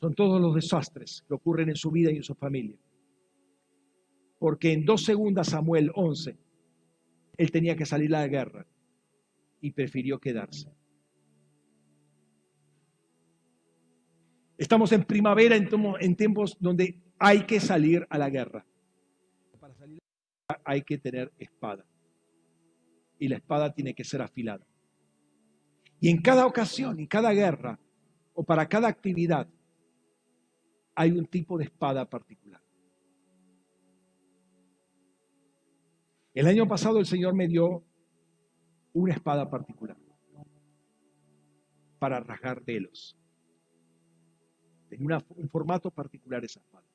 son todos los desastres que ocurren en su vida y en su familia. Porque en dos segundas Samuel 11, él tenía que salir a la guerra y prefirió quedarse. Estamos en primavera, en, tiempos donde hay que salir a la guerra. Para salir a la guerra hay que tener espada. Y la espada tiene que ser afilada. Y en cada ocasión, en cada guerra o para cada actividad, hay un tipo de espada particular. El año pasado el Señor me dio una espada particular para rasgar velos. Tenía un formato particular esa espada.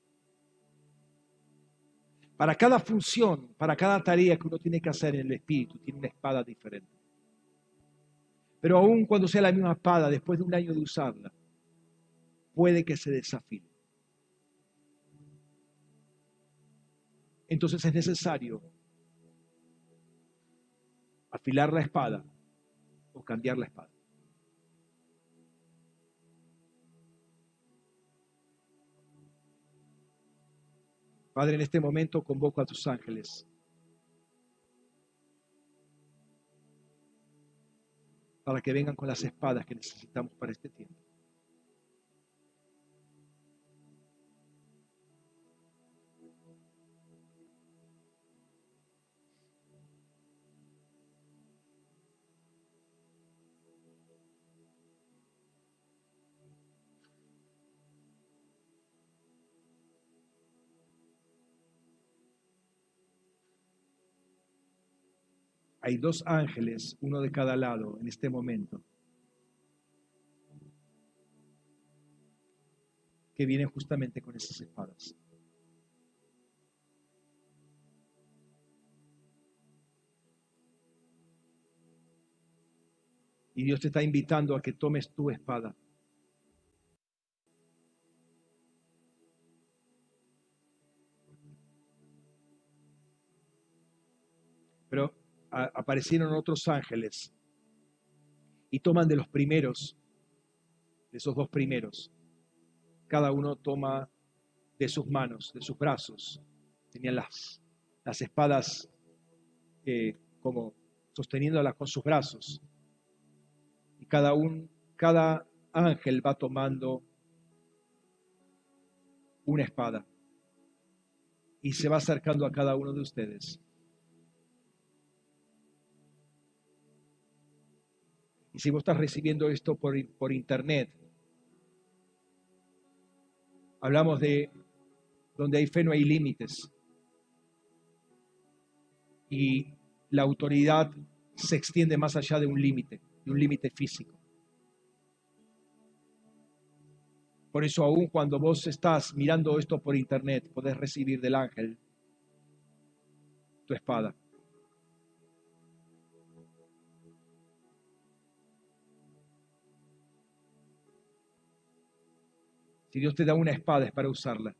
Para cada función, para cada tarea que uno tiene que hacer en el espíritu, tiene una espada diferente. Pero aun cuando sea la misma espada, después de un año de usarla, puede que se desafíe. Entonces es necesario afilar la espada o cambiar la espada. Padre, en este momento convoco a tus ángeles para que vengan con las espadas que necesitamos para este tiempo. Hay dos ángeles, uno de cada lado en este momento, que vienen justamente con esas espadas. Y Dios te está invitando a que tomes tu espada. Aparecieron otros ángeles y toman de los primeros, de esos dos primeros. Cada uno toma de sus manos, de sus brazos. Tenían las, las espadas eh, como sosteniéndolas con sus brazos. Y cada, un, cada ángel va tomando una espada y se va acercando a cada uno de ustedes. Y si vos estás recibiendo esto por, por internet, hablamos de donde hay fe no hay límites. Y la autoridad se extiende más allá de un límite, de un límite físico. Por eso aún cuando vos estás mirando esto por internet, podés recibir del ángel tu espada. Si Dios te da una espada es para usarla.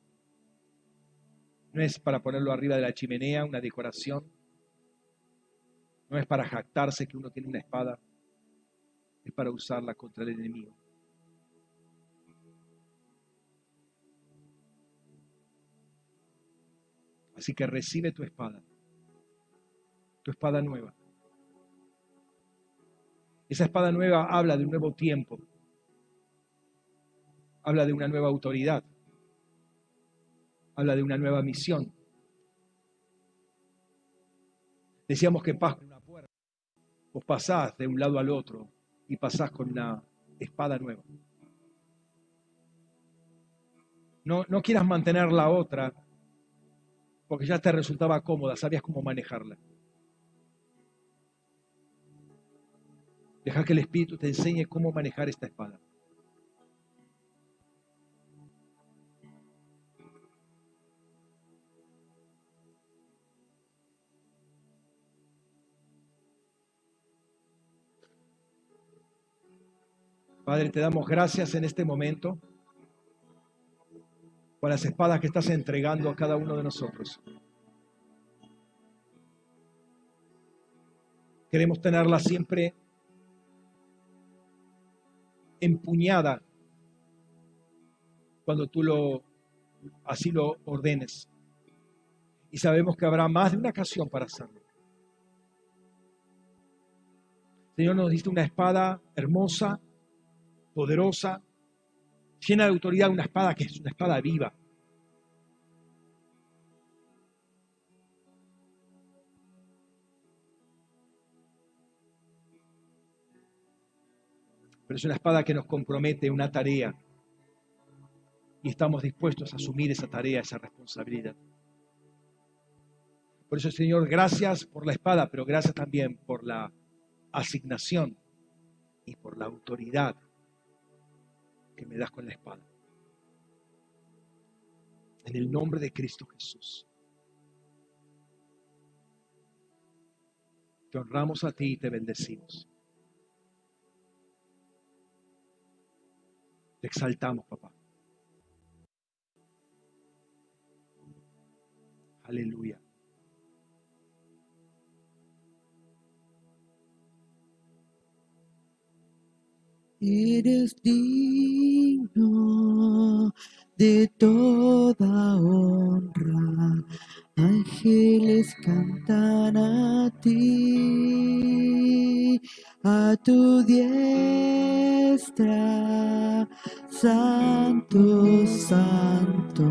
No es para ponerlo arriba de la chimenea, una decoración. No es para jactarse que uno tiene una espada. Es para usarla contra el enemigo. Así que recibe tu espada. Tu espada nueva. Esa espada nueva habla de un nuevo tiempo habla de una nueva autoridad, habla de una nueva misión. Decíamos que paz con una puerta. Vos pasás de un lado al otro y pasás con una espada nueva. No, no quieras mantener la otra porque ya te resultaba cómoda, sabías cómo manejarla. Deja que el Espíritu te enseñe cómo manejar esta espada. Padre, te damos gracias en este momento por las espadas que estás entregando a cada uno de nosotros. Queremos tenerla siempre empuñada cuando tú lo así lo ordenes. Y sabemos que habrá más de una ocasión para hacerlo. Señor nos diste una espada hermosa, poderosa, llena de autoridad, una espada que es una espada viva. Pero es una espada que nos compromete una tarea y estamos dispuestos a asumir esa tarea, esa responsabilidad. Por eso, Señor, gracias por la espada, pero gracias también por la asignación y por la autoridad que me das con la espada. En el nombre de Cristo Jesús. Te honramos a ti y te bendecimos. Te exaltamos, papá. Aleluya. Eres digno de toda honra. Ángeles cantan a ti, a tu diestra, Santo, Santo,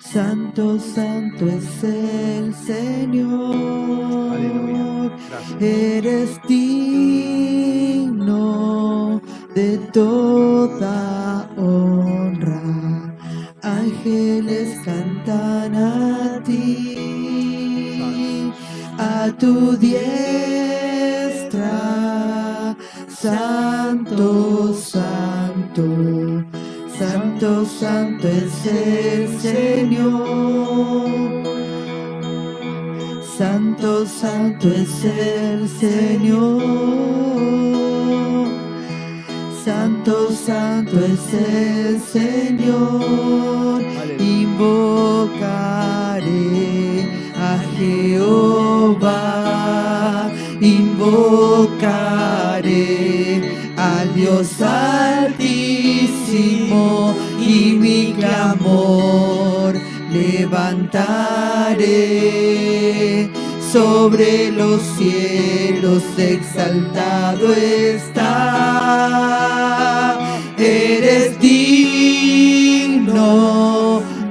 Santo, Santo es el Señor. Aleluya. Eres digno de toda honra. Ángeles cantan a ti, a tu diestra, Santo, Santo, Santo, Santo es el Señor. Santo, Santo es el Señor. Santo, Santo es el Señor. Invocaré a Jehová. Invocaré al Dios y mi clamor levantaré sobre los cielos exaltado está. Eres digno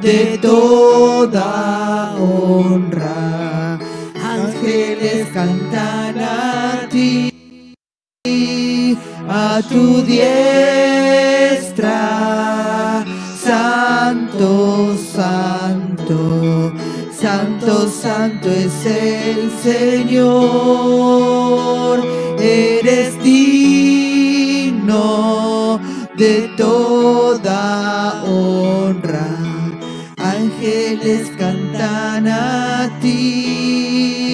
de toda honra. Ángeles cantan a ti, a tu diestra, Santo, es el Señor, eres digno de toda honra. Ángeles cantan a ti,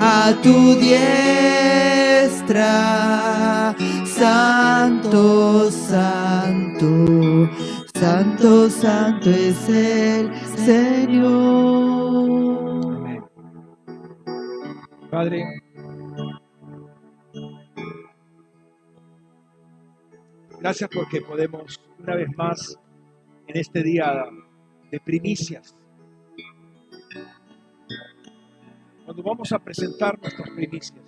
a tu diestra, Santo, Santo. Santo, santo es el Señor. Amén. Padre, gracias porque podemos una vez más en este día de primicias, cuando vamos a presentar nuestras primicias,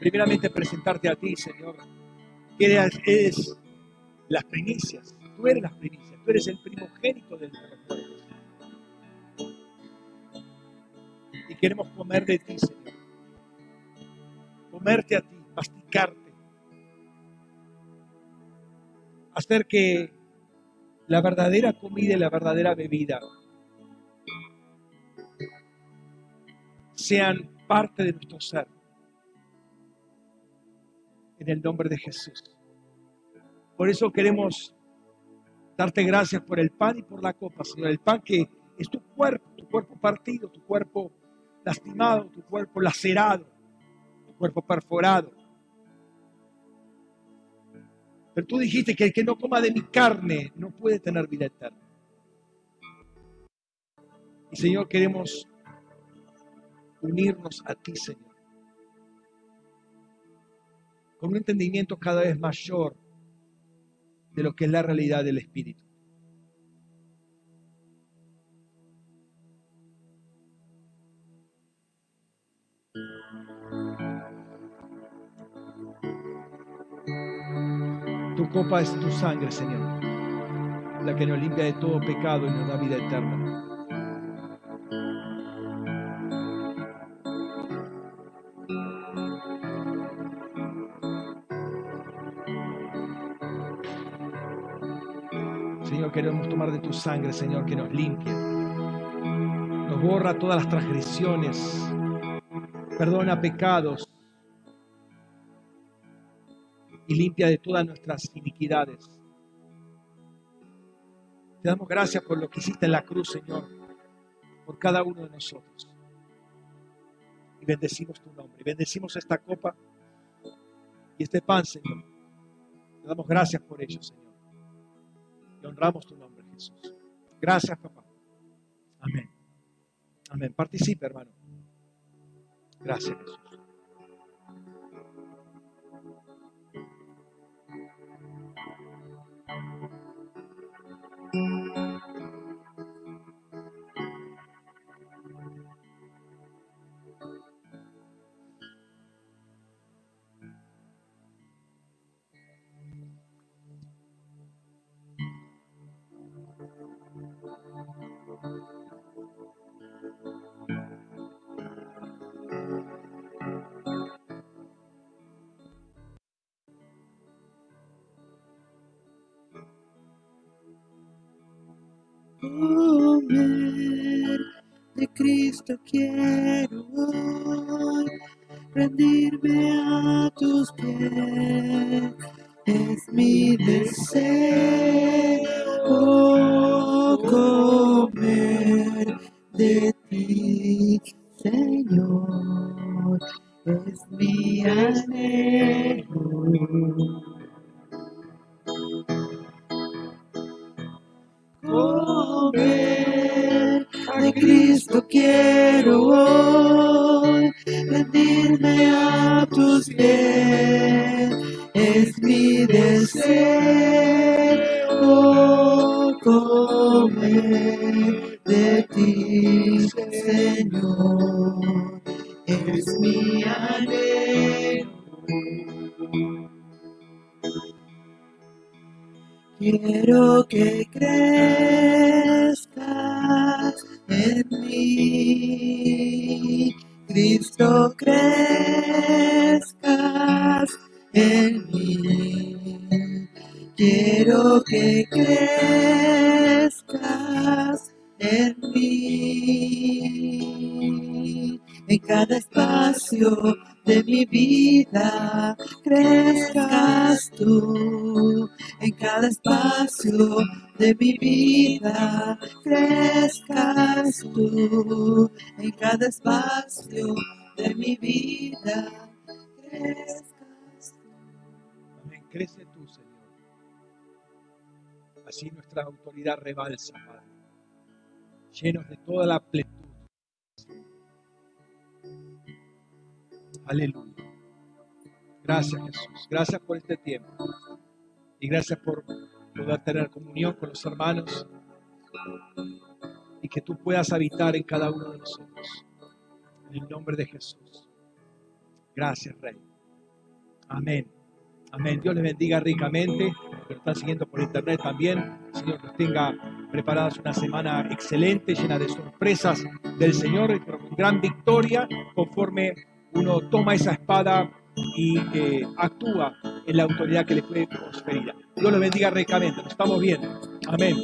primeramente presentarte a ti, Señor, que eres, las primicias, tú eres las primicias, tú eres el primogénito de muertos. Y queremos comer de ti, Señor. Comerte a ti, masticarte. Hacer que la verdadera comida y la verdadera bebida sean parte de nuestro ser. En el nombre de Jesús. Por eso queremos darte gracias por el pan y por la copa, Señor. El pan que es tu cuerpo, tu cuerpo partido, tu cuerpo lastimado, tu cuerpo lacerado, tu cuerpo perforado. Pero tú dijiste que el que no coma de mi carne no puede tener vida eterna. Y Señor, queremos unirnos a ti, Señor. Con un entendimiento cada vez mayor de lo que es la realidad del Espíritu. Tu copa es tu sangre, Señor, la que nos limpia de todo pecado y nos da vida eterna. Queremos tomar de tu sangre, Señor, que nos limpie. Nos borra todas las transgresiones. Perdona pecados. Y limpia de todas nuestras iniquidades. Te damos gracias por lo que hiciste en la cruz, Señor, por cada uno de nosotros. Y bendecimos tu nombre. Bendecimos esta copa y este pan, Señor. Te damos gracias por ello, Señor. Y honramos tu nombre, Jesús. Gracias, papá. Amén. Amén. Participe, hermano. Gracias, Jesús. Comer de Cristo quiero hoy, rendirme a tus pies, es mi deseo comer de nuestra autoridad rebalsa. Llenos de toda la plenitud. Aleluya. Gracias, Jesús. Gracias por este tiempo. Y gracias por poder tener comunión con los hermanos. Y que tú puedas habitar en cada uno de nosotros. En el nombre de Jesús. Gracias, Rey. Amén. Amén. Dios les bendiga ricamente. Que lo están siguiendo por internet también. Señor les tenga preparadas una semana excelente, llena de sorpresas del Señor y con gran victoria conforme uno toma esa espada y eh, actúa en la autoridad que le fue conferida. Dios los bendiga ricamente. Nos estamos viendo. Amén.